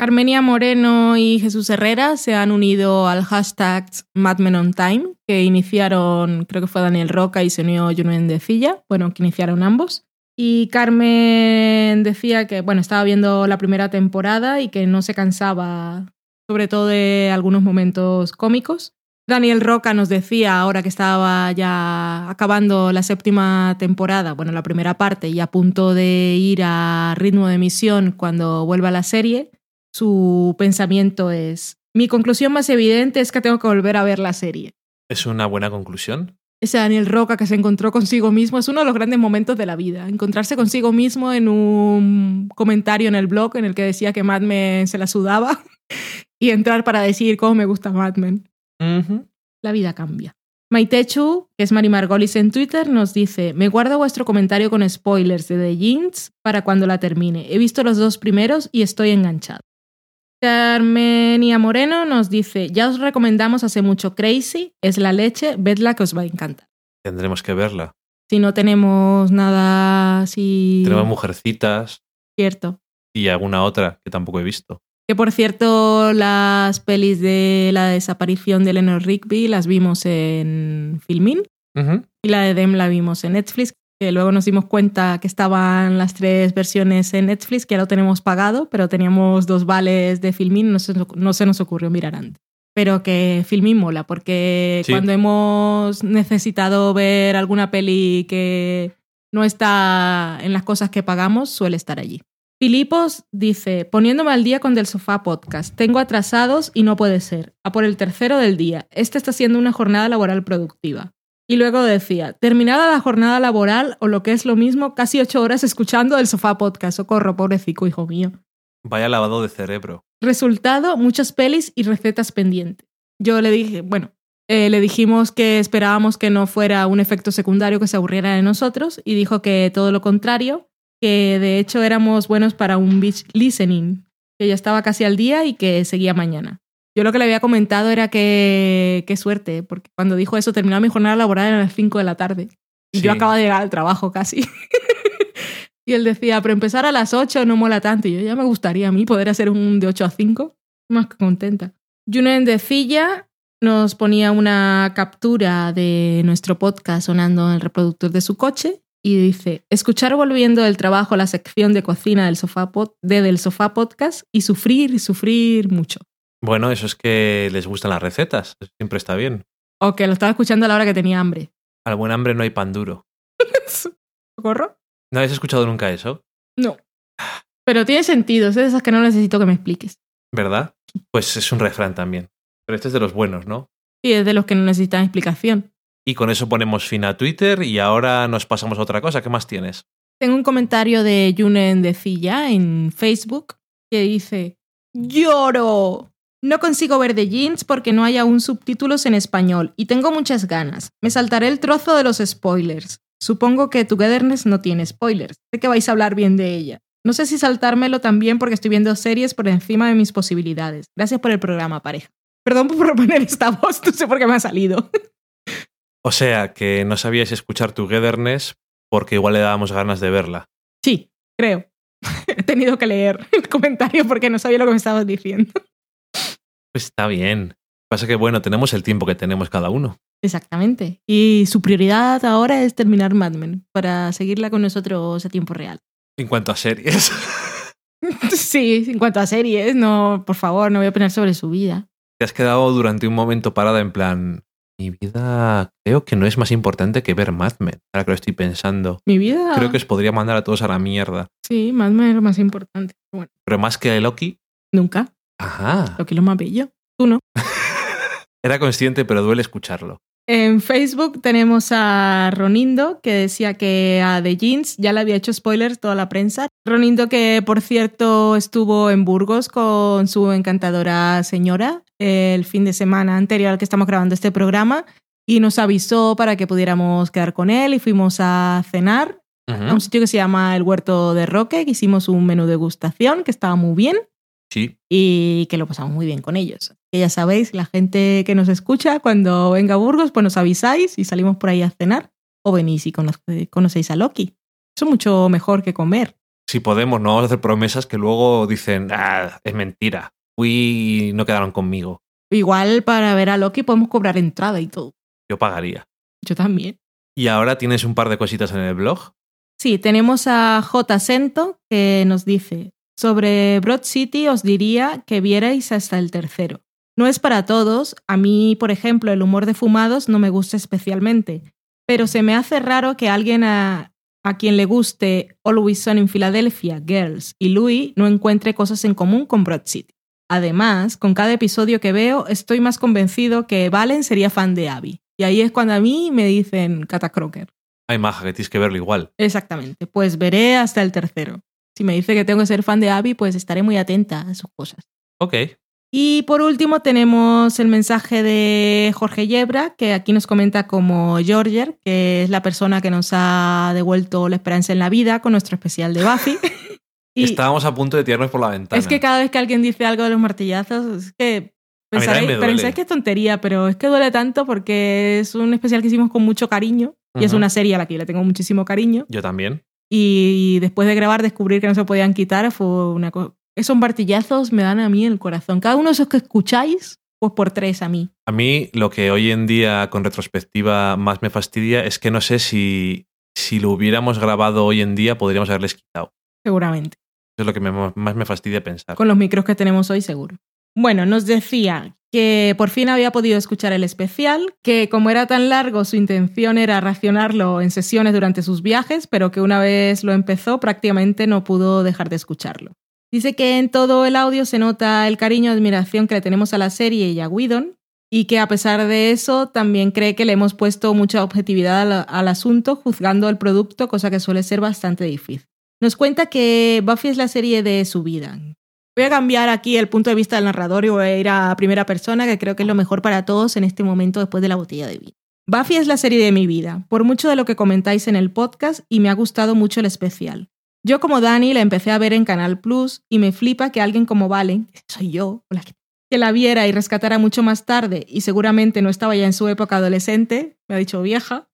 Armenia Moreno y Jesús Herrera se han unido al hashtag Mad Men on Time, que iniciaron, creo que fue Daniel Roca y se unió Junen Decilla, bueno, que iniciaron ambos. Y Carmen decía que, bueno, estaba viendo la primera temporada y que no se cansaba, sobre todo de algunos momentos cómicos. Daniel Roca nos decía, ahora que estaba ya acabando la séptima temporada, bueno, la primera parte, y a punto de ir a ritmo de emisión cuando vuelva la serie, su pensamiento es, mi conclusión más evidente es que tengo que volver a ver la serie. ¿Es una buena conclusión? Ese Daniel Roca que se encontró consigo mismo es uno de los grandes momentos de la vida. Encontrarse consigo mismo en un comentario en el blog en el que decía que Mad Men se la sudaba y entrar para decir cómo me gusta Mad Men. La vida cambia. Maitechu, que es Mari Margolis en Twitter, nos dice: Me guardo vuestro comentario con spoilers de The Jeans para cuando la termine. He visto los dos primeros y estoy enganchado. Carmenia Moreno nos dice: Ya os recomendamos hace mucho Crazy, es la leche, vedla que os va a encantar. Tendremos que verla. Si no tenemos nada así. Tenemos mujercitas cierto. y alguna otra que tampoco he visto. Que por cierto, las pelis de la desaparición de Eleanor Rigby las vimos en Filmin. Y la de Dem la vimos en Netflix, que luego nos dimos cuenta que estaban las tres versiones en Netflix, que ya lo tenemos pagado, pero teníamos dos vales de Filmin, no se, no se nos ocurrió mirar antes. Pero que Filmin mola, porque Sí. cuando hemos necesitado ver alguna peli que no está en las cosas que pagamos, suele estar allí. Filipos dice, poniéndome al día con Del Sofá Podcast. Tengo atrasados y no puede ser. A por el tercero del día. Este está siendo una jornada laboral productiva. Y luego decía, terminada la jornada laboral, o lo que es lo mismo, casi ocho horas escuchando Del Sofá Podcast. Socorro, pobrecito, hijo mío. Vaya lavado de cerebro. Resultado, muchas pelis y recetas pendientes. Yo le dije, bueno, eh, le dijimos que esperábamos que no fuera un efecto secundario que se aburriera de nosotros y dijo que todo lo contrario, que de hecho éramos buenos para un beach listening, que ya estaba casi al día y que seguía mañana. Yo lo que le había comentado era que qué suerte, porque cuando dijo eso terminaba mi jornada laboral a las 5 de la tarde y yo Sí. acaba de llegar al trabajo casi. y él decía, pero empezar a las 8 no mola tanto. Y yo ya me gustaría a mí poder hacer un de 8 a 5. Más que contenta. Junen de Cilla nos ponía una captura de nuestro podcast sonando en el reproductor de su coche y dice, escuchar volviendo del trabajo la sección de cocina del sofá pod- de Del Sofá Podcast y sufrir y sufrir mucho. Bueno, eso es que les gustan las recetas. Eso Siempre está bien. O que lo estaba escuchando a la hora que tenía hambre. Al buen hambre no hay pan duro. ¿Socorro? ¿No habéis escuchado nunca eso? No. Pero tiene sentido, es de esas que no necesito que me expliques. ¿Verdad? Pues es un refrán también. Pero este es de los buenos, ¿no? Y es de los que no necesitan explicación. Y con eso ponemos fin a Twitter y ahora nos pasamos a otra cosa. ¿Qué más tienes? Tengo un comentario de Junen de Cilla en Facebook que dice: ¡Lloro! No consigo ver The Jeans porque no hay aún subtítulos en español y tengo muchas ganas. Me saltaré el trozo de los spoilers. Supongo que Togetherness no tiene spoilers. Sé que vais a hablar bien de ella. No sé si saltármelo también porque estoy viendo series por encima de mis posibilidades. Gracias por el programa, pareja. Perdón por poner esta voz, no sé por qué me ha salido. O sea, que no sabíais escuchar Togetherness porque igual le dábamos ganas de verla. Sí, creo. He tenido que leer el comentario porque no sabía lo que me estabas diciendo. Está bien. Pasa que, bueno, tenemos el tiempo que tenemos cada uno. Exactamente. Y su prioridad ahora es terminar Mad Men para seguirla con nosotros a tiempo real. En cuanto a series. Sí, en cuanto a series, no, por favor, no voy a opinar sobre su vida. Te has quedado durante un momento parada en plan. Mi vida creo que no es más importante que ver Mad Men. Ahora que lo estoy pensando. Mi vida. Creo que os podría mandar a todos a la mierda. Sí, Mad Men es lo más importante. Bueno, Pero más que Loki. nunca. Ajá. Lo que es lo más bello. Tú no. Era consciente, pero duele escucharlo. En Facebook tenemos a Ronindo, que decía que a The Jeans ya le había hecho spoilers toda la prensa. Ronindo, que por cierto estuvo en Burgos con su encantadora señora el fin de semana anterior al que estamos grabando este programa y nos avisó para que pudiéramos quedar con él y fuimos a cenar a un sitio que se llama El Huerto de Roque, que hicimos un menú de degustación que estaba muy bien Sí. y que lo pasamos muy bien con ellos. Que ya sabéis, la gente que nos escucha, cuando venga a Burgos, pues nos avisáis y salimos por ahí a cenar. O venís y conoce- conocéis a Loki. Eso es mucho mejor que comer. Si podemos, no vamos a hacer promesas que luego dicen, ah, es mentira. Fui y no quedaron conmigo. Igual para ver a Loki podemos cobrar entrada y todo. Yo pagaría. Yo también. Y ahora tienes un par de cositas en el blog. Sí, tenemos a J. Sento que nos dice, sobre Broad City os diría que vierais hasta el tercero. No es para todos, a mí, por ejemplo, el humor de fumados no me gusta especialmente, pero se me hace raro que alguien a, a quien le guste Always Sun in Philadelphia, Girls y Louis no encuentre cosas en común con Broad City. Además, con cada episodio que veo, estoy más convencido que Valen sería fan de Abby. Y ahí es cuando a mí me dicen Cata Crocker. Ay, maja, que tienes que verlo igual. Exactamente, pues veré hasta el tercero. Si me dice que tengo que ser fan de Abby, pues estaré muy atenta a sus cosas. Ok. Y por último tenemos el mensaje de Jorge Yebra, que aquí nos comenta como Georger, que es la persona que nos ha devuelto la esperanza en la vida con nuestro especial de Buffy. y Estábamos a punto de tirarnos por la ventana. es que cada vez que alguien dice algo de los martillazos, es que pensáis que es tontería, pero es que duele tanto porque es un especial que hicimos con mucho cariño y es una serie a la que yo le tengo muchísimo cariño. Yo también. Y después de grabar, descubrir que no se podían quitar fue una cosa. Esos martillazos me dan a mí el corazón. Cada uno de esos que escucháis, pues por tres a mí. A mí lo que hoy en día con retrospectiva más me fastidia es que no sé si, si lo hubiéramos grabado hoy en día podríamos haberles quitado. Seguramente. Eso es lo que me- más me fastidia pensar. Con los micros que tenemos hoy, seguro. Bueno, nos decía que por fin había podido escuchar el especial, que como era tan largo su intención era racionarlo en sesiones durante sus viajes, pero que una vez lo empezó prácticamente no pudo dejar de escucharlo. Dice que en todo el audio se nota el cariño y admiración que le tenemos a la serie y a Whedon, y que a pesar de eso también cree que le hemos puesto mucha objetividad al, al asunto juzgando el producto, cosa que suele ser bastante difícil. Nos cuenta que Buffy es la serie de su vida. Voy a cambiar aquí el punto de vista del narrador y voy a ir a primera persona, que creo que es lo mejor para todos en este momento después de la botella de vino. Buffy es la serie de mi vida, por mucho de lo que comentáis en el podcast y me ha gustado mucho el especial. Yo como Dani la empecé a ver en Canal Plus y me flipa que alguien como Valen, que soy yo, la que, que la viera y rescatara mucho más tarde y seguramente no estaba ya en su época adolescente, me ha dicho vieja,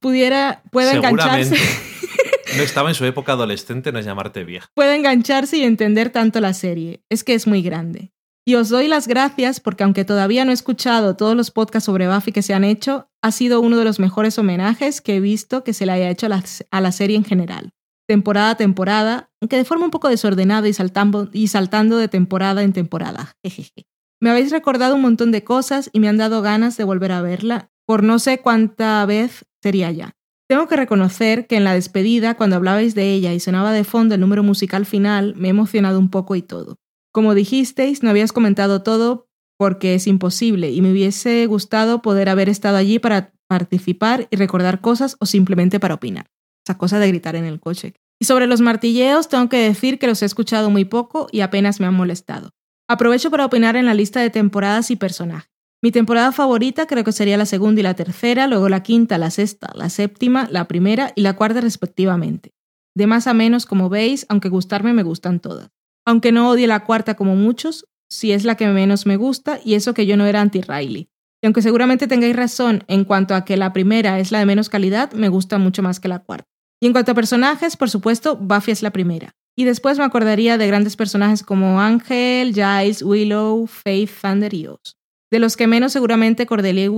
pudiera, pueda engancharse. No estaba en su época adolescente, no es llamarte vieja. puede engancharse y entender tanto la serie. Es que es muy grande. Y os doy las gracias porque aunque todavía no he escuchado todos los podcasts sobre Buffy que se han hecho, ha sido uno de los mejores homenajes que he visto que se le haya hecho a la, a la serie en general. Temporada a temporada, aunque de forma un poco desordenada y saltando, y saltando de temporada en temporada. Jejeje. Me habéis recordado un montón de cosas y me han dado ganas de volver a verla, por no sé cuánta vez sería ya. Tengo que reconocer que en la despedida, cuando hablabais de ella y sonaba de fondo el número musical final, me he emocionado un poco y todo. Como dijisteis, no habías comentado todo porque es imposible y me hubiese gustado poder haber estado allí para participar y recordar cosas o simplemente para opinar. Esa cosa de gritar en el coche. Y sobre los martilleos, tengo que decir que los he escuchado muy poco y apenas me han molestado. Aprovecho para opinar en la lista de temporadas y personajes. Mi temporada favorita creo que sería la segunda y la tercera, luego la quinta, la sexta, la séptima, la primera y la cuarta respectivamente. De más a menos, como veis, aunque gustarme me gustan todas. Aunque no odie la cuarta como muchos, si es la que menos me gusta y eso que yo no era anti-Riley. Y aunque seguramente tengáis razón en cuanto a que la primera es la de menos calidad, me gusta mucho más que la cuarta. Y en cuanto a personajes, por supuesto, Buffy es la primera. Y después me acordaría de grandes personajes como Ángel, Giles, Willow, Faith, Thunder y Oz. De los que menos seguramente Cordelia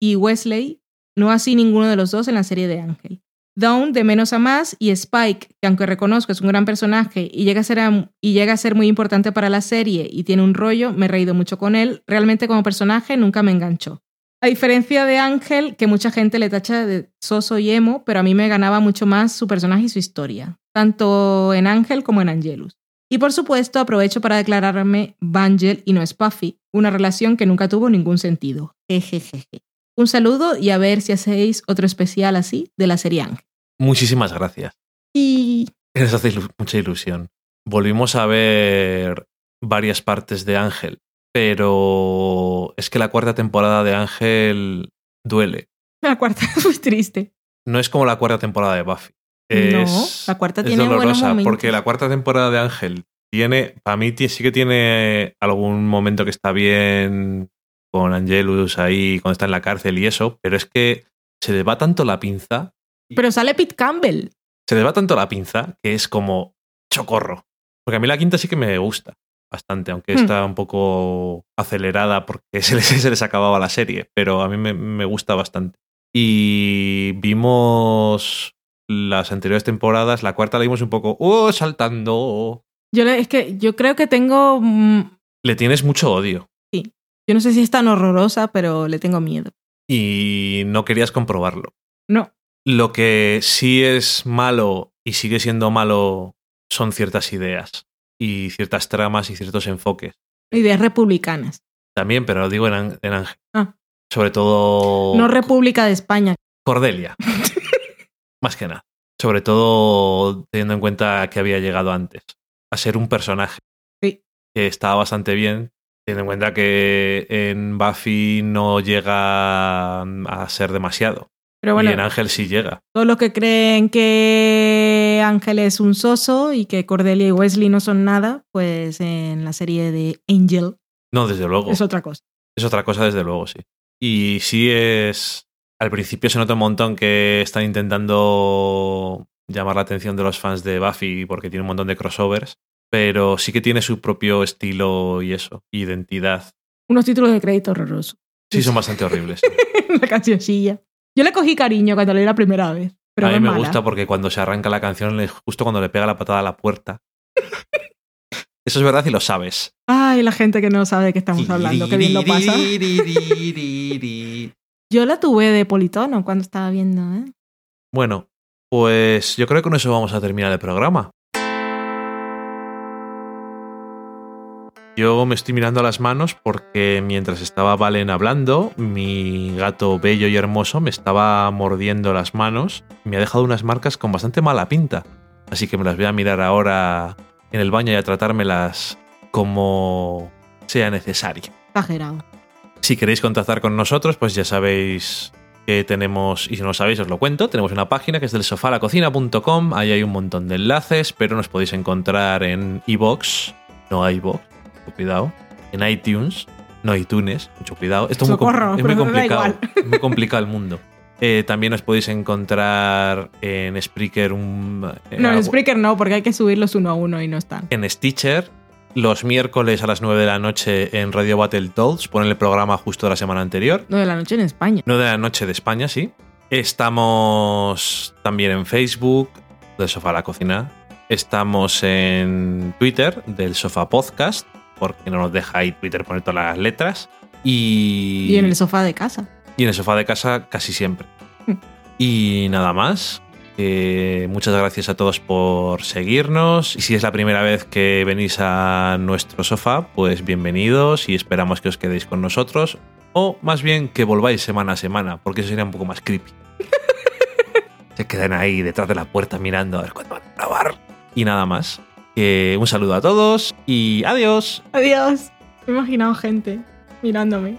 y Wesley, no así ninguno de los dos en la serie de Ángel. Dawn de menos a más y Spike, que aunque reconozco es un gran personaje y llega, a ser, y llega a ser muy importante para la serie y tiene un rollo, me he reído mucho con él, realmente como personaje nunca me enganchó. A diferencia de Ángel, que mucha gente le tacha de soso y emo, pero a mí me ganaba mucho más su personaje y su historia, tanto en Ángel como en Angelus. Y por supuesto, aprovecho para declararme Vangel y no Spuffy, una relación que nunca tuvo ningún sentido. Jejejeje. Un saludo y a ver si hacéis otro especial así de la serie Ángel. Muchísimas gracias. Y Nos hace ilu- mucha ilusión. Volvimos a ver varias partes de Ángel, pero es que la cuarta temporada de Ángel duele. la cuarta es muy triste. No es como la cuarta temporada de Buffy. No, Es, la cuarta es tiene dolorosa, porque la cuarta temporada de Ángel tiene, para mí sí que tiene algún momento que está bien con Angelus ahí cuando está en la cárcel y eso, pero es que se le va tanto la pinza, Pero sale Pete Campbell. se le va tanto la pinza que es como chocorro. Porque a mí la quinta sí que me gusta bastante, aunque Hmm. está un poco acelerada porque se les, se les acababa la serie, pero a mí me, me gusta bastante. Y vimos las anteriores temporadas, la cuarta la vimos un poco, ¡oh! saltando. Yo le- es que yo creo que tengo. mm, Le tienes mucho odio Yo no sé si es tan horrorosa, pero le tengo miedo. y no querías comprobarlo. No. Lo que sí es malo y sigue siendo malo son ciertas ideas y ciertas tramas y ciertos enfoques. Ideas republicanas. También, pero lo digo en Ángel. Ah. Sobre todo No República de España. Cordelia. Más que nada. Sobre todo teniendo en cuenta que había llegado antes. A ser un personaje. Sí. Que estaba bastante bien. Teniendo en cuenta que en Buffy no llega a ser demasiado. Pero bueno, y en Ángel sí llega. todos los que creen que Ángel es un soso y que Cordelia y Wesley no son nada, pues en la serie de Angel No, desde luego. es otra cosa. Es otra cosa, desde luego, sí. Y sí es. Al principio se nota un montón que están intentando llamar la atención de los fans de Buffy porque tiene un montón de crossovers, pero sí que tiene su propio estilo y eso, identidad. Unos títulos de crédito horrorosos. Sí, son bastante horribles. la cancioncilla. Yo le cogí cariño cuando leí la primera vez. Pero a mí me mala. gusta porque cuando se arranca la canción, justo cuando le pega la patada a la puerta, Eso es verdad y lo sabes. Ay, la gente que no sabe de qué estamos hablando, qué bien lo pasa. Yo la tuve de politono cuando estaba viendo, ¿eh? Bueno, pues yo creo que con eso vamos a terminar el programa. Yo me estoy mirando las manos porque mientras estaba Valen hablando, mi gato bello y hermoso me estaba mordiendo las manos y me ha dejado unas marcas con bastante mala pinta. Así que me las voy a mirar ahora en el baño y a tratármelas como sea necesario. Exagerado. Si queréis contactar con nosotros, pues ya sabéis que tenemos, y si no lo sabéis os lo cuento, tenemos una página que es del sofalacocina.com, ahí hay un montón de enlaces, pero nos podéis encontrar en iBox, no iBox, cuidado, en iTunes, no iTunes, mucho cuidado. Esto es muy, com- Socorro, es muy complicado, es muy complicado el mundo. Eh, también os podéis encontrar en Spreaker un... eh, No, en Spreaker no, porque hay que subirlos uno a uno y no están. en Stitcher. Los miércoles a las 9 de la noche en Radio Battletoads, ponen el programa justo de la semana anterior. No de la noche en España. 9 de la noche de España, sí. Estamos también en Facebook, del Sofá a la Cocina. Estamos en Twitter, del Sofá Podcast, porque no nos deja ahí Twitter poner todas las letras. Y, Y en el sofá de casa. y en el sofá de casa casi siempre. y nada más. Eh, muchas gracias a todos por seguirnos. Y si es la primera vez que venís a nuestro sofá, pues bienvenidos y esperamos que os quedéis con nosotros. O más bien que volváis semana a semana, porque eso sería un poco más creepy. Se quedan ahí detrás de la puerta mirando a ver cuándo van a grabar. Y nada más. Eh, un saludo a todos y adiós. Adiós. Me he imaginado gente mirándome.